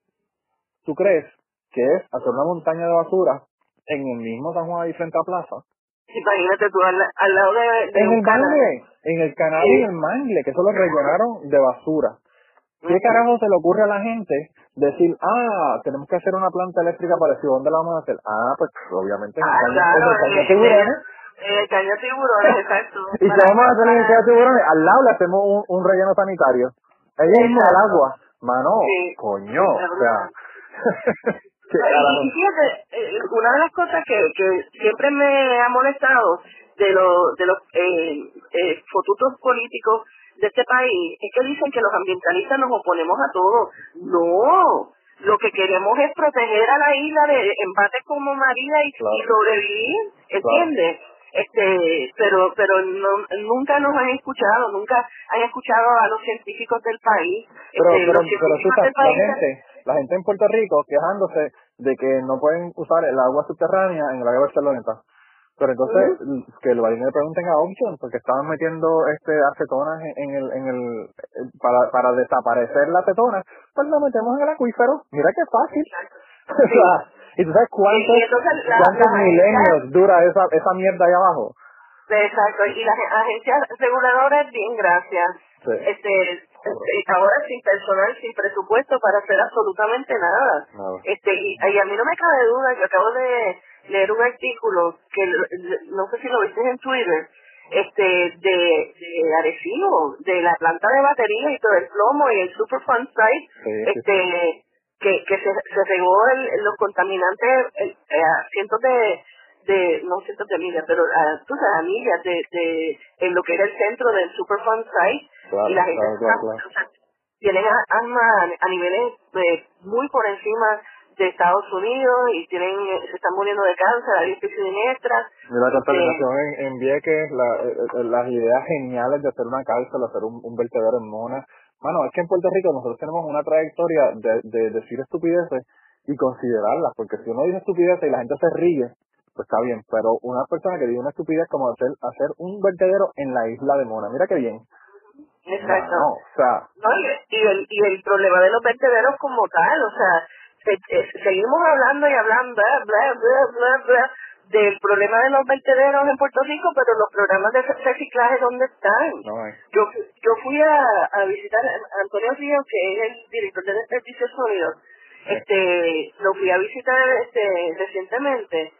tú crees que es hacer una montaña de basura en el mismo San Juan y frente a Plaza? Imagínate tú al, al lado de, de En un canal. mangle, en el canal y en el mangle, que eso lo rellenaron de basura. ¿Qué carajo se le ocurre a la gente decir, ah, tenemos que hacer una planta eléctrica parecida, ¿dónde la vamos a hacer? Ah, pues obviamente en el Ah, caño, claro, el tiburones. en el caño de tiburones, [LAUGHS] exacto. Y si vamos a hacer en el caño tiburones, al lado le hacemos un, un relleno sanitario. Ahí mismo al agua. Mano, Sí. coño, o sea... [LAUGHS] eh, una de las cosas que, que siempre me ha molestado de, los de los eh, eh, fotutos políticos de este país es que dicen que los ambientalistas nos oponemos a todo. No, lo que queremos es proteger a la isla de embates como María y, Claro. y sobrevivir, ¿entiendes? Este, pero pero no, nunca nos han escuchado, nunca han escuchado a los científicos del país. Pero, Este, pero, los científicos del la país gente, la gente en Puerto Rico quejándose de que no pueden usar el agua subterránea en el área de Barceloneta. Pero entonces, que el vayan le pregunten a Option, porque estaban metiendo este acetonas en, el, en el, para, para desaparecer la acetona, pues la metemos en el acuífero. Mira qué fácil. [LAUGHS] O sea, ¿Y tú sabes cuántos, la- cuántos la- milenios dura esa, esa mierda ahí abajo? Exacto, y las agencias reguladoras, bien, gracias. Sí. Este, este, ahora sin personal, sin presupuesto para hacer absolutamente nada. Nada. Este, y, y a mí no me cabe duda, yo acabo de leer un artículo que no sé si lo viste en Twitter, este, de, de Arecibo, de la planta de baterías y todo el plomo y el Superfund Site, Sí, sí, este, que, que se, se regó el- los contaminantes eh, eh, a cientos de, de, no cientos de millas, pero a, tú sabes, a millas de, de, en lo que era el centro del Superfund Site, Claro, y la gente claro, o sea, tienen armas a niveles eh, muy por encima de Estados Unidos y tienen eh, se están muriendo de cáncer, hay siniestras. Mira la contaminación en, en Vieques, la, eh, eh, las ideas geniales de hacer una cárcel, hacer un, un vertedero en Mona, Mano, es que en Puerto Rico nosotros tenemos una trayectoria de, de decir estupideces y considerarlas, porque si uno dice estupideces y la gente se ríe, pues está bien, pero una persona que dice una estupidez como hacer, hacer un vertedero en la isla de Mona, mira qué bien. Exacto. No, o sea, No, y, el, y el problema de los vertederos como tal, o sea, se- eh, seguimos hablando y hablando, bla, bla, bla, bla, bla, del problema de los vertederos en Puerto Rico, pero los programas de reciclaje, ¿dónde están? no. Yo, yo fui a, a visitar a Antonio Río, que es el director de desperdicios sólidos, este, lo fui a visitar este, recientemente,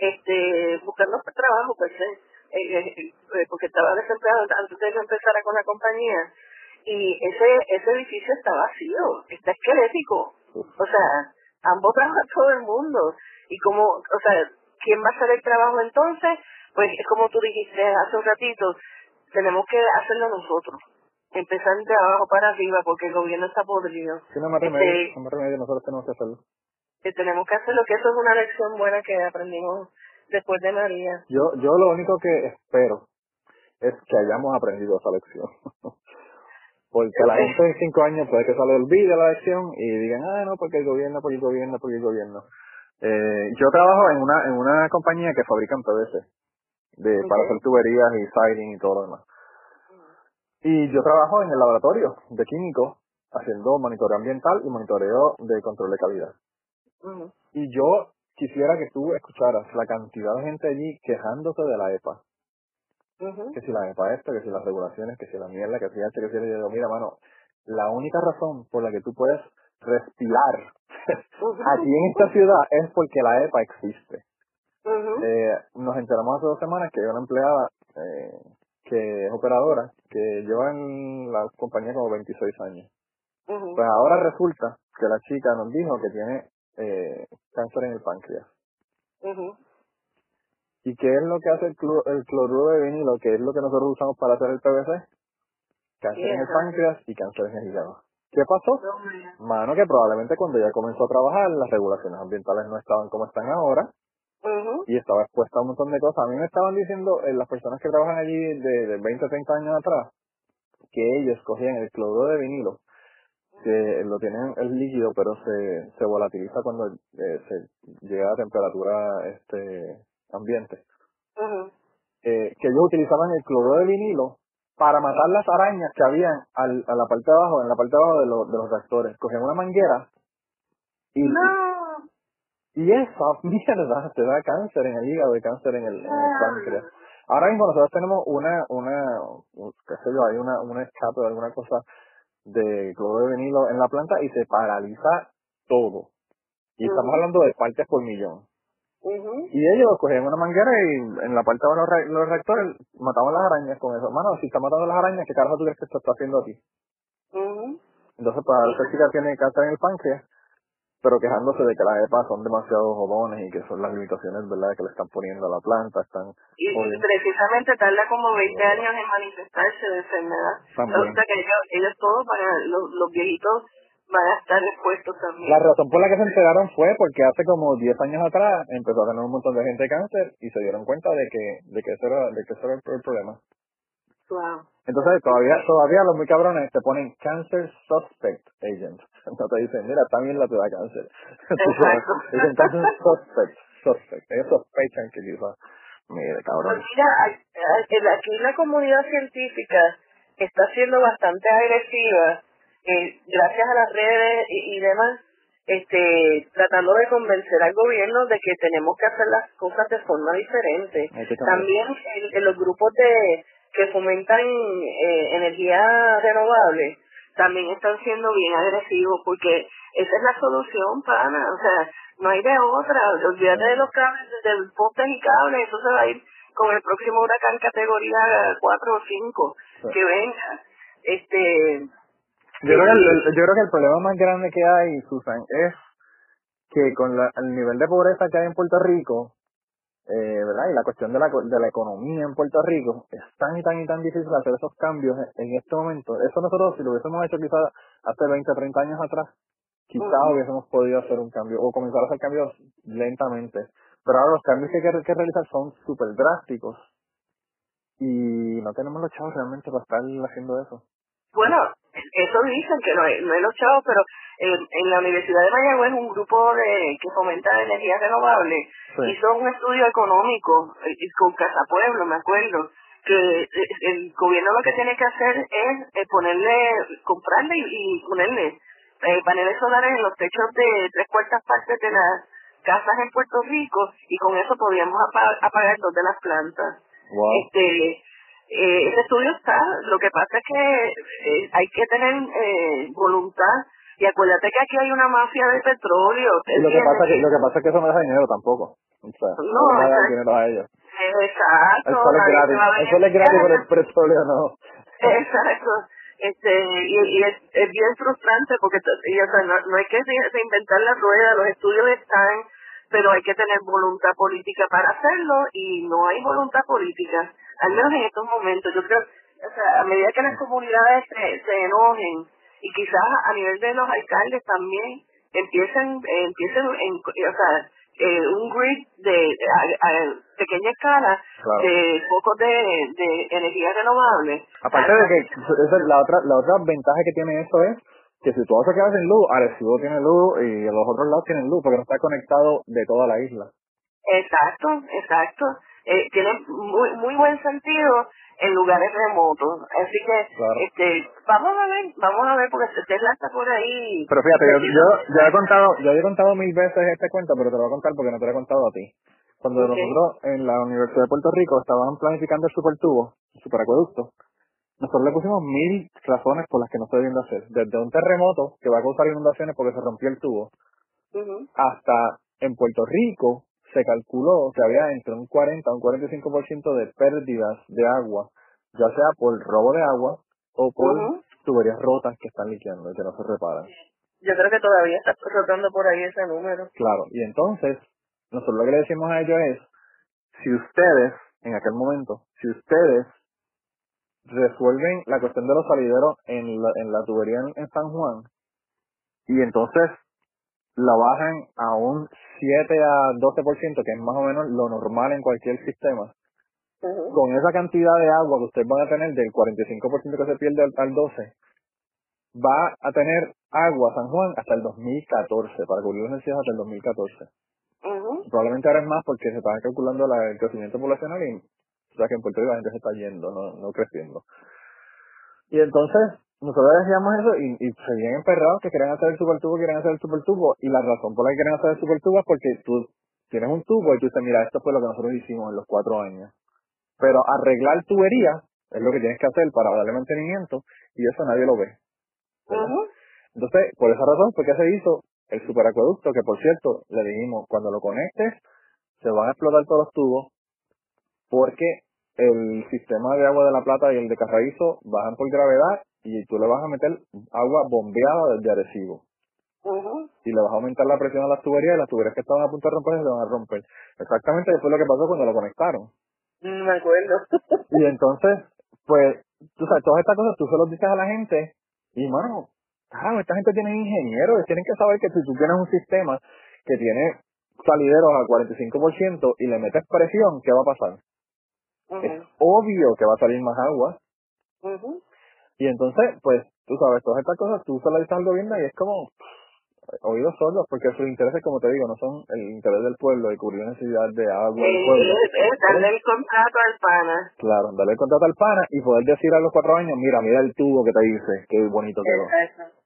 este, buscando trabajo, pues, eh, eh, eh, porque estaba desempleado antes de que empezara con la compañía, y ese, ese edificio está vacío, está esquelético, o sea, ambos trabaja todo el mundo, y como, o sea, ¿quién va a hacer el trabajo entonces? Pues es como tú dijiste hace un ratito, tenemos que hacerlo nosotros, empezar de abajo para arriba, porque el gobierno está podrido. Si no me Este, remedio, no me remedio, nosotros tenemos que hacerlo. Que tenemos que hacerlo, que eso es una lección buena que aprendimos después de María. Yo, yo lo único que espero es que hayamos aprendido esa lección. [LAUGHS] Porque la gente en cinco años puede que se le olvide la lección y digan, ah, no, porque el gobierno, porque el gobierno, porque el gobierno. Eh, yo trabajo en una, en una compañía que fabrican PVC de, para hacer tuberías y siding y todo lo demás. Y yo trabajo en el laboratorio de químicos haciendo monitoreo ambiental y monitoreo de control de calidad. Y yo quisiera que tú escucharas la cantidad de gente allí quejándose de la EPA. Que si la EPA esto, que si las regulaciones, que si la mierda, que si esto, que si yo digo, mira, mano, la única razón por la que tú puedes respirar aquí en esta ciudad es porque la EPA existe. Eh, nos enteramos hace dos semanas que hay una empleada eh, que es operadora, que lleva en la compañía como 26 años. Pues ahora resulta que la chica nos dijo que tiene eh, cáncer en el páncreas. ¿Y qué es lo que hace el, clu- el cloruro de vinilo, que es lo que nosotros usamos para hacer el PVC? Cáncer en el páncreas y cáncer en el hígado. ¿Qué pasó? No. Mano, que probablemente cuando ella comenzó a trabajar, las regulaciones ambientales no estaban como están ahora y estaba expuesta a un montón de cosas. A mí me estaban diciendo eh, las personas que trabajan allí de, de 20 30 años atrás que ellos cogían el cloruro de vinilo, que lo tienen el líquido, pero se, se volatiliza cuando eh, se llega a temperatura este ambiente. Eh, que ellos utilizaban el cloruro de vinilo para matar las arañas que habían al, a la parte de abajo, en la parte de abajo de, los de los reactores. Cogían una manguera y, No. y esa [LAUGHS] mierda te da cáncer en el hígado y cáncer en el, en el páncreas. Ahora mismo nosotros tenemos una, una, un- qué sé yo, hay una, una escape o alguna cosa de cloruro de vinilo en la planta y se paraliza todo. Y estamos hablando de partes por millón. Y ellos cogían una manguera y en la parte de los, re- los reactores mataban las arañas con eso. Mano, si está matando las arañas, ¿qué carajo tú crees que esto está haciendo aquí? Ujú. Entonces, para esta chica tiene cáncer en el páncreas, pero quejándose de que las EPA son demasiado jodones y que son las limitaciones, ¿verdad?, que le están poniendo a la planta, están Y precisamente tarda como 20 años en manifestarse de enfermedad. También. O sea que ellos, ellos todos van a, los, los viejitos van a estar expuestos también. La razón por la que se enteraron fue porque hace como 10 años atrás empezó a tener un montón de gente de cáncer y se dieron cuenta de que, de que, eso, era, de que eso era el, el problema. Wow. Entonces todavía todavía los muy cabrones te ponen cancer suspect agent. No te dicen, mira, también la te da cáncer. [LAUGHS] Dicen cancer suspect, suspect. Ellos sospechan que quizás, mire, Pues cabrón. mira, a- a- aquí la comunidad científica está siendo bastante agresiva, eh, gracias a las redes y, y demás, este, tratando de convencer al gobierno de que tenemos que hacer las cosas de forma diferente. También en, en los grupos de que fomentan eh, energía renovable también están siendo bien agresivos porque esa es la solución, pana. O sea, no hay de otra. Olvídate de los cables, de los postes y cables. Eso se va a ir con el próximo huracán categoría 4 o 5 Sí. que venga. Este, Yo creo, que el, el- yo creo que el problema más grande que hay, Susan, es que con la- el nivel de pobreza que hay en Puerto Rico, eh, ¿verdad? Y la cuestión de la, de la economía en Puerto Rico, es tan y tan y tan difícil hacer esos cambios en, este momento. Eso nosotros, si lo hubiésemos hecho quizás hace 20, 30 años atrás, quizás hubiésemos podido hacer un cambio o comenzar a hacer cambios lentamente. Pero ahora los cambios que hay que, que realizar son súper drásticos y no tenemos los chavos realmente para estar haciendo eso. Bueno, eso dicen que no no hay los chavos, pero en, en la Universidad de Mayagüez un grupo de que fomenta energías renovables hizo un estudio económico eh, con Casa Pueblo, me acuerdo, que eh, el gobierno lo que tiene que hacer es eh, ponerle, comprarle y, ponerle paneles solares en los techos de tres cuartas partes de las casas en Puerto Rico y con eso podríamos apagar dos de las plantas. Este, eh, ese estudio está, lo que pasa es que hay que tener eh, voluntad y acuérdate que aquí hay una mafia de petróleo. lo que, pasa que, lo que pasa es que eso no deja dinero tampoco. O sea, no, no da dinero a ellos. Exacto. Eso es gratis, eso es gratis, pero el petróleo no. Exacto. Este, y, y es, es, bien frustrante porque y, o sea, no, no hay que reinventar la rueda, los estudios están, pero hay que tener voluntad política para hacerlo y no hay voluntad política, al menos en estos momentos. Yo creo, o sea, a medida que las comunidades se, se enojen, y quizás a nivel de los alcaldes también empiecen empiecen en, o sea eh, un grid de a, pequeña escala de focos de, de energía renovable aparte de que esa es la otra la otra ventaja que tiene eso es que si todo se queda sin luz Arecibo tiene luz y los otros lados tienen luz porque no está conectado de toda la isla. Exacto exacto eh, tiene muy muy buen sentido en lugares remotos. Así que, este, vamos a ver, vamos a ver, porque Tesla está por ahí. Pero fíjate, yo, yo, he contado, yo he contado mil veces este cuento, pero te lo voy a contar porque no te lo he contado a ti. Cuando nosotros en la Universidad de Puerto Rico estaban planificando el supertubo, el superacueducto, nosotros le pusimos mil razones por las que no se deben de hacer. Desde un terremoto que va a causar inundaciones porque se rompió el tubo, hasta en Puerto Rico se calculó que había entre un 40 a un 45% de pérdidas de agua, ya sea por robo de agua o por tuberías rotas que están liqueando y que no se reparan. Yo creo que todavía está rotando por ahí ese número. Claro, y entonces, nosotros lo que le decimos a ellos es, si ustedes, en aquel momento, si ustedes resuelven la cuestión de los salideros en la, en la tubería en San Juan, y entonces la bajan a un 7 a 12%, que es más o menos lo normal en cualquier sistema. Con esa cantidad de agua que ustedes van a tener, del 45% que se pierde al, al 12%, va a tener agua San Juan hasta el 2014, para cubrir las necesidades hasta el 2014. Probablemente ahora es más porque se está calculando la, el crecimiento poblacional y o sea que en Puerto Rico la gente se está yendo, no, no creciendo. Y entonces, nosotros decíamos eso y, y se vienen emperrados que quieren hacer el supertubo, quieren hacer el supertubo y la razón por la que quieren hacer el supertubo es porque tú tienes un tubo y tú dices, mira, esto fue lo que nosotros hicimos en los cuatro años. Pero arreglar tubería es lo que tienes que hacer para darle mantenimiento y eso nadie lo ve. Entonces, por esa razón fue que se hizo el superacueducto, que por cierto, le dijimos, cuando lo conectes, se van a explotar todos los tubos porque el sistema de agua de La Plata y el de Carraízo bajan por gravedad y tú le vas a meter agua bombeada desde Arecibo. Y le vas a aumentar la presión a las tuberías y las tuberías que estaban a punto de romper se van a romper. Exactamente eso es lo que pasó cuando lo conectaron. Mm, me acuerdo. [LAUGHS] y entonces, pues, tú sabes, todas estas cosas tú se las dices a la gente y, mano, claro, esta gente tiene ingenieros, tienen que saber que si tú tienes un sistema que tiene salideros al 45% y le metes presión, ¿qué va a pasar? Es obvio que va a salir más agua. Y entonces, pues, tú sabes, todas estas cosas tú se las dices al gobierno y es como oídos sordos, porque sus intereses, como te digo, no son el interés del pueblo y cubrir necesidad de agua del pueblo. Es, darle el contrato al pana. Claro, darle el contrato al pana y poder decir a los cuatro años, mira, mira el tubo que te dice, qué bonito quedó.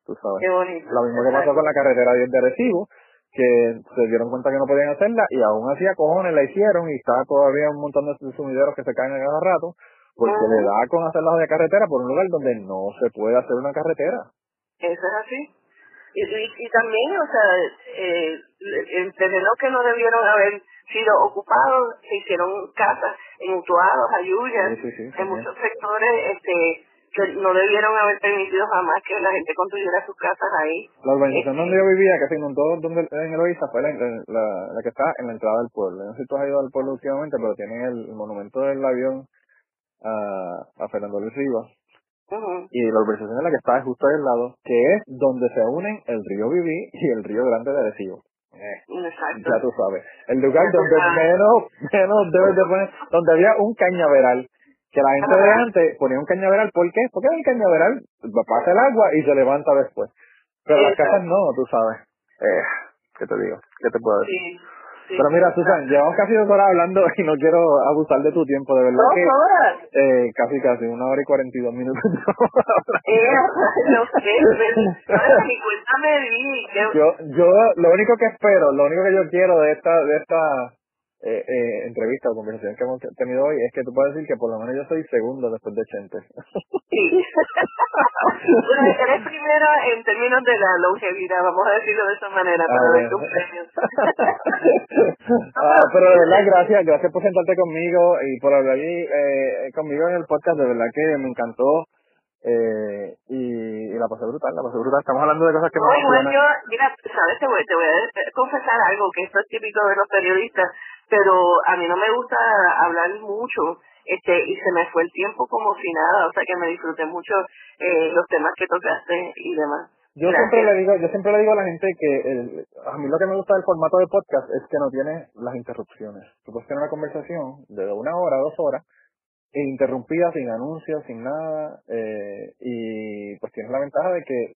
Tú sabes. Qué bonito. Lo mismo que pasó con la carretera 10 de Recibo, que se dieron cuenta que no podían hacerla y aún así a cojones la hicieron y está todavía un montón de sumideros que se caen a cada rato porque le da con hacer de carretera por un lugar donde no se puede hacer una carretera. Eso es así. Y, y, también, o sea, eh, el terreno que no debieron haber sido ocupados, se hicieron casas en Utuados, Ayuyas, en muchos sectores este que no debieron haber permitido jamás que la gente construyera sus casas ahí. La urbanización donde yo vivía, que se inundó donde, en Eloísa, fue la, la, que está en la entrada del pueblo. No sé si tú has ido al pueblo últimamente, pero tiene el monumento del avión a, Fernando Luis Rivas. Y la urbanización en la que está es justo ahí al lado, que es donde se unen el río Viví y el río Grande de Arecibo. Eh, Exacto. Ya tú sabes. El lugar donde menos, menos debes de poner, donde había un cañaveral Que la gente de antes ponía un cañaveral, ¿por qué? Porque el cañaveral pasa el agua y se levanta después. Pero las casas no, tú sabes. Eh, ¿Qué te digo? ¿Qué te puedo decir? Sí. sí. Pero mira, Susan, llevamos casi dos horas hablando [LAUGHS] y no quiero abusar de tu tiempo, de verdad Dos que horas. eh, casi casi una hora y cuarenta y dos minutos. [LAUGHS] Eh, [LAUGHS] no sé, pero- ahora mi cuenta me di. que- yo, yo, lo único que espero, lo único que yo quiero de esta, de esta eh, eh, entrevista o conversación que hemos tenido hoy es que tú puedes decir que por lo menos yo soy segundo después de Chente. Sí. bueno, eres primero en términos de la longevidad, vamos a decirlo de esa manera, para Ah, ver bueno. tus premios. [LAUGHS] ah, pero de verdad, gracias, gracias por sentarte conmigo y por hablar eh, conmigo en el podcast, de verdad que me encantó eh, y, y la pasé brutal, la pasé brutal. Estamos hablando de cosas que No, emocionan. yo, mira, sabes, te voy, te voy a confesar algo que esto es típico de los periodistas, pero a mí no me gusta hablar mucho, este, y se me fue el tiempo como si nada, o sea que me disfruté mucho eh, los temas que tocaste y demás. Yo Gracias. siempre le digo, yo siempre le digo a la gente que el, a mí lo que me gusta del formato de podcast es que no tiene las interrupciones. Tú puedes tener una conversación de una hora, dos horas, e interrumpida, sin anuncios, sin nada, eh, y pues tienes la ventaja de que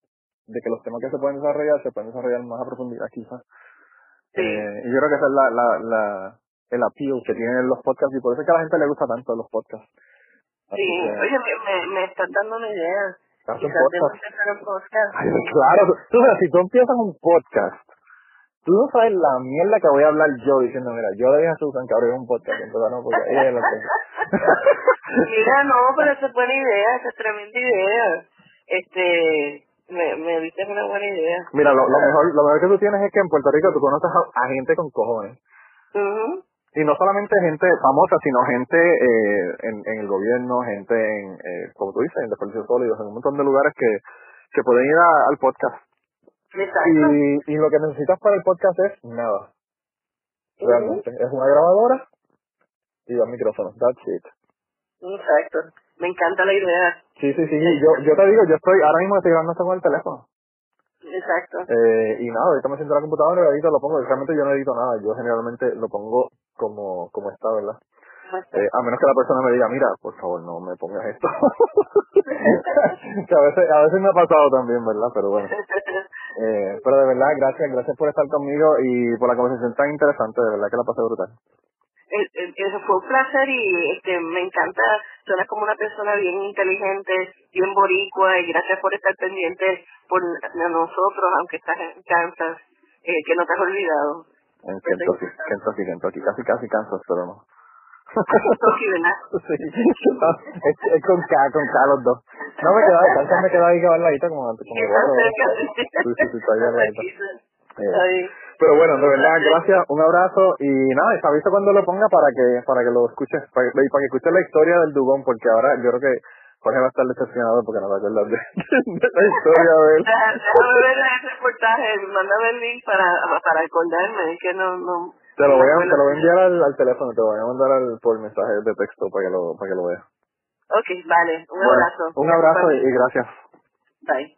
de que los temas que se pueden desarrollar se pueden desarrollar más a profundidad quizás. Sí. Eh, y yo creo que esa es la, la, la, el appeal que tienen los podcasts y por eso es que a la gente le gusta tanto los podcasts. Así Sí, que, oye, me, me, me estás dando una idea. un Quizás debo podcast. empezar un podcast. Ay, claro, tú, si tú empiezas un podcast, tú no sabes la mierda que voy a hablar yo diciendo, mira, yo le dije a Susan que abriera un podcast, entonces no, porque ella la que... [LAUGHS] [LAUGHS] Mira, no, pero esa es buena idea, esa es tremenda idea. Este, me, me diste una buena idea. Mira, lo, lo mejor lo mejor que tú tienes es que en Puerto Rico tú conoces a, a gente con cojones. Y no solamente gente famosa, sino gente eh, en, en el gobierno, gente en, eh, como tú dices, en desperdicios sólidos, en un montón de lugares que, que pueden ir a- al podcast. Exacto. Y, y lo que necesitas para el podcast es nada. Realmente. Es una grabadora y dos micrófonos. That's it. Exacto. Me encanta la idea. Sí, sí, sí. Yo, yo te digo, yo estoy, ahora mismo estoy grabando esto con el teléfono. Exacto. Eh, y nada, ahorita me siento en la computadora y lo edito, lo pongo. Realmente yo no edito nada. Yo generalmente lo pongo como, como está, ¿verdad? Eh, a menos que la persona me diga, mira, por favor, no me pongas esto. [LAUGHS] que a veces, a veces me ha pasado también, ¿verdad? Pero bueno. Eh, pero de verdad, gracias, gracias por estar conmigo y por la conversación tan interesante, de verdad que la pasé brutal. El- el- Eso fue un placer y este me encanta, suenas como una persona bien inteligente, bien boricua y gracias por estar pendiente por nosotros, aunque estás en Kansas, eh, que no te has olvidado. En Kentucky, Kentucky, Kentucky, casi, casi Kansas, pero no. Kentucky, ¿verdad? [LAUGHS] sí, es, es con K, con K los dos. No me queda, Kansas me queda ahí que como, cerca. Sí, sí, sí, [LAUGHS] Pero bueno, de verdad, gracias, un abrazo y nada, y te aviso cuando lo ponga para que para que lo escuches, para, que- para que escuches la historia del Dugón, porque ahora yo creo que Jorge va a estar decepcionado porque no va a acordar de, [LAUGHS] de la historia de él. Déjame ver ese reportaje, mándame el link para, para acordarme, es que no, no, Te lo voy a, te lo voy a enviar al, al teléfono, te lo voy a mandar al, por mensaje de texto para que lo, para que lo veas. Ok, vale, un Bueno, abrazo. un abrazo y, y gracias. Bye.